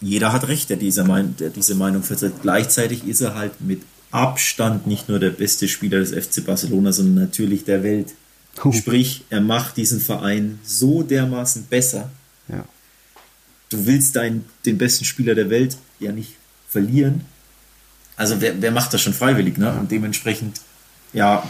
jeder hat recht, der diese, Meinung, der diese Meinung vertritt. Gleichzeitig ist er halt mit Abstand nicht nur der beste Spieler des FC Barcelona, sondern natürlich der Welt. Uh. Sprich, er macht diesen Verein so dermaßen besser. Ja. Du willst deinen, den besten Spieler der Welt ja nicht verlieren, also wer, wer macht das schon freiwillig, ne? Und dementsprechend, ja,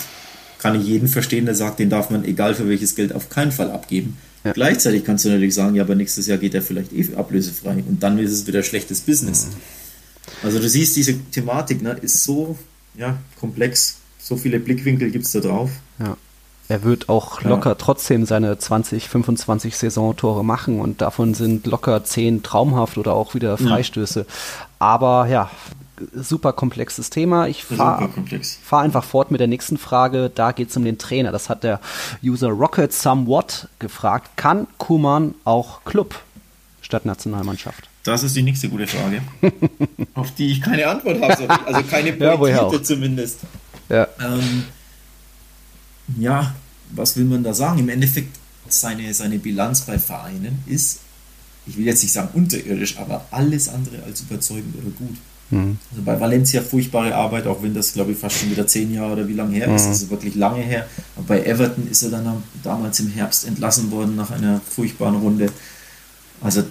kann ich jeden verstehen, der sagt, den darf man, egal für welches Geld, auf keinen Fall abgeben. Ja. Gleichzeitig kannst du natürlich sagen, ja, aber nächstes Jahr geht er vielleicht eh ablösefrei und dann ist es wieder schlechtes Business. Mhm. Also du siehst, diese Thematik ne, ist so ja, komplex, So viele Blickwinkel gibt es da drauf. Ja. Er wird auch locker ja. trotzdem seine 20, 25 Saisontore machen und davon sind locker 10 traumhaft oder auch wieder Freistöße. Ja. Aber ja, super komplexes Thema. Ich fahre fahr einfach fort mit der nächsten Frage. Da geht es um den Trainer. Das hat der User Rocket Somewhat gefragt. Kann Kuman auch Club statt Nationalmannschaft? Das ist die nächste gute Frage, auf die ich keine Antwort habe. Also keine pointierte ja, zumindest. Ja. Ähm, ja, was will man da sagen? Im Endeffekt, seine, seine Bilanz bei Vereinen ist, ich will jetzt nicht sagen unterirdisch, aber alles andere als überzeugend oder gut. Mhm. Also bei Valencia furchtbare Arbeit, auch wenn das, glaube ich, fast schon wieder zehn Jahre oder wie lange her ist. Mhm. Also wirklich lange her. Aber bei Everton ist er dann damals im Herbst entlassen worden nach einer furchtbaren Runde. Also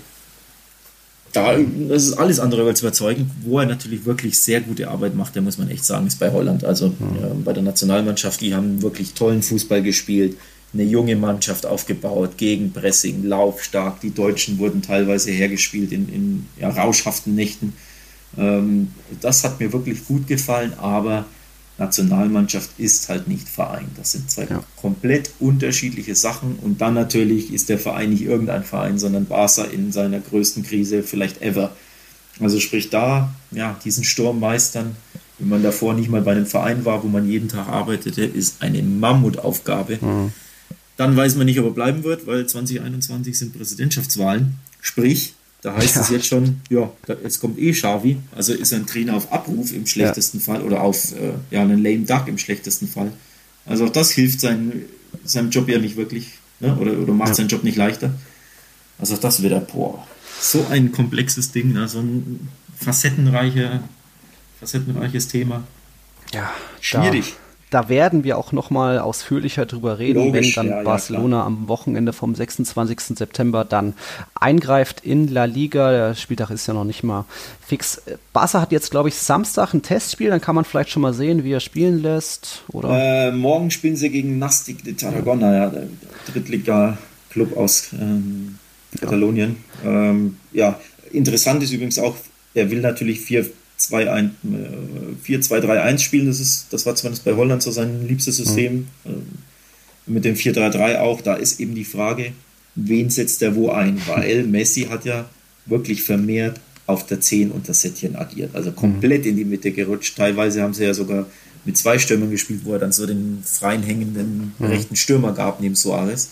da, das ist alles andere als überzeugend. Wo er natürlich wirklich sehr gute Arbeit macht, da muss man echt sagen, ist bei Holland. Also mhm. äh, bei der Nationalmannschaft, die haben wirklich tollen Fußball gespielt, eine junge Mannschaft aufgebaut, Gegenpressing, laufstark. Die Deutschen wurden teilweise hergespielt in, in ja, rauschhaften Nächten. Ähm, das hat mir wirklich gut gefallen, aber Nationalmannschaft ist halt nicht Verein. Das sind zwei ja. komplett unterschiedliche Sachen. Und dann natürlich ist der Verein nicht irgendein Verein, sondern Barca in seiner größten Krise vielleicht ever. Also sprich da, ja, diesen Sturm meistern, wenn man davor nicht mal bei einem Verein war, wo man jeden Tag arbeitete, ist eine Mammutaufgabe. Mhm. Dann weiß man nicht, ob er bleiben wird, weil 2021 sind Präsidentschaftswahlen. Sprich, da heißt ja. es jetzt schon, ja, jetzt kommt eh Xavi, also ist ein Trainer auf Abruf im schlechtesten ja. Fall oder auf äh, ja, einen lame duck im schlechtesten Fall. Also auch das hilft sein, seinem Job ja nicht wirklich ne? oder, oder macht ja. seinen Job nicht leichter. Also auch das wieder, boah, so ein komplexes Ding, ne? so ein facettenreiche, facettenreiches Thema. Ja, schwierig. Da da werden wir auch nochmal ausführlicher drüber reden, Logisch, wenn dann ja, Barcelona ja, am Wochenende vom 26. September dann eingreift in La Liga. Der Spieltag ist ja noch nicht mal fix. Barca hat jetzt, glaube ich, Samstag ein Testspiel. Dann kann man vielleicht schon mal sehen, wie er spielen lässt. Oder? Äh, morgen spielen sie gegen Nastic de Tarragona, ja, der Drittliga-Club aus ähm, Katalonien. Ähm, ja, interessant ist übrigens auch, er will natürlich vier 4-2-3-1 äh, spielen. Das, ist, das war zumindest bei Holland so sein liebstes System. Mhm. Mit dem 4-3-3 auch. Da ist eben die Frage, wen setzt er wo ein? Weil Messi hat ja wirklich vermehrt auf der 10 und das Sättchen agiert. Also komplett mhm. in die Mitte gerutscht. Teilweise haben sie ja sogar mit zwei Stürmern gespielt, wo er dann so den freien hängenden mhm. rechten Stürmer gab neben Suarez.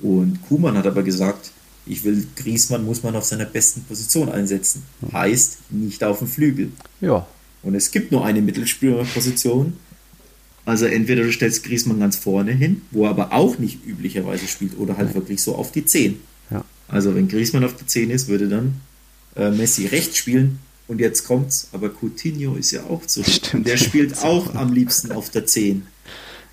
Und Kuman hat aber gesagt, ich will, Griesmann muss man auf seiner besten Position einsetzen. Heißt, nicht auf dem Flügel. Ja. Und es gibt nur eine Mittelspielerposition. Also entweder du stellst Griesmann ganz vorne hin, wo er aber auch nicht üblicherweise spielt, oder halt Nein. wirklich so auf die 10. Ja. Also wenn Griesmann auf der 10 ist, würde dann äh, Messi rechts spielen. Und jetzt kommt's, aber Coutinho ist ja auch zurück. Stimmt. Der spielt auch am liebsten auf der 10.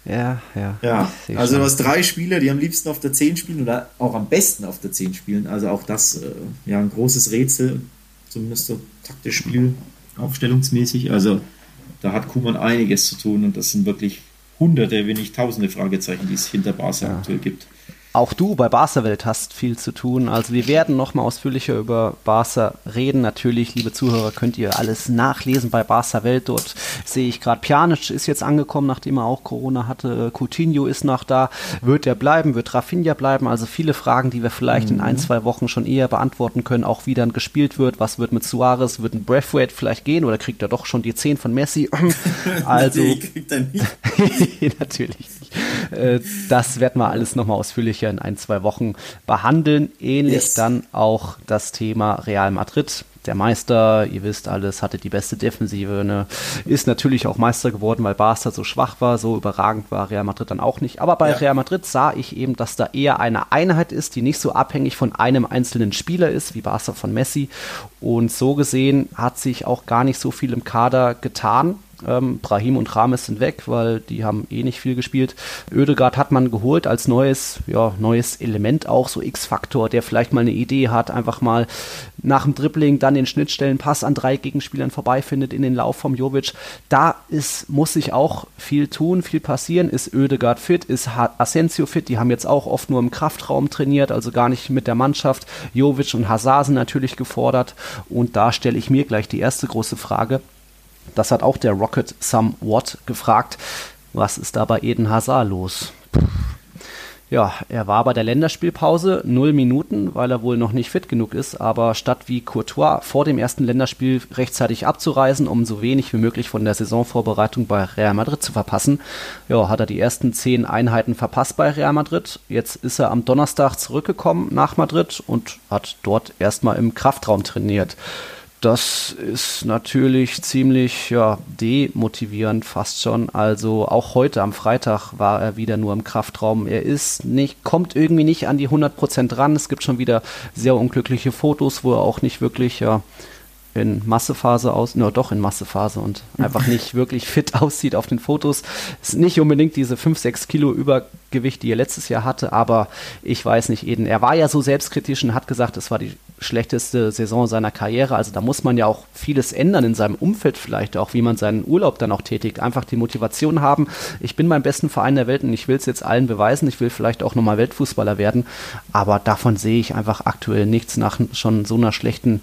Ja, ja. Ja, also du hast drei Spieler, die am liebsten auf der 10 spielen oder auch am besten auf der 10 spielen. Also auch das, äh, ja, ein großes Rätsel, zumindest so taktisch Spiel, aufstellungsmäßig. Also da hat Kuman einiges zu tun und das sind wirklich hunderte, wenn nicht tausende Fragezeichen, die es hinter Barca ja. aktuell gibt. Auch du bei Barca Welt hast viel zu tun. Also wir werden noch mal ausführlicher über Barca reden. Natürlich, liebe Zuhörer, könnt ihr alles nachlesen bei Barca Welt. Dort sehe ich gerade Pjanic ist jetzt angekommen, nachdem er auch Corona hatte. Coutinho ist noch da. Wird er bleiben? Wird Rafinha bleiben? Also viele Fragen, die wir vielleicht mhm. in ein, mhm. zwei Wochen schon eher beantworten können. Auch wie dann gespielt wird. Was wird mit Suarez? Wird ein Breathwaite vielleicht gehen oder kriegt er doch schon die 10 von Messi? also nee, kriegt er nicht. natürlich nicht. Äh, das werden wir alles nochmal ausführlicher in ein, zwei Wochen behandeln. Ähnlich yes. dann auch das Thema Real Madrid. Der Meister, ihr wisst alles, hatte die beste Defensive, ne? ist natürlich auch Meister geworden, weil Barca so schwach war, so überragend war Real Madrid dann auch nicht. Aber bei ja. Real Madrid sah ich eben, dass da eher eine Einheit ist, die nicht so abhängig von einem einzelnen Spieler ist, wie Barca von Messi. Und so gesehen hat sich auch gar nicht so viel im Kader getan. Ähm, Brahim und Rames sind weg, weil die haben eh nicht viel gespielt. Oedegaard hat man geholt als neues, ja, neues Element auch, so X-Faktor, der vielleicht mal eine Idee hat, einfach mal nach dem Dribbling dann den Schnittstellenpass an drei Gegenspielern vorbeifindet in den Lauf vom Jovic. Da ist, muss sich auch viel tun, viel passieren. Ist Oedegaard fit? Ist Asensio fit? Die haben jetzt auch oft nur im Kraftraum trainiert, also gar nicht mit der Mannschaft. Jovic und Hazard sind natürlich gefordert. Und da stelle ich mir gleich die erste große Frage Das hat auch der Rocket Somewhat gefragt. Was ist da bei Eden Hazard los? Ja, er war bei der Länderspielpause null Minuten, weil er wohl noch nicht fit genug ist. Aber statt wie Courtois vor dem ersten Länderspiel rechtzeitig abzureisen, um so wenig wie möglich von der Saisonvorbereitung bei Real Madrid zu verpassen, ja, hat er die ersten zehn Einheiten verpasst bei Real Madrid. Jetzt ist er am Donnerstag zurückgekommen nach Madrid und hat dort erstmal im Kraftraum trainiert. Das ist natürlich ziemlich ja, demotivierend fast schon. Also auch heute am Freitag war er wieder nur im Kraftraum. Er ist nicht, kommt irgendwie nicht an die 100% ran. Es gibt schon wieder sehr unglückliche Fotos, wo er auch nicht wirklich ja, in Massephase aus, nur doch in Massephase und einfach nicht wirklich fit aussieht auf den Fotos. Ist nicht unbedingt diese 5, 6 Kilo Übergewicht, die er letztes Jahr hatte, aber ich weiß nicht, Eden. Er war ja so selbstkritisch und hat gesagt, es war die schlechteste Saison seiner Karriere. Also da muss man ja auch vieles ändern in seinem Umfeld vielleicht, auch wie man seinen Urlaub dann auch tätigt. Einfach die Motivation haben, ich bin beim besten Verein der Welt und ich will es jetzt allen beweisen. Ich will vielleicht auch nochmal Weltfußballer werden. Aber davon sehe ich einfach aktuell nichts nach schon so einer schlechten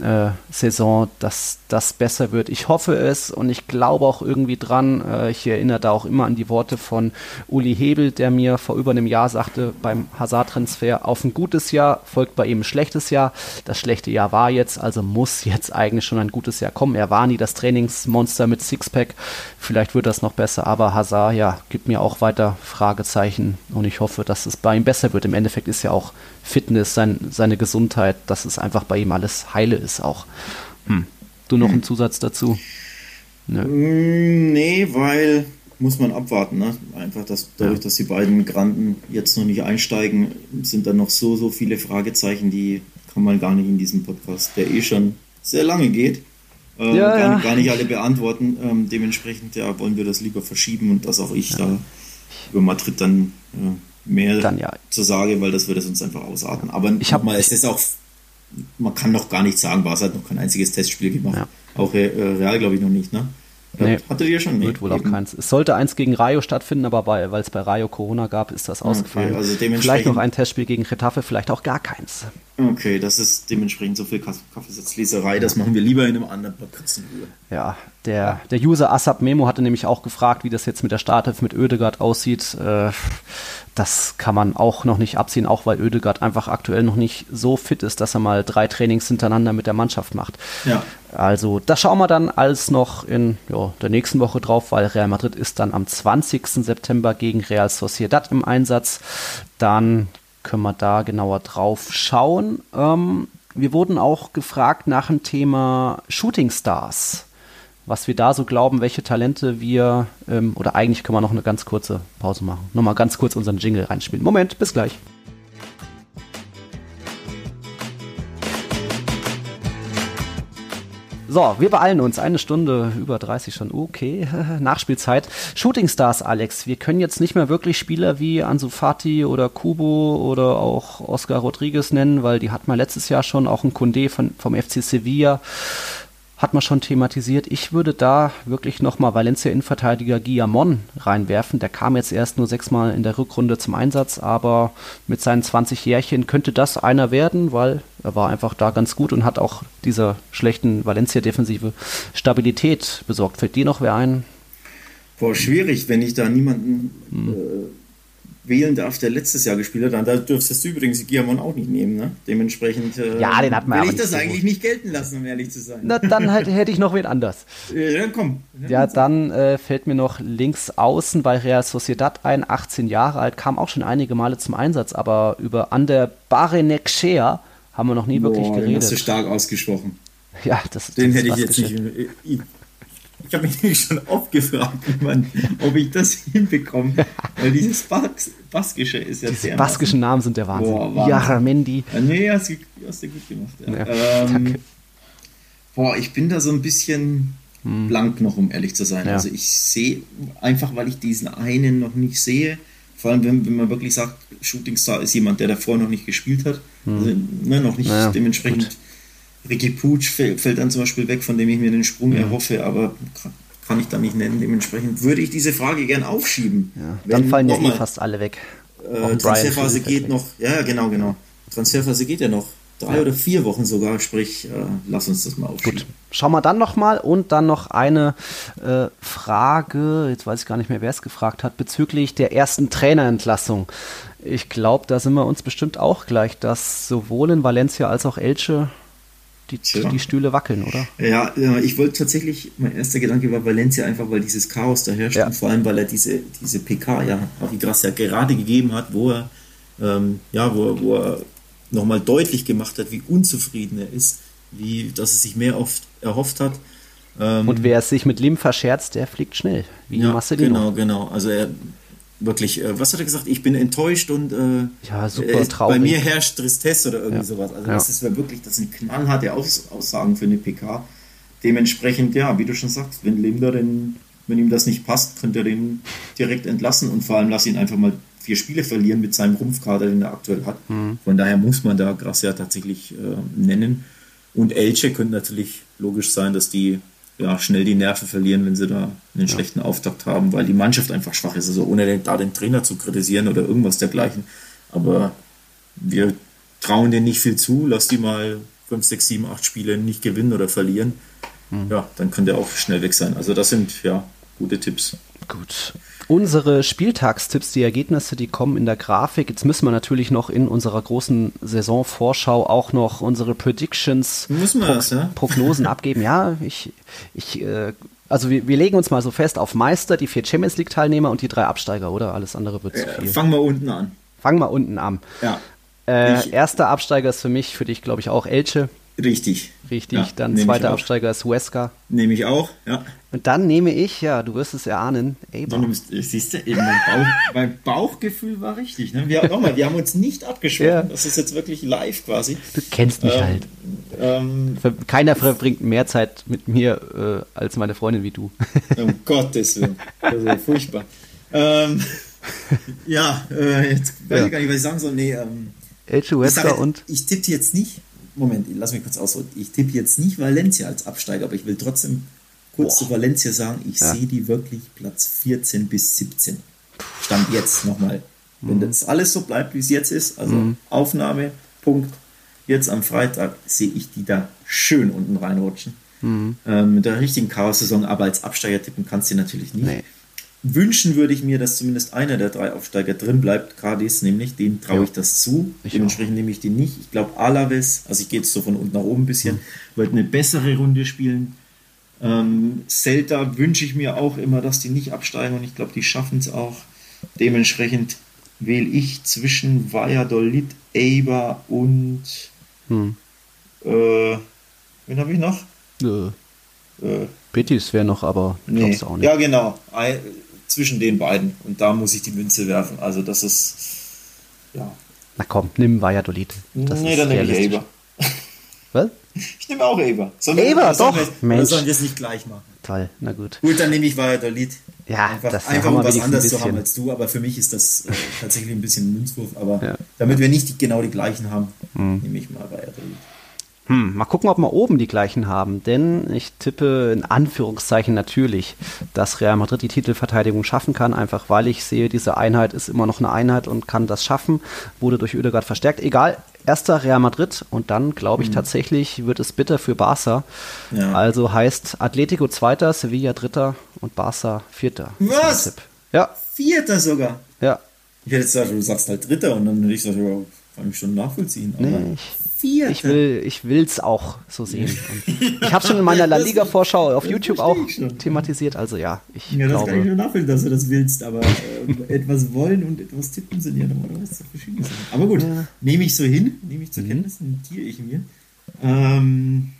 äh, Saison, dass das besser wird. Ich hoffe es und ich glaube auch irgendwie dran. Äh, ich erinnere da auch immer an die Worte von Uli Hebel, der mir vor über einem Jahr sagte, beim Hazard-Transfer auf ein gutes Jahr folgt bei ihm ein schlechtes Jahr. Das schlechte Jahr war jetzt, also muss jetzt eigentlich schon ein gutes Jahr kommen. Er war nie das Trainingsmonster mit Sixpack. Vielleicht wird das noch besser, aber Hazard, ja, gibt mir auch weiter Fragezeichen und ich hoffe, dass es bei ihm besser wird. Im Endeffekt ist ja auch Fitness, sein, seine Gesundheit, dass es einfach bei ihm alles heile ist auch. Hm. Du noch hm. einen Zusatz dazu? Nö. Mm, nee, weil muss man abwarten. Ne? Einfach dass, dadurch, ja. dass die beiden Granden jetzt noch nicht einsteigen, sind da noch so, so viele Fragezeichen, die kann man gar nicht in diesem Podcast, der eh schon sehr lange geht, äh, ja, gar, ja. gar, nicht alle beantworten. Ähm, dementsprechend ja, wollen wir das lieber verschieben und dass auch ich da über Madrid dann mehr dann, ja. zu sagen, weil das würde sonst einfach ausarten. Aber ich habe mal, es ist auch, man kann noch gar nicht sagen, Barca hat noch kein einziges Testspiel gemacht. Ja. Auch äh, Real, glaube ich, noch nicht, ne? Nee, Hattet ihr schon? Wird wohl auch keins. Es sollte eins gegen Rayo stattfinden, aber weil es bei Rayo Corona gab, ist das ausgefallen. Okay, also vielleicht noch ein Testspiel gegen Retafe, vielleicht auch gar keins. Okay, das ist dementsprechend so viel Kaffeesatzleserei, das machen wir lieber in einem anderen Podcast. Ja, der, der User Asap Memo hatte nämlich auch gefragt, wie das jetzt mit der Startelf mit Oedegaard aussieht. Äh, das kann man auch noch nicht abziehen, auch weil Oedegaard einfach aktuell noch nicht so fit ist, dass er mal drei Trainings hintereinander mit der Mannschaft macht. Ja. Also, das schauen wir dann alles noch in ja, der nächsten Woche drauf, weil Real Madrid ist dann am 20. September gegen Real Sociedad im Einsatz. Dann können wir da genauer drauf schauen. Ähm, wir wurden auch gefragt nach dem Thema Shooting Stars, was wir da so glauben, welche Talente wir, ähm, oder eigentlich können wir noch eine ganz kurze Pause machen. Nochmal ganz kurz unseren Jingle reinspielen. Moment, bis gleich. So, wir beeilen uns. Eine Stunde über 30 schon. Okay, Nachspielzeit. Shooting Stars, Alex. Wir können jetzt nicht mehr wirklich Spieler wie Ansu Fati oder Kubo oder auch Oscar Rodriguez nennen, weil die hat man letztes Jahr schon, auch ein Kunde von, vom FC Sevilla hat man schon thematisiert. Ich würde da wirklich nochmal Valencia-Innenverteidiger Guillamon reinwerfen. Der kam jetzt erst nur sechsmal in der Rückrunde zum Einsatz, aber mit seinen 20 Jährchen könnte das einer werden, weil er war einfach da ganz gut und hat auch dieser schlechten Valencia-Defensive Stabilität besorgt. Fällt dir noch wer ein? Boah, schwierig, wenn ich da niemanden hm. Äh, wählen darf, der letztes Jahr gespielt hat. Da dürftest du übrigens Giamon auch nicht nehmen. Ne? Dementsprechend äh, ja, den hat man will ich das eigentlich so nicht gelten lassen, um ehrlich zu sein. Na, dann halt, hätte ich noch wen anders. Ja, komm. Ja, dann äh, fällt mir noch links außen bei Real Sociedad ein, 18 Jahre alt, kam auch schon einige Male zum Einsatz, aber über Ander Barenekshea haben wir noch nie Boah, wirklich geredet. Den hast du stark ausgesprochen. Ja, das, Den das hätte ich jetzt nicht. Ich habe mich nämlich schon oft gefragt, man, ob ich das hinbekomme. Weil dieses Bas Baskische ist ja Diese baskischen Namen sind der Wahnsinn. Boah, Wahnsinn. Jaramendi. Ja, nee, hast du, hast du gut gemacht. Ja. Ja, ähm, boah, ich bin da so ein bisschen hm. blank noch, um ehrlich zu sein. Also ich sehe, einfach weil ich diesen einen noch nicht sehe, vor allem wenn, wenn man wirklich sagt, Shooting Star ist jemand, der davor noch nicht gespielt hat, hm. also, ne, noch nicht dementsprechend gut Ricky Pooch fällt, fällt, dann zum Beispiel weg, von dem ich mir den Sprung ja. erhoffe, aber kann, ich da nicht nennen. Dementsprechend würde ich diese Frage gern aufschieben. Ja, dann fallen ja eh fast alle weg. Äh, Transferphase geht noch, ja, genau, genau. Transferphase geht ja noch drei ja. oder vier Wochen sogar, sprich, äh, lass uns das mal aufschieben. Gut, schauen wir dann nochmal und dann noch eine äh, Frage, jetzt weiß ich gar nicht mehr, wer es gefragt hat, bezüglich der ersten Trainerentlassung. Ich glaube, da sind wir uns bestimmt auch gleich, dass sowohl in Valencia als auch Elche die, ja. die Stühle wackeln, oder? Ja, ich wollte tatsächlich, mein erster Gedanke war Valencia einfach, weil dieses Chaos da herrscht ja. und vor allem, weil er diese, diese PK, ja, Avi Gracia gerade gegeben hat, wo er, ähm, ja, wo, wo er nochmal deutlich gemacht hat, wie unzufrieden er ist, wie, dass er sich mehr oft erhofft hat. Ähm, und wer es sich mit Lim verscherzt, der fliegt schnell, wie ja, Marcelino. Genau, genau. Also er wirklich, äh, was hat er gesagt? Ich bin enttäuscht und äh, ja, super traurig. bei mir herrscht Tristesse oder irgendwie ja. sowas. Also ja. das ist wirklich, das sind knallharte Aus Aussagen für eine PK. Dementsprechend, ja, wie du schon sagst, wenn Limder denn, wenn ihm das nicht passt, könnte er den direkt entlassen und vor allem lass ihn einfach mal vier Spiele verlieren mit seinem Rumpfkader, den er aktuell hat. Mhm. Von daher muss man da Gracia tatsächlich äh, nennen. Und Elche könnte natürlich logisch sein, dass die ja, schnell die Nerven verlieren, wenn sie da einen schlechten Auftakt haben, weil die Mannschaft einfach schwach ist. Also ohne den, da den Trainer zu kritisieren oder irgendwas dergleichen. Aber wir trauen denen nicht viel zu. Lass die mal 5, 6, 7, 8 Spiele nicht gewinnen oder verlieren. Mhm. Ja, dann kann der auch schnell weg sein. Also das sind ja gute Tipps. Gut. Unsere Spieltagstipps, die Ergebnisse, die kommen in der Grafik. Jetzt müssen wir natürlich noch in unserer großen Saisonvorschau auch noch unsere Predictions, Pro das, ja? Prognosen abgeben. Ja, ich, ich äh, also wir, wir, legen uns mal so fest auf Meister, die vier Champions League Teilnehmer und die drei Absteiger, oder? Alles andere wird zu viel. Fangen wir unten an. Fangen wir unten an. Ja. Äh, erster Absteiger ist für mich, für dich glaube ich auch Elche. Richtig. Richtig, ja, dann zweiter Absteiger ist Huesca. Nehme ich auch, ja. Und dann nehme ich, ja, du wirst es erahnen, Eibar. siehst du, eben mein, Bauch, mein Bauchgefühl war richtig. Ne? Wir, nochmal, wir haben uns nicht abgesprochen. Ja. Das ist jetzt wirklich live quasi. Du kennst mich ähm, halt. Ähm, Keiner verbringt mehr Zeit mit mir äh, als meine Freundin wie du. Um Gottes Willen. Das ist ja furchtbar. Ähm, ja, äh, jetzt weiß ja. ich gar nicht, was ich sagen soll. Nee, ähm, Elche Huesca und. Ich tippe jetzt nicht Moment, lass mich kurz ausholen. Ich tippe jetzt nicht Valencia als Absteiger, aber ich will trotzdem kurz Boah. zu Valencia sagen, ich ja. sehe die wirklich Platz 14 bis 17. Stand jetzt nochmal. Wenn mhm. das alles so bleibt, wie es jetzt ist, also mhm. Aufnahme, Punkt, jetzt am Freitag sehe ich die da schön unten reinrutschen. Mhm. Ähm, mit der richtigen Chaos-Saison, aber als Absteiger tippen kannst du natürlich nicht. Nee wünschen würde ich mir, dass zumindest einer der drei Aufsteiger drin bleibt. Cadiz nämlich, dem traue ich das zu. Ich Dementsprechend auch. nehme ich den nicht. Ich glaube, Alaves, also ich gehe jetzt so von unten nach oben ein bisschen, mhm. wird eine bessere Runde spielen. Ähm, Celta wünsche ich mir auch immer, dass die nicht absteigen und ich glaube, die schaffen es auch. Dementsprechend wähle ich zwischen Valladolid, Eibar und hm. äh, wen habe ich noch? Äh, äh, Betis wäre noch, aber nee. auch nicht. Ja, genau zwischen den beiden. Und da muss ich die Münze werfen. Also das ist, ja. Na komm, nimm Valladolid. Das nee, dann nehme ich Eber. Was? Ich nehme auch Eber. Sollen Eber, doch. Wir, Mensch. sollen wir es nicht gleich machen? Toll, na gut. Gut, dann nehme ich Valladolid. Ja, einfach, das einfach um was anderes zu haben als du, aber für mich ist das äh, tatsächlich ein bisschen ein Münzwurf. Aber ja. damit wir nicht die, genau die gleichen haben, mhm. nehme ich mal Valladolid. Hm, mal gucken, ob wir oben die gleichen haben, denn ich tippe in Anführungszeichen natürlich, dass Real Madrid die Titelverteidigung schaffen kann, einfach weil ich sehe, diese Einheit ist immer noch eine Einheit und kann das schaffen, wurde durch Oedegaard verstärkt. Egal, erster Real Madrid und dann glaube ich mhm. tatsächlich wird es bitter für Barca. Ja. Also heißt Atletico zweiter, Sevilla dritter und Barca vierter. Was? Ja. Vierter sogar? Ja. Ich hätte jetzt gesagt, du sagst halt dritter und dann hätte ich ja, kann ich schon nachvollziehen. Aber nee, ich Vierte. Ich will, ich will's auch so sehen. Und ich habe schon in meiner La Liga Vorschau auf YouTube auch thematisiert. Also ja, ich ja, das glaube, kann ich schon nachvollziehen, dass du das willst. Aber äh, etwas wollen und etwas tippen sind ja normalerweise verschiedene Sachen. Aber gut, ja. nehme ich so hin, nehme ich zur mhm. Kenntnis, notiere ich mir. Ähm,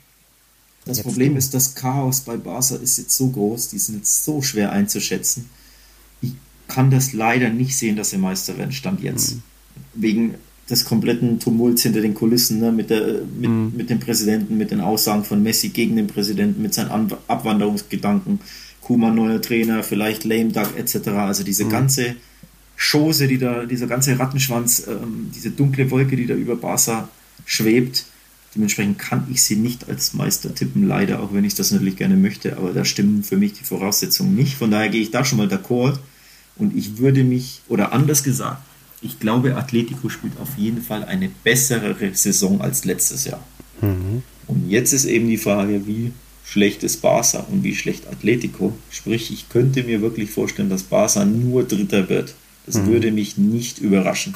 das jetzt Problem du. ist, das Chaos bei Barca ist jetzt so groß, die sind jetzt so schwer einzuschätzen. Ich kann das leider nicht sehen, dass sie Meister werden, Stand jetzt. Mhm. Wegen des kompletten Tumults hinter den Kulissen, ne, mit, der, mit, mhm. mit dem Präsidenten, mit den Aussagen von Messi gegen den Präsidenten, mit seinen An Abwanderungsgedanken, Kuma neuer Trainer, vielleicht Lame Duck etc. Also diese mhm. ganze Chose, die da, dieser ganze Rattenschwanz, ähm, diese dunkle Wolke, die da über Barca schwebt. Dementsprechend kann ich sie nicht als Meister tippen, leider, auch wenn ich das natürlich gerne möchte, aber da stimmen für mich die Voraussetzungen nicht. Von daher gehe ich da schon mal d'accord und ich würde mich, oder anders gesagt, ich glaube, Atletico spielt auf jeden Fall eine bessere Saison als letztes Jahr. Mhm. Und jetzt ist eben die Frage, wie schlecht ist Barca und wie schlecht Atletico. Sprich, ich könnte mir wirklich vorstellen, dass Barca nur Dritter wird. Das mhm. würde mich nicht überraschen.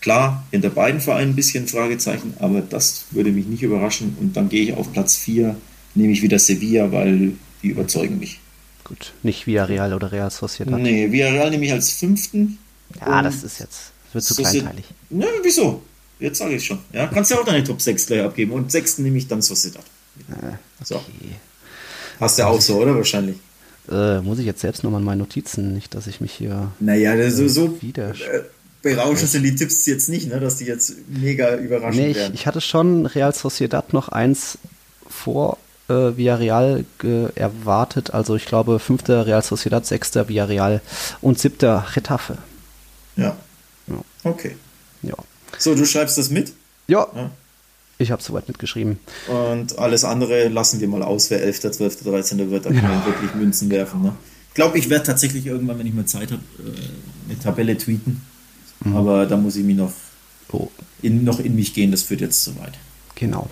Klar, hinter beiden Vereinen ein bisschen Fragezeichen, aber das würde mich nicht überraschen. Und dann gehe ich auf Platz 4, nehme ich wieder Sevilla, weil die überzeugen mich. Gut, nicht Villarreal oder Real Sociedad. Nee, Villarreal nehme ich als fünften. Ja, das ist jetzt, das wird zu Socied kleinteilig. Ne, wieso? Jetzt sage ich schon. Ja, kannst ja auch deine Top 6 gleich abgeben. Und sechsten nehme ich dann Sociedad. Äh, okay. So. Hast du ja auch so, oder? Wahrscheinlich. Äh, muss ich jetzt selbst nochmal in meine Notizen, nicht, dass ich mich hier. Naja, das äh, so, wieder. Berauschend sind die Tipps jetzt nicht, ne? dass die jetzt mega überraschend nee, ich, werden. Ich hatte schon Real Sociedad noch eins vor äh, Villarreal erwartet. Also ich glaube, fünfter Real Sociedad, sechster Villarreal und siebter Retafe. Ja. ja. Okay. Ja. So, du schreibst das mit? Ja. ja. Ich habe soweit mitgeschrieben. Und alles andere lassen wir mal aus, wer 11., 12., 13. wird. Da kann man wirklich Münzen werfen. Ne? Ich glaube, ich werde tatsächlich irgendwann, wenn ich mal Zeit habe, äh, eine Tabelle tweeten. Mhm. Aber da muss ich mich noch, oh. in, noch in mich gehen. Das führt jetzt zu weit. Genau.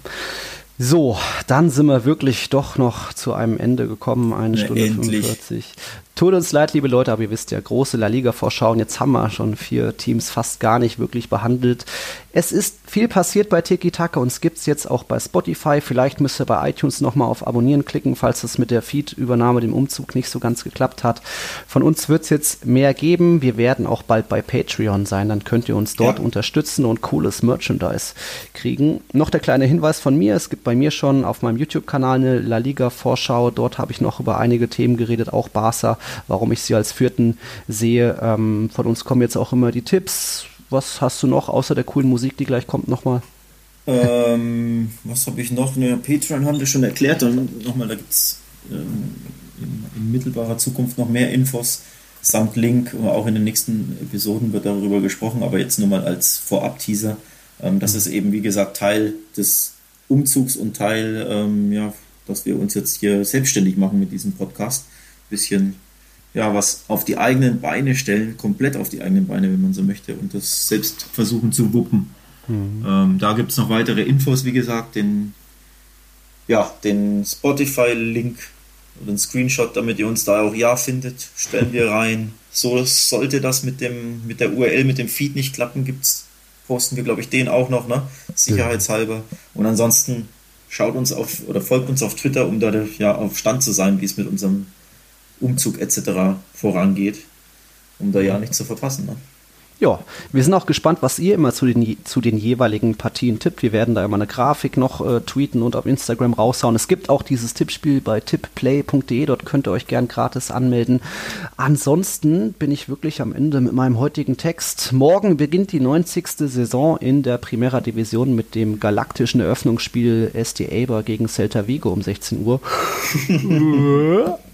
So, dann sind wir wirklich doch noch zu einem Ende gekommen. Eine Na, Stunde endlich. 45. Tut uns leid, liebe Leute, aber ihr wisst ja, große La Liga-Vorschau. Und jetzt haben wir schon vier Teams fast gar nicht wirklich behandelt. Es ist viel passiert bei Tiki Taka und es gibt es jetzt auch bei Spotify. Vielleicht müsst ihr bei iTunes nochmal auf Abonnieren klicken, falls es mit der Feed-Übernahme, dem Umzug nicht so ganz geklappt hat. Von uns wird es jetzt mehr geben. Wir werden auch bald bei Patreon sein. Dann könnt ihr uns dort ja. unterstützen und cooles Merchandise kriegen. Noch der kleine Hinweis von mir. Es gibt bei mir schon auf meinem YouTube-Kanal eine La Liga-Vorschau. Dort habe ich noch über einige Themen geredet, auch Barca, warum ich sie als Vierten sehe. Ähm, von uns kommen jetzt auch immer die Tipps was hast du noch außer der coolen Musik, die gleich kommt, nochmal? Ähm, was habe ich noch? Ne, Patreon haben wir schon erklärt. Dann nochmal, da gibt es ähm, in, in, mittelbarer Zukunft noch mehr Infos samt Link. Auch in den nächsten Episoden wird darüber gesprochen, aber jetzt nur mal als Vorab-Teaser. Ähm, das mhm. ist eben, wie gesagt, Teil des Umzugs und Teil, ähm, ja, dass wir uns jetzt hier selbstständig machen mit diesem Podcast. Bisschen ja, was auf die eigenen Beine stellen, komplett auf die eigenen Beine, wenn man so möchte, und das selbst versuchen zu wuppen. Mhm. Ähm, da gibt es noch weitere Infos, wie gesagt, den, ja, den Spotify-Link oder einen Screenshot, damit ihr uns da auch ja findet, stellen wir rein. So sollte das mit dem, mit der URL, mit dem Feed nicht klappen, gibt's, posten wir, glaube ich, den auch noch, ne? Sicherheitshalber. Und ansonsten schaut uns auf oder folgt uns auf Twitter, um da ja auf Stand zu sein, wie es mit unserem Umzug etc. vorangeht, um da ja nichts zu verpassen. Ne? Ja, wir sind auch gespannt, was ihr immer zu den, zu den jeweiligen Partien tippt. Wir werden da immer eine Grafik noch äh, tweeten und auf Instagram raushauen. Es gibt auch dieses Tippspiel bei tipplay.de, dort könnt ihr euch gern gratis anmelden. Ansonsten bin ich wirklich am Ende mit meinem heutigen Text. Morgen beginnt die 90. Saison in der Primera Division mit dem galaktischen Eröffnungsspiel SD Aber gegen Celta Vigo um 16 Uhr.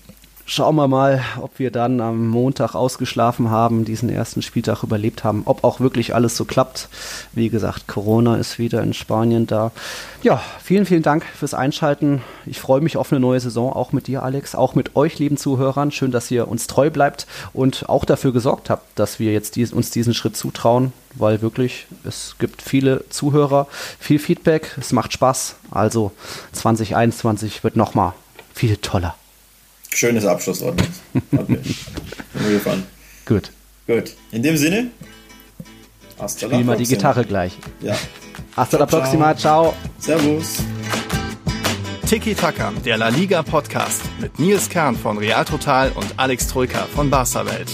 Schauen wir mal, ob wir dann am Montag ausgeschlafen haben, diesen ersten Spieltag überlebt haben, ob auch wirklich alles so klappt. Wie gesagt, Corona ist wieder in Spanien da. Ja, vielen, vielen Dank fürs Einschalten. Ich freue mich auf eine neue Saison, auch mit dir, Alex, auch mit euch, lieben Zuhörern. Schön, dass ihr uns treu bleibt und auch dafür gesorgt habt, dass wir jetzt dies, uns diesen Schritt zutrauen, weil wirklich es gibt viele Zuhörer, viel Feedback, es macht Spaß. Also 2021 wird nochmal viel toller. Schönes Abschlusswort. Hat mir, gefallen. Gut. Gut. In dem Sinne. Hasta Spiel mal die Gitarre gleich. Ja. Hasta ciao, la próxima. Ciao. Servus. Tiki Taka, der La Liga Podcast mit Nils Kern von Real Total und Alex Troika von Barca Welt.